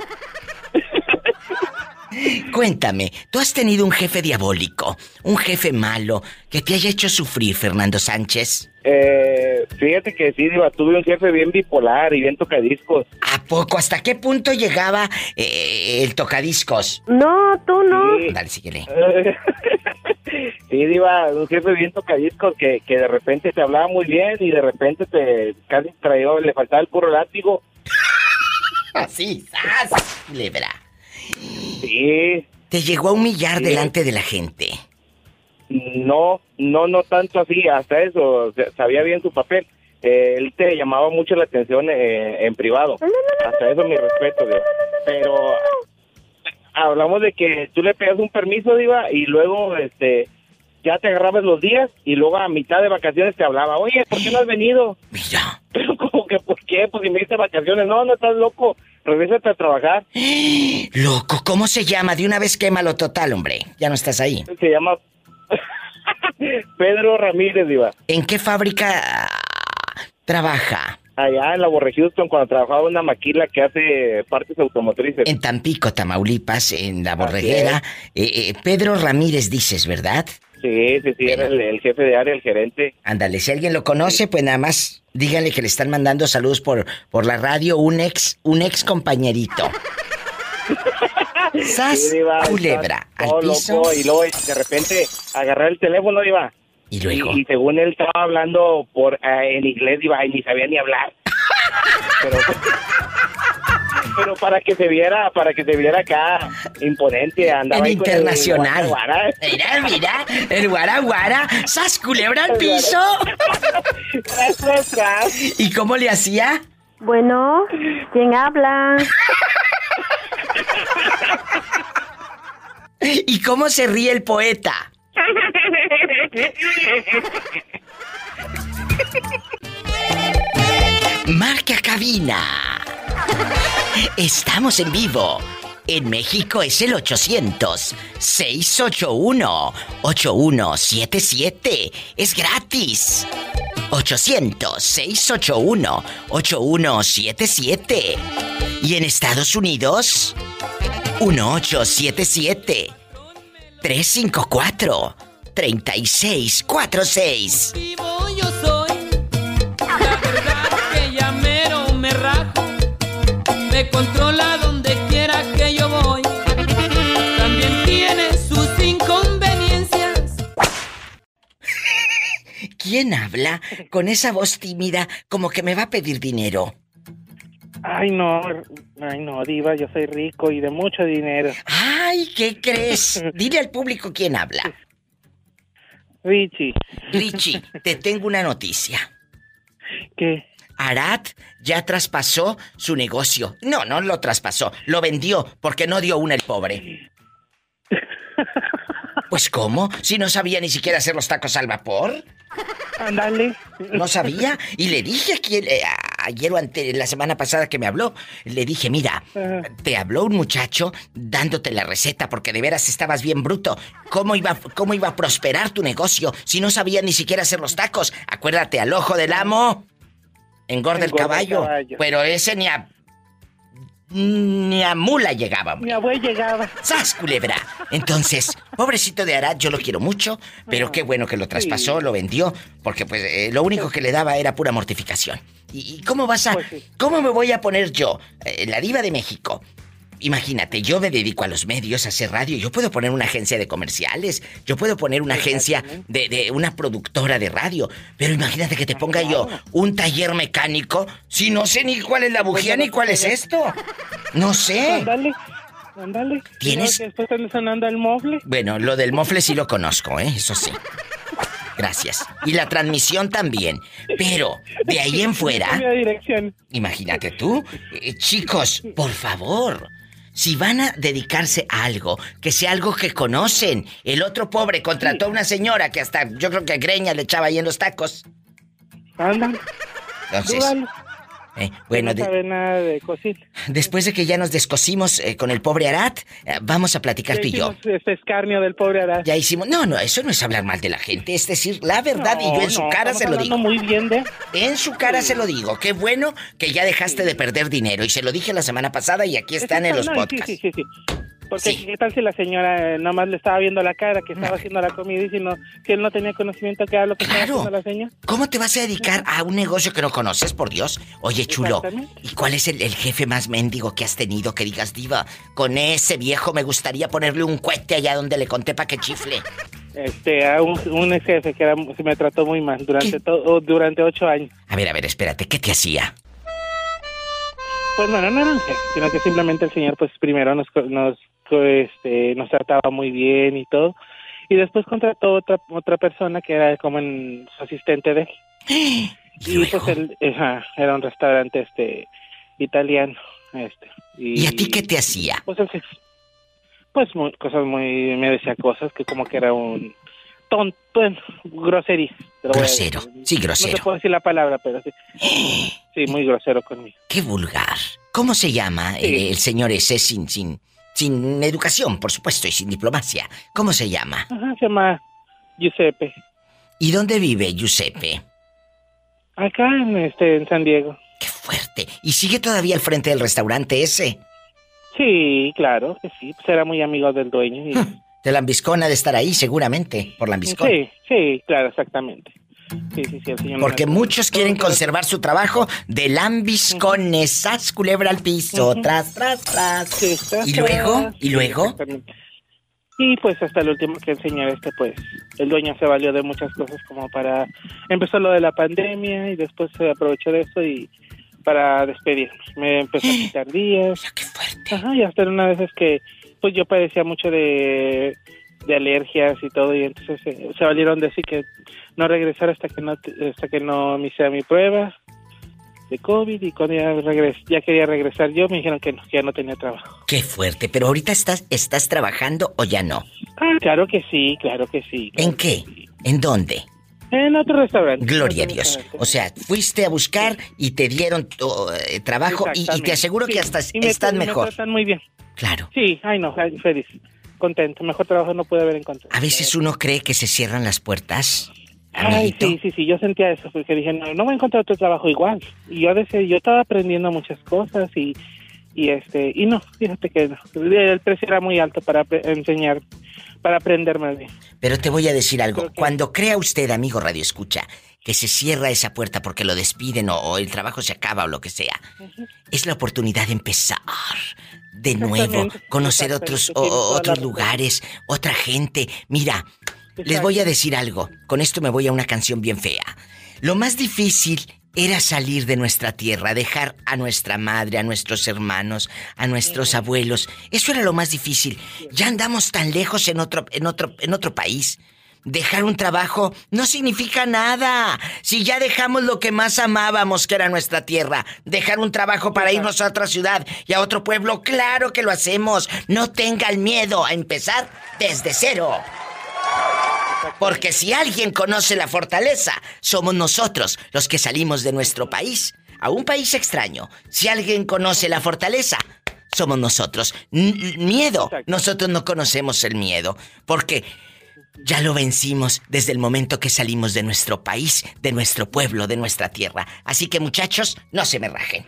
Cuéntame, ¿tú has tenido un jefe diabólico, un jefe malo, que te haya hecho sufrir, Fernando Sánchez? Eh, fíjate que sí, Diva, tuve un jefe bien bipolar y bien tocadiscos. ¿A poco? ¿Hasta qué punto llegaba eh, el tocadiscos? No, tú no. Dale, síguele. <laughs> Sí, Diva, un jefe bien tocadiscos que, que de repente te hablaba muy bien y de repente te casi traía, le faltaba el puro látigo. <laughs> Así, ¡zas! Culebra. Sí. Te llegó a humillar Sí. delante de la gente. No, no, no tanto así, hasta eso, sabía bien su papel. Eh, él te llamaba mucho la atención eh, en privado. Hasta eso mi respeto, Diva. Pero hablamos de que tú le pegas un permiso, Diva, y luego este ya te agarrabas los días y luego a mitad de vacaciones te hablaba, oye, ¿por qué no has venido? Mira. Pero como que, ¿por qué? Pues si me diste vacaciones. No, no estás loco. Regrésate a trabajar. <gasps> Loco, ¿cómo se llama? De una vez quémalo total, hombre. Ya no estás ahí. Se llama <laughs> Pedro Ramírez, Diva. ¿En qué fábrica trabaja? Allá en la Borre Houston, cuando trabajaba una maquila que hace partes automotrices. En Tampico, Tamaulipas, en la borreguera. Eh, eh, Pedro Ramírez dices, ¿verdad? Sí, sí, sí, era el, el jefe de área, el gerente. Ándale, si alguien lo conoce, pues nada más díganle que le están mandando saludos por, por la radio un ex, un ex compañerito. <laughs> ¡Sas! Diva, culebra, al piso. loco, y luego de repente agarrar el teléfono, Diva. Y luego. Y, según él estaba hablando por eh, en inglés, Diva, y ni sabía ni hablar. Pero, pero para que se viera, para que se viera acá imponente, andaba En con el internacional. guara, guara. Mira, mira, el guara guara, ¡sas culebra al piso! <laughs> Tras, tras, tras. ¿Y cómo le hacía? Bueno, ¿quién habla? ¿Y cómo se ríe el poeta? Marca cabina. Estamos en vivo. En México es el 800-681-8177. Es gratis. 800-681-8177. Y en Estados Unidos, 1877 354 3646. Vivo yo soy. La verdad que ya mero me rajo. Me controla ¿Quién habla con esa voz tímida como que me va a pedir dinero? Ay, no, ay, no, Diva, yo soy rico y de mucho dinero. Ay, ¿qué crees? <laughs> Dile al público quién habla. Richie. Richie, te tengo una noticia. ¿Qué? Arad ya traspasó su negocio. No, no lo traspasó, lo vendió porque no dio una el pobre. <laughs> Pues ¿cómo? Si no sabía ni siquiera hacer los tacos al vapor. Ándale. No sabía. Y le dije aquí, eh, ayer o ante, la semana pasada que me habló, le dije, mira, te habló un muchacho dándote la receta porque de veras estabas bien bruto. ¿Cómo iba, cómo iba a prosperar tu negocio si no sabía ni siquiera hacer los tacos? Acuérdate, al ojo del amo, engorda el Engorda el caballo. caballo. Pero ese ni a... Ni a mula llegaba. Mi abuelo llegaba. ¡Sas, culebra! Entonces, pobrecito de Arad, yo lo quiero mucho, pero qué bueno que lo traspasó, lo vendió, porque pues eh, lo único que le daba era pura mortificación. ¿Y, cómo vas a... ¿Cómo me voy a poner yo, eh, la diva de México? Imagínate, yo me dedico a los medios, a hacer radio, yo puedo poner una agencia de comerciales, yo puedo poner una agencia de, de una productora de radio, pero imagínate que te ponga yo un taller mecánico si no sé ni cuál es la bujía ni cuál es esto. No sé. Ándale, ándale. ¿Tienes? Después sonando el mofle. Bueno, lo del mofle sí lo conozco, ¿eh? Eso sí. Gracias. Y la transmisión también. Pero, de ahí en <laughs> fuera, imagínate tú, eh, chicos, por favor. Si van a dedicarse a algo, que sea algo que conocen. El otro pobre contrató a una señora que hasta yo creo que greña le echaba ahí en los tacos. Anda. Entonces, Dúdalo. Eh, bueno, no de- sabe nada de cocina. después de que ya nos descosimos eh, con el pobre Arat, eh, vamos a platicar Ya tú y yo. Este escarnio del pobre Arad. Ya hicimos. No, no, eso no es hablar mal de la gente, es decir, la verdad y yo en su no, cara se lo digo. muy bien de. En su cara se lo digo. Qué bueno que ya dejaste de perder dinero. Y se lo dije la semana pasada y aquí están en los No, podcasts. Sí, sí, sí, sí. Porque qué tal si la señora eh, nomás le estaba viendo la cara que estaba haciendo la comida y si, no, si él no tenía conocimiento que era lo que estaba haciendo la señora. ¿Cómo te vas a dedicar a un negocio que no conoces, por Dios? Oye, chulo. ¿y cuál es el, el jefe más mendigo que has tenido que digas, diva? Con ese viejo me gustaría ponerle un cohete allá donde le conté pa' que chifle. Este, a un, un jefe que era, se me trató muy mal durante, todo, durante ocho años. A ver, a ver, espérate, ¿qué te hacía? Pues bueno, no era un jefe, sino que simplemente el señor, pues primero nos, nos, este, nos trataba muy bien y todo. Y después contrató otra otra persona que era como en, su asistente de él. <gasps> Y, pues él, ajá, era un restaurante este italiano. Este, y, ¿Y a ti qué te hacía? Pues, pues muy- cosas muy, me decía cosas que como que era un tonto, bueno, grosería. Grosero. Sí, No grosero. te puedo decir la palabra, pero sí. <gasps> Sí, muy grosero conmigo. Qué vulgar. ¿Cómo se llama Sí. eh, el señor ese sin, sin, sin educación, por supuesto, y sin diplomacia? ¿Cómo se llama? Ajá, se llama Giuseppe. ¿Y dónde vive Giuseppe? Acá en, este, en San Diego. ¿Y sigue todavía al frente del restaurante ese? Sí, claro que sí. Pues era muy amigo del dueño. y- <laughs> De Lambiscón ha de estar ahí, seguramente, por Lambiscón. sí, sí, claro, exactamente. Sí, sí, sí, el señor Porque me- muchos quieren conservar su trabajo de Lambiscón, esas culebra al piso, tras, tras, tras. ¿Y luego? ¿Y luego? Y pues hasta el último que el señor este, pues, el dueño se valió de muchas cosas como para... Empezó lo de la pandemia y después se aprovechó de eso y para despedirme. Me empezó a quitar días. ¡Qué fuerte! Ajá, y hasta una vez es que, pues yo padecía mucho de, de alergias y todo y entonces eh, se valieron de decir que no regresar hasta que no, hasta que no me hiciera mi prueba de COVID y cuando ya, regres- ya quería regresar yo me dijeron que, no, que ya no tenía trabajo. Qué fuerte, pero ahorita estás, estás trabajando o ya no. Ah, claro que sí, claro que sí. ¿En qué? ¿En dónde? En otro restaurante. Gloria a Dios. O sea, fuiste a buscar y te dieron oh, eh, trabajo y, y te aseguro que Sí, hasta y me- estás me mejor. tratan muy bien. Claro. Sí, ay no, feliz. Contento. Mejor trabajo no puede haber encontrado. A veces uno cree que se cierran las puertas. Ay, sí, sí, sí, yo sentía eso, porque dije, no, no voy a encontrar otro trabajo igual. Y yo decía, yo estaba aprendiendo muchas cosas y, y este, y no, fíjate que no. el precio era muy alto para enseñar, para aprenderme bien. Pero te voy a decir algo. Cuando crea usted, amigo Radio Escucha, que se cierra esa puerta porque lo despiden o, o el trabajo se acaba o lo que sea, es la oportunidad de empezar de nuevo, conocer otros, o- otros lugares, otra gente. Mira, les voy a decir algo. Con esto me voy a una canción bien fea. Lo más difícil era salir de nuestra tierra, dejar a nuestra madre, a nuestros hermanos, a nuestros abuelos. Eso era lo más difícil. Ya andamos tan lejos en otro, en otro, en otro país. Dejar un trabajo no significa nada. Si ya dejamos lo que más amábamos, que era nuestra tierra, dejar un trabajo para irnos a otra ciudad y a otro pueblo, claro que lo hacemos. No tengan miedo a empezar desde cero. Porque si alguien conoce la fortaleza, somos nosotros los que salimos de nuestro país a un país extraño. Si alguien conoce la fortaleza, somos nosotros. N- miedo, nosotros no conocemos el miedo, porque ya lo vencimos desde el momento que salimos de nuestro país, de nuestro pueblo, de nuestra tierra. Así que muchachos, no se me rajen.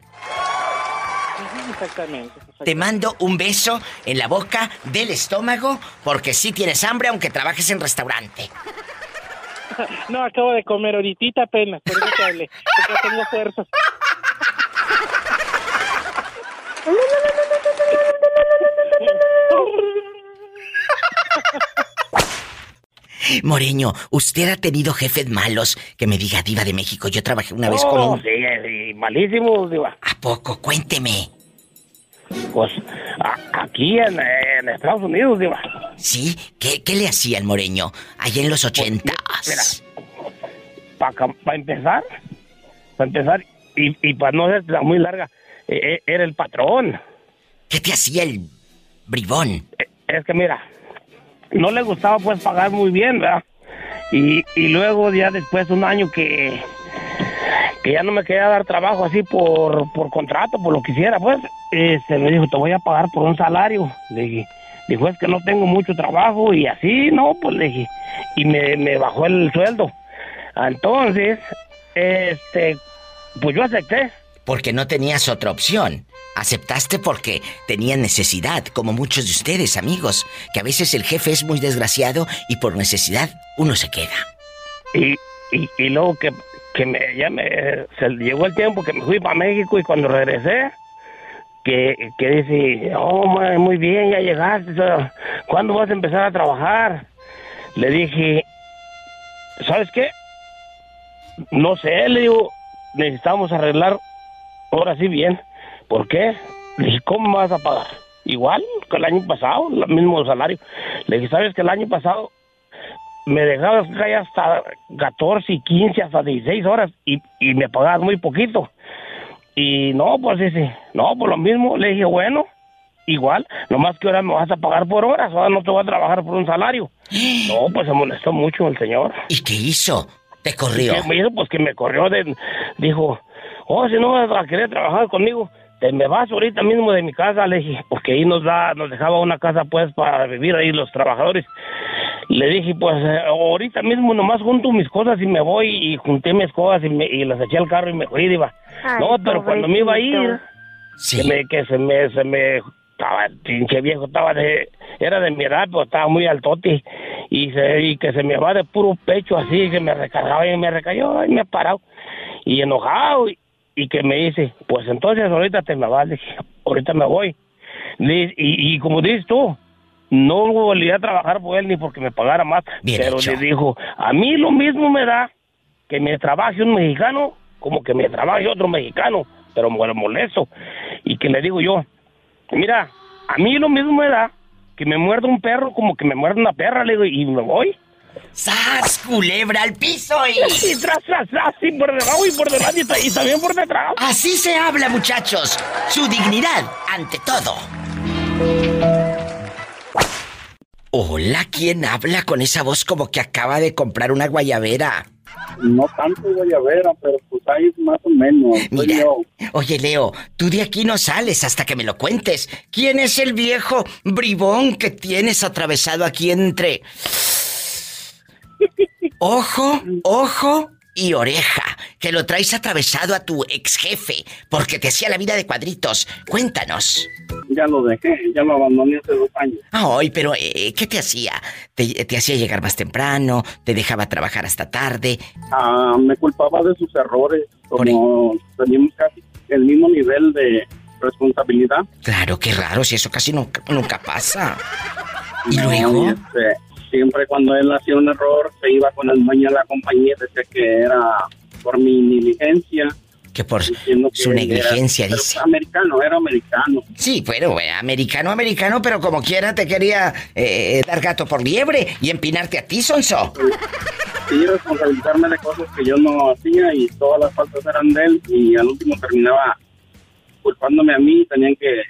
Exactamente. Te mando un beso en la boca del estómago, porque sí tienes hambre aunque trabajes en restaurante. <laughs> No, acabo de comer ahorita apenas, por eso te hablé, porque tengo fuerzas. Moreño, usted ha tenido jefes malos que me diga diva de México. Yo trabajé una vez con Oh, un... sí, sí, malísimo, diva. ¿A poco? Cuénteme. Pues a- aquí en, en Estados Unidos, diva. ¿Sí? ¿Qué, qué le hacía el moreño allá en los ochentas? Para empezar, para empezar, y, y para no ser muy larga, eh, eh, era el patrón. ¿Qué te hacía el bribón? Es que mira, no le gustaba pues pagar muy bien, ¿verdad? Y, y luego ya después un año que, que ya no me quería dar trabajo así por, por contrato, por lo que hiciera, pues, este, me dijo, te voy a pagar por un salario. Le dije, dijo, es que no tengo mucho trabajo y así, no, pues le dije, y me, me bajó el sueldo. Entonces, este, pues yo acepté. Porque no tenías otra opción. Aceptaste porque tenías necesidad, como muchos de ustedes, amigos, que a veces el jefe es muy desgraciado y por necesidad uno se queda. Y, y, y luego que, que me, ya me, se llegó el tiempo que me fui para México y cuando regresé, que, que dice, oh, ma, muy bien, ya llegaste, ¿cuándo vas a empezar a trabajar? Le dije, ¿sabes qué? No sé, le digo, necesitamos arreglar ahora sí bien. ¿Por qué? Le dije, ¿cómo vas a pagar? Igual que el año pasado, el mismo salario. Le dije, ¿sabes que el año pasado me dejabas caer hasta 14 y 15, hasta 16 horas y, y me pagabas muy poquito? Y no, pues dice, no, por lo mismo. Le dije, bueno, igual, nomás que ahora me vas a pagar por horas, ahora no te voy a trabajar por un salario. <gasps> No, pues se molestó mucho el señor. ¿Y qué hizo? ¿Te corrió? ¿Qué me hizo? Pues que me corrió de... Dijo, oh, si no vas a querer trabajar conmigo, te me vas ahorita mismo de mi casa, le dije, porque ahí nos da, nos dejaba una casa pues para vivir ahí los trabajadores. Le dije, pues eh, ahorita mismo nomás junto mis cosas y me voy y junté mis cosas y, me, y las eché al carro y me fui, diva. Ay, no, pero cuando me iba a ir, pobrecito. que, me, que se me, se me, estaba, pinche viejo, estaba de, era de mi edad, pero estaba muy altote y, se, y que se me va de puro pecho así, que me recargaba y me recayó y me ha parado y enojado y, y que me dice, pues entonces ahorita te me vas, le dije, ahorita me voy. Le- y, y como dices tú, no volví a trabajar por él ni porque me pagara más, pero le dijo, a mí lo mismo me da que me trabaje un mexicano como que me trabaje otro mexicano, pero me molesto. Y que le digo yo, mira, a mí lo mismo me da que me muerda un perro como que me muerda una perra, le digo, y me voy. ¡Sas, culebra al piso y... Tras, tras, tras, sí, por debajo y por delante y y también por detrás. Así se habla, muchachos. Su dignidad ante todo. Hola, ¿quién habla con esa voz como que acaba de comprar una guayabera? No tanto voy a ver, pero pues ahí más o menos. Mira, oye Leo, tú de aquí no sales hasta que me lo cuentes. ¿Quién es el viejo bribón que tienes atravesado aquí entre <laughs> ojo, ojo y oreja? Que lo traes atravesado a tu ex jefe porque te hacía la vida de cuadritos. Cuéntanos. Ya lo dejé, ya lo abandoné hace dos años. Ay, pero eh, ¿qué te hacía? ¿Te, te hacía llegar más temprano? ¿Te dejaba trabajar hasta tarde? Ah, me culpaba de sus errores, como teníamos casi el mismo nivel de responsabilidad. Claro, qué raro, si eso casi nunca, nunca pasa. ¿Y No, luego? este, siempre cuando él hacía un error, se iba con el dueño de la compañía, decía que era por mi negligencia. Que por que su era- negligencia, pero dice. Americano, era americano. Sí, bueno, eh, americano, americano, pero como quiera te quería eh, dar gato por liebre y empinarte a ti, Sonso. Sí, responsabilizarme de cosas que yo no hacía y todas las faltas eran de él y al último terminaba culpándome a mí, tenían que,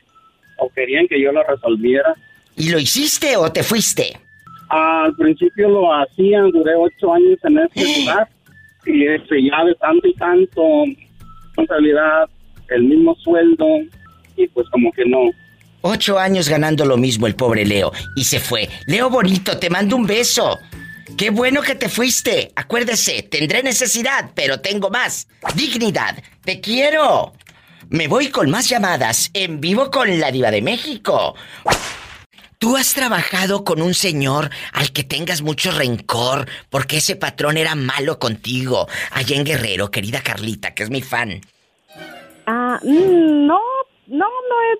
o querían que yo lo resolviera. ¿Y lo hiciste o te fuiste? Al principio lo hacía, duré ocho años en ese <gasps> lugar y este, ya de tanto y tanto responsabilidad, el mismo sueldo y pues como que no. Ocho años ganando lo mismo el pobre Leo y se fue. Leo bonito, te mando un beso. Qué bueno que te fuiste. Acuérdese, tendré necesidad, pero tengo más. Dignidad. Te quiero. Me voy con más llamadas en vivo con la diva de México. ¿Tú has trabajado con un señor al que tengas mucho rencor porque ese patrón era malo contigo? Allá en Guerrero, querida Carlita, que es mi fan. Ah, mm, no, no,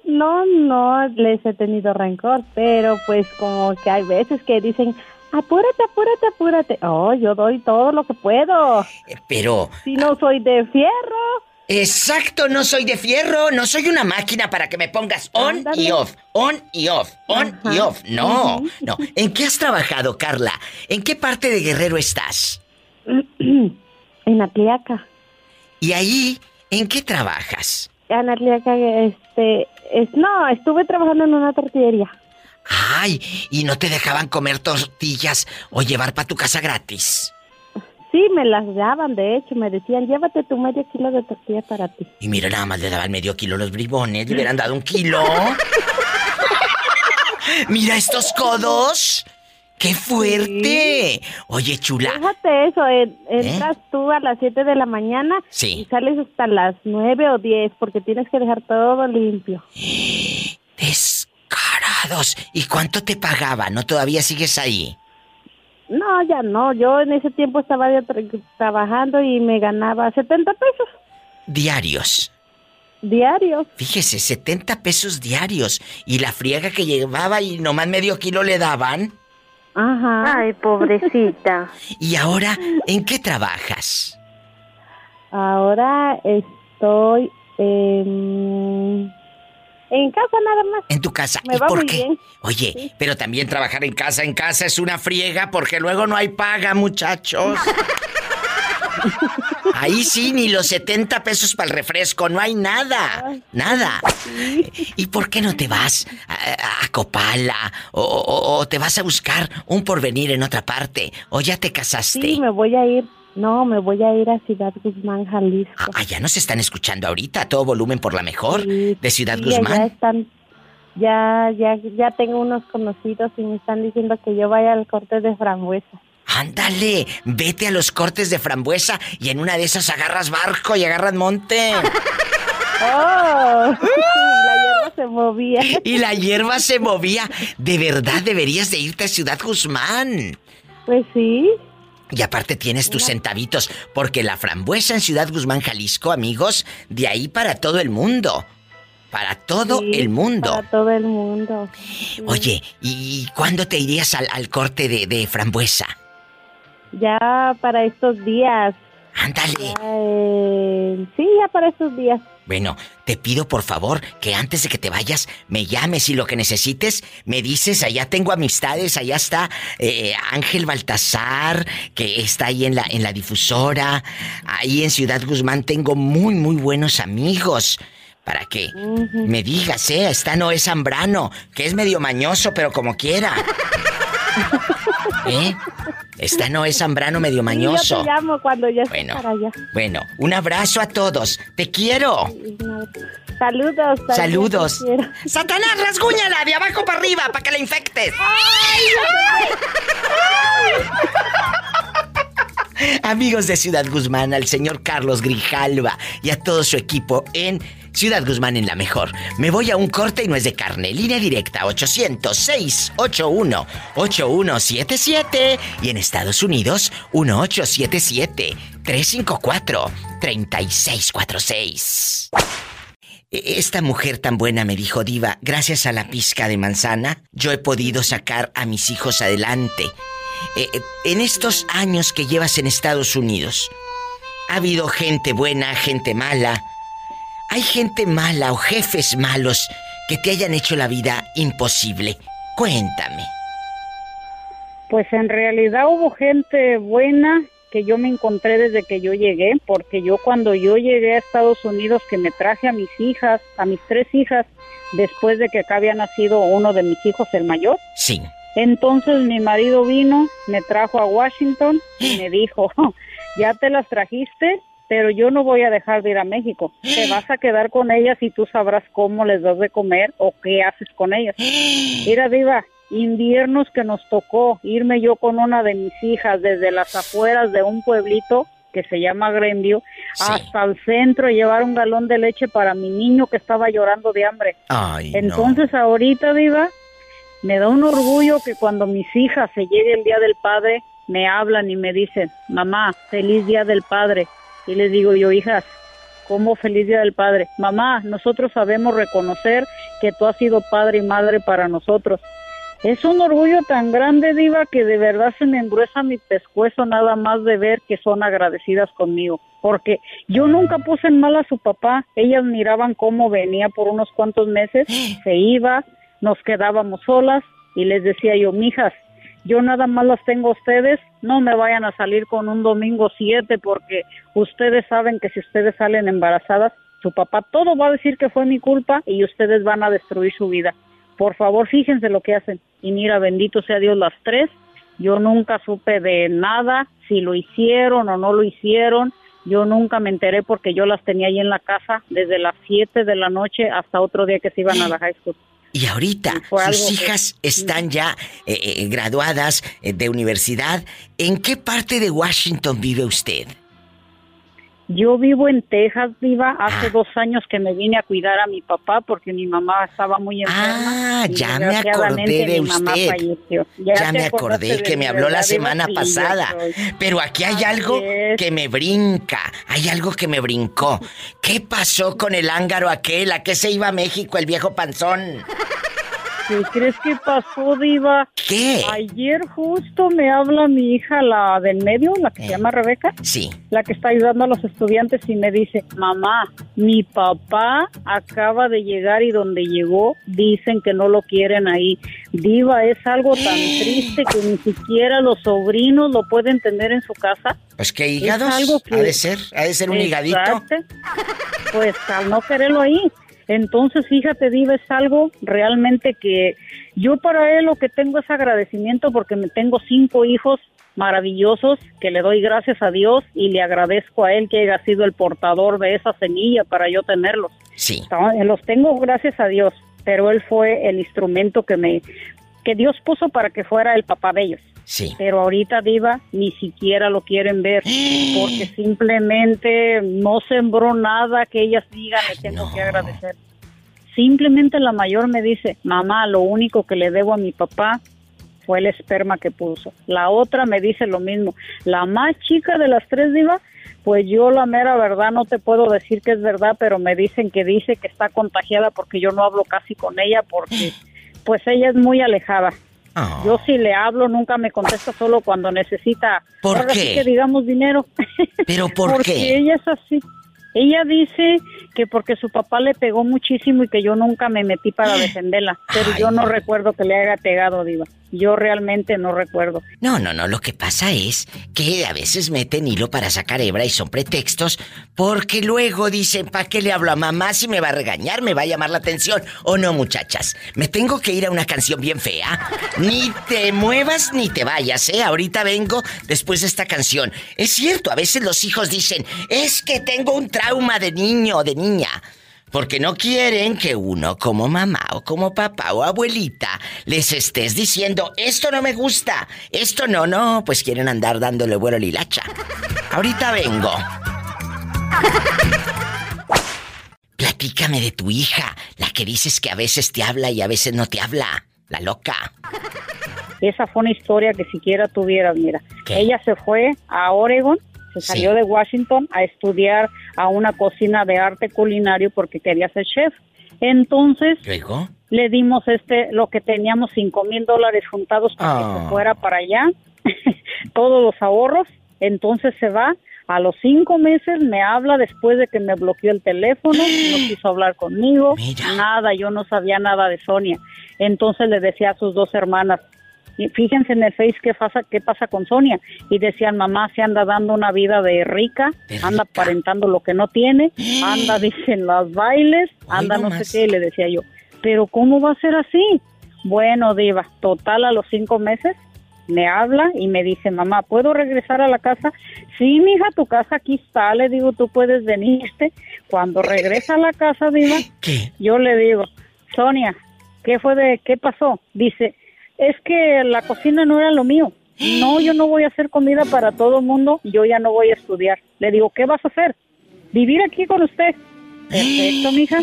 no, no, no les he tenido rencor, pero pues como que hay veces que dicen, apúrate, apúrate, apúrate. Oh, yo doy todo lo que puedo. Pero Si no soy de fierro. Exacto, no soy de fierro, no soy una máquina para que me pongas on y off, on y off, on y off. No, no. ¿En qué has trabajado, Carla? ¿En qué parte de Guerrero estás? <clears throat> en Atliaca. Y ahí, ¿en qué trabajas? En Atliaca, este, es, no, estuve trabajando en una tortillería. Ay, ¿y no te dejaban comer tortillas o llevar para tu casa gratis? Sí, me las daban, de hecho, me decían, llévate tu medio kilo de tortilla para ti. Y mira, nada más le daban medio kilo los bribones, le hubieran dado un kilo. <laughs> mira estos codos. ¡Qué fuerte! Oye, chula, Fíjate eso, en- entras tú a las 7 de la mañana Sí. y sales hasta las 9 o 10 porque tienes que dejar todo limpio. <gasps> descarados. ¿Y cuánto te pagaban? ¿No todavía sigues ahí? No, ya no, yo en ese tiempo estaba tra- trabajando y me ganaba 70 pesos Diarios. diarios. Fíjese, 70 pesos diarios. Y la friega que llevaba y nomás medio kilo le daban. Ajá. Ay, pobrecita. <laughs> ¿Y ahora en qué trabajas? Ahora estoy en, en casa nada más. En tu casa. Me ¿Y va por muy qué? bien. Oye, pero también trabajar en casa, en casa es una friega porque luego no hay paga, muchachos. <laughs> Ahí sí, ni los 70 pesos para el refresco, no hay nada. Nada. ¿Y por qué no te vas a, a Copala? O, o- o te vas a buscar un porvenir en otra parte? ¿O ya te casaste? Sí, me voy a ir. No, me voy a ir a Ciudad Guzmán, Jalisco. Allá nos están escuchando ahorita, a todo volumen por la mejor, de Ciudad Sí, Guzmán. están, ya, ya, ya tengo unos conocidos y me están diciendo que yo vaya al corte de frambuesa. Ándale, vete a los cortes de frambuesa y en una de esas agarras barco y agarras monte. <laughs> ¡Oh! <laughs> la hierba se movía. <laughs> Y la hierba se movía. De verdad deberías de irte a Ciudad Guzmán. Pues sí. Y aparte tienes tus centavitos, porque la frambuesa en Ciudad Guzmán, Jalisco, amigos, de ahí para todo el mundo. Para todo Sí, el mundo. Para todo el mundo. Oye, ¿y cuándo te irías al, al corte de, de frambuesa? Ya para estos días. Ándale. Eh, sí, ya para estos días. Bueno, te pido por favor que antes de que te vayas me llames y lo que necesites me dices, allá tengo amistades, allá está eh, Ángel Baltasar, que está ahí en la, en la difusora, ahí en Ciudad Guzmán tengo muy, muy buenos amigos. Para que me digas, eh, está Noé Zambrano, que es medio mañoso, pero como quiera. <laughs> ¿Eh? Esta no es Zambrano medio Yo mañoso. te llamo cuando ya Bueno. para allá. Bueno, un abrazo a todos. Te quiero. Saludos. Saludos. quiero. Satanás, rasguñala de abajo para arriba para que la infectes. Amigos de Ciudad Guzmán, al señor Carlos Grijalva y a todo su equipo en Ciudad Guzmán en la mejor. Me voy a un corte y no es de carne. Línea directa 800-681-8177 y en Estados Unidos 1877-354-3646. E- Esta mujer tan buena me dijo, Diva, gracias a la pizca de manzana, yo he podido sacar a mis hijos adelante. Eh, eh, en estos años que llevas en Estados Unidos, ha habido gente buena, gente mala. ¿Hay gente mala o jefes malos que te hayan hecho la vida imposible? Cuéntame. Pues en realidad hubo gente buena que yo me encontré desde que yo llegué, porque yo cuando yo llegué a Estados Unidos que me traje a mis hijas, a mis tres hijas, después de que acá había nacido uno de mis hijos, el mayor, Sí. entonces mi marido vino, me trajo a Washington y me dijo, <laughs> ya te las trajiste, pero yo no voy a dejar de ir a México. <gasps> Te vas a quedar con ellas y tú sabrás cómo les das de comer o qué haces con ellas. <gasps> Mira, Diva, inviernos que nos tocó irme yo con una de mis hijas desde las afueras de un pueblito que se llama Greenview hasta el centro y llevar un galón de leche para mi niño que estaba llorando de hambre. Ay, no. Entonces ahorita, Diva, me da un orgullo que cuando mis hijas se llegue el Día del Padre, me hablan y me dicen, mamá, feliz Día del Padre. Y les digo yo, hijas, ¿cómo feliz Día del Padre? Mamá, nosotros sabemos reconocer que tú has sido padre y madre para nosotros. Es un orgullo tan grande, Diva, que de verdad se me engruesa mi pescuezo nada más de ver que son agradecidas conmigo. Porque yo nunca puse en mal a su papá. Ellas miraban cómo venía por unos cuantos meses, se iba, nos quedábamos solas y les decía yo, mijas, yo nada más las tengo a ustedes, no me vayan a salir con un domingo 7 porque ustedes saben que si ustedes salen embarazadas, su papá todo va a decir que fue mi culpa y ustedes van a destruir su vida. Por favor, fíjense lo que hacen. Y mira, bendito sea Dios las tres. Yo nunca supe de nada, si lo hicieron o no lo hicieron. Yo nunca me enteré porque yo las tenía ahí en la casa desde las 7 de la noche hasta otro día que se iban a la high school. Y ahorita sus que- hijas están ya eh, eh, graduadas eh, de universidad. ¿En qué parte de Washington vive usted? Yo vivo en Texas, Viva. Hace dos años que me vine a cuidar a mi papá porque mi mamá estaba muy enferma. Ah, ya me acordé de usted. Ya, me acordé que me habló la semana pasada. Pero aquí hay Así algo es. que me brinca. Hay algo que me brincó. ¿Qué pasó con el ángaro aquel? ¿A qué se iba a México el viejo panzón? ¿Qué crees que pasó, Diva? ¿Qué? Ayer justo me habla mi hija, la del medio, la que se llama Rebeca. Sí. La que está ayudando a los estudiantes y me dice, mamá, mi papá acaba de llegar y donde llegó dicen que no lo quieren ahí. Diva, es algo tan triste que ni siquiera los sobrinos lo pueden tener en su casa. Pues que Es hígados. algo que- Ha de ser, ha de ser un higadito. Exacto. Pues al no quererlo ahí. Entonces, fíjate, Diva, es algo realmente que yo para él lo que tengo es agradecimiento porque me tengo cinco hijos maravillosos que le doy gracias a Dios y le agradezco a él que haya sido el portador de esa semilla para yo tenerlos. Sí. Los tengo gracias a Dios, pero él fue el instrumento que me que Dios puso para que fuera el papá de ellos. Sí. Pero ahorita, Diva, ni siquiera lo quieren ver <gasps> porque simplemente no sembró nada que ellas digan, le tengo que agradecer. Simplemente la mayor me dice, mamá, lo único que le debo a mi papá fue el esperma que puso. La otra me dice lo mismo. La más chica de las tres, Diva, pues yo la mera verdad no te puedo decir que es verdad, pero me dicen que dice que está contagiada porque yo no hablo casi con ella porque <gasps> <laughs> pues ella es muy alejada. Ah. Yo si le hablo nunca me contesta solo cuando necesita, ¿Por ahora sí qué? que digamos dinero. <laughs> ¿Pero por porque qué? ella es así. Ella dice que porque su papá le pegó muchísimo y que yo nunca me metí para <gasps> defenderla, pero yo no recuerdo que le haya pegado, Diva. Yo realmente no recuerdo. No, no, no, lo que pasa es que a veces meten hilo para sacar hebra y son pretextos porque luego dicen, ¿para qué le hablo a mamá si me va a regañar, me va a llamar la atención? ¿O no, muchachas? Me tengo que ir a una canción bien fea. Ni te muevas ni te vayas, ¿eh? Ahorita vengo después de esta canción. Es cierto, a veces los hijos dicen, es que tengo un trauma de niño o de niña. Porque no quieren que uno, como mamá o como papá o abuelita, les estés diciendo, esto no me gusta, esto no, no, pues quieren andar dándole vuelo a lilacha. Ahorita vengo. Platícame de tu hija, la que dices que a veces te habla y a veces no te habla, la loca. Esa fue una historia que siquiera tuvieras, mira. Ella se fue a Oregon, se salió de Washington a estudiar a una cocina de arte culinario porque quería ser chef. Entonces, le dimos este, lo que teníamos, cinco mil dólares juntados para que Ah. se fuera para allá, <laughs> todos los ahorros. Entonces se va. A los cinco meses me habla después de que me bloqueó el teléfono, <gasps> no quiso hablar conmigo, nada, yo no sabía nada de Sonia. Entonces le decía a sus dos hermanas, fíjense en el Face qué pasa, qué pasa con Sonia. Y decían, mamá se anda dando una vida de rica, anda aparentando lo que no tiene, <gasps> anda, dicen, los bailes, anda no sé qué. Le decía yo, pero ¿cómo va a ser así? Bueno, Diva, total a los cinco meses me habla y me dice, mamá, ¿puedo regresar a la casa? Sí, mija, tu casa aquí está. Le digo, tú puedes venirte. Cuando regresa a la casa, Diva, <laughs> yo le digo, Sonia, ¿qué fue de, qué pasó? Dice, es que la cocina no era lo mío. No, yo no voy a hacer comida para todo el mundo. Yo ya no voy a estudiar. Le digo, ¿qué vas a hacer? Vivir aquí con usted. Perfecto, mija.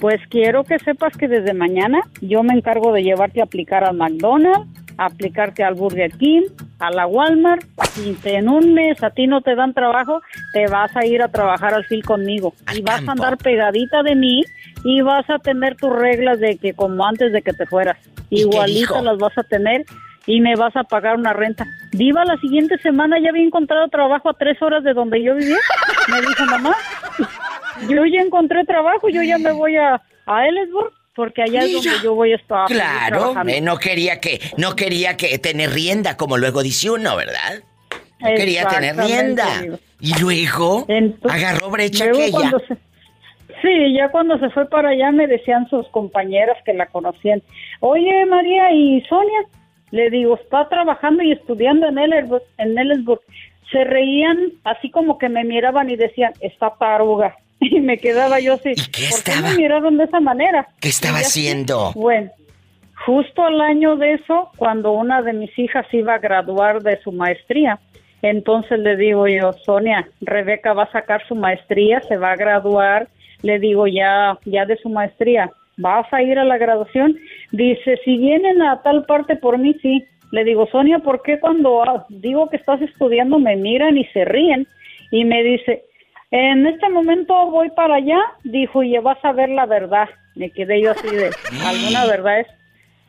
Pues quiero que sepas que desde mañana yo me encargo de llevarte a aplicar al McDonald's, aplicarte al Burger King, a la Walmart. Y si en un mes a ti no te dan trabajo, te vas a ir a trabajar al fil conmigo. y vas a andar pegadita de mí y vas a tener tus reglas de que como antes de que te fueras. Igualitas las vas a tener y me vas a pagar una renta. Diva, la siguiente semana ya había encontrado trabajo a tres horas de donde yo vivía. Me dijo, mamá, yo ya encontré trabajo, yo ya me voy a, a Ellsworth, porque allá es donde yo voy a estar. Claro, eh, no quería que, no quería que tener rienda, como luego dice uno, ¿verdad? No quería tener rienda. Y luego agarró brecha Luego aquella. se- sí, ya cuando se fue para allá me decían sus compañeras que la conocían, oye María y Sonia, le digo, está trabajando y estudiando en Ellsworth, en. Se reían así como que me miraban y decían, está taruga. <laughs> Y me quedaba yo así, ¿por qué me miraron de esa manera? ¿Qué estaba Y así, haciendo? Bueno, justo al año de eso, cuando una de mis hijas iba a graduar de su maestría, entonces le digo yo, Sonia, Rebeca va a sacar su maestría, se va a graduar, le digo ya, ya de su maestría, ¿vas a ir a la graduación? Dice, si vienen a tal parte por mí, sí. Le digo, Sonia, ¿por qué cuando ah, digo que estás estudiando me miran y se ríen? Y me dice, en este momento voy para allá, dijo, y vas a ver la verdad. Me quedé yo así de, ¿alguna verdad es?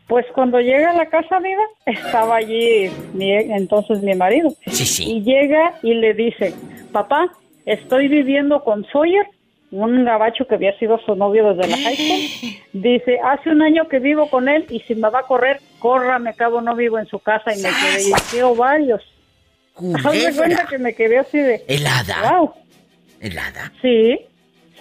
Pues cuando llega a la casa, viva, estaba allí mi, entonces mi marido. Sí, sí. Y llega y le dice, papá, estoy viviendo con Sawyer, un gabacho que había sido su novio desde la high school. <gasps> Dice, hace un año que vivo con él y si me va a correr, corra, me acabo, no vivo en su casa. Y me quedé, y varios. Hazme cuenta que me quedé así de... Helada. Wow. Helada. Sí,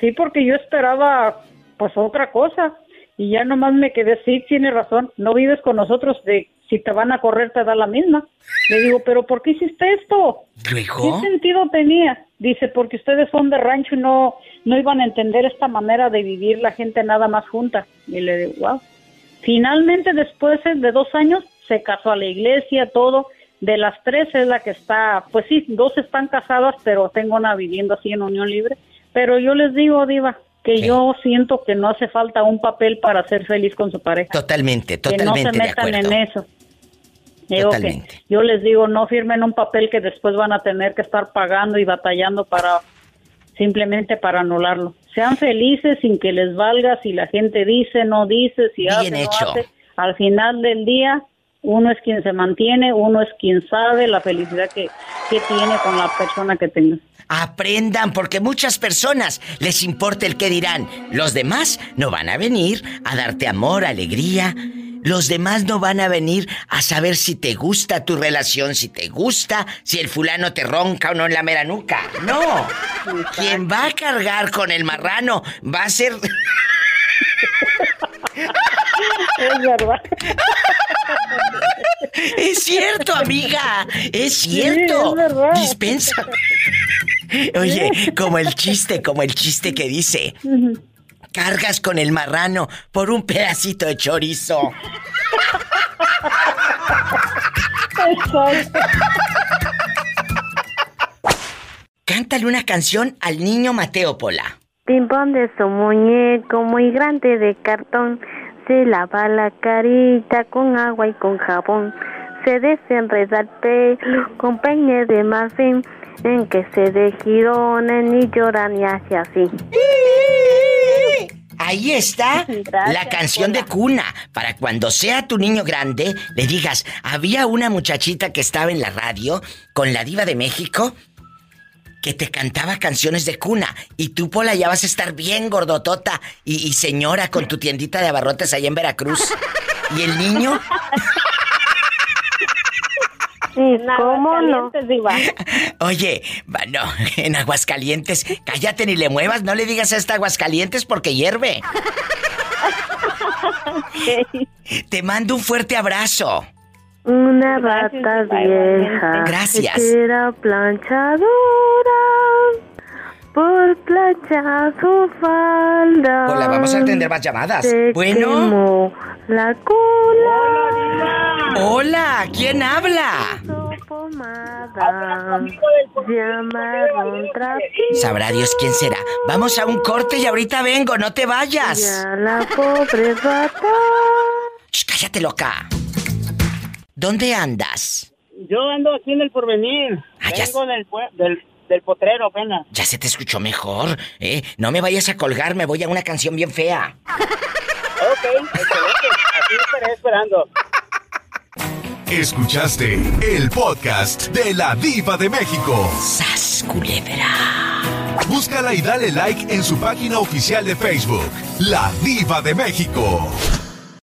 sí, porque yo esperaba pues otra cosa y ya nomás me quedé, sí, tiene razón, no vives con nosotros, de si te van a correr te da la misma. Le digo, pero ¿por qué hiciste esto? ¿Qué sentido tenía? Dice, porque ustedes son de rancho y no, no iban a entender esta manera de vivir la gente nada más junta. Y le digo, wow. Finalmente, después de dos años, se casó a la iglesia, todo. De las tres es la que está, pues sí, dos están casadas, pero tengo una viviendo así en unión libre. Pero yo les digo, Diva, que yo siento que no hace falta un papel para ser feliz con su pareja. Totalmente, que no totalmente se metan en eso. Digo que Totalmente. yo les digo, no firmen un papel que después van a tener que estar pagando y batallando para simplemente para anularlo. Sean felices sin que les valga si la gente dice, no dice, si hace, no hecho. hace. Al final del día, uno es quien se mantiene, uno es quien sabe la felicidad que, que tiene con la persona que tenga. Aprendan, porque muchas personas les importa el qué dirán. Los demás no van a venir a darte amor, alegría, Los demás no van a venir a saber si te gusta tu relación, si te gusta, si el fulano te ronca o no en la mera nuca. No. Quien va a cargar con el marrano va a ser. <laughs> Es verdad. Es cierto, amiga. Es cierto. es verdad. Dispensa. Oye, como el chiste, como el chiste que dice. Cargas con el marrano por un pedacito de chorizo. Cántale una canción al niño Mateo Pola. Pimpón de su muñeco muy grande de cartón. Se lava la carita con agua y con jabón. Se desenreda el pelo con peine de marfil. En que se de girones ni llora ni hace así. Ahí está la canción de cuna. Para cuando sea tu niño grande, le digas, había una muchachita que estaba en la radio con la diva de México que te cantaba canciones de cuna. Y tú, Pola, ya vas a estar bien gordotota y, y señora con tu tiendita de abarrotes ahí en Veracruz. ¿Y el niño? ¿Cómo no? Oye, bueno, <laughs> en Aguascalientes, cállate ni le muevas, no le digas a esta Aguascalientes porque hierve. <laughs> Te mando un fuerte abrazo. Una rata vieja. Gracias. Que era planchadora. Por planchar su falda. Hola, vamos a atender más llamadas. Se Bueno. la cola. Hola, ¿quién habla? Pomada. Sabrá Dios quién será. Vamos a un corte y ahorita vengo, no te vayas. Ya la pobre rata. Shh, cállate, loca. ¿Dónde andas? Yo ando aquí en el porvenir. Ah, ya Vengo del, del, del potrero apenas. Ya se te escuchó mejor, ¿eh? No me vayas a colgar, me voy a una canción bien fea. Ok, excelente. Aquí estaré esperando. Escuchaste el podcast de la Diva de México. ¡Sas, culebra! Búscala y dale like en su página oficial de Facebook, La Diva de México.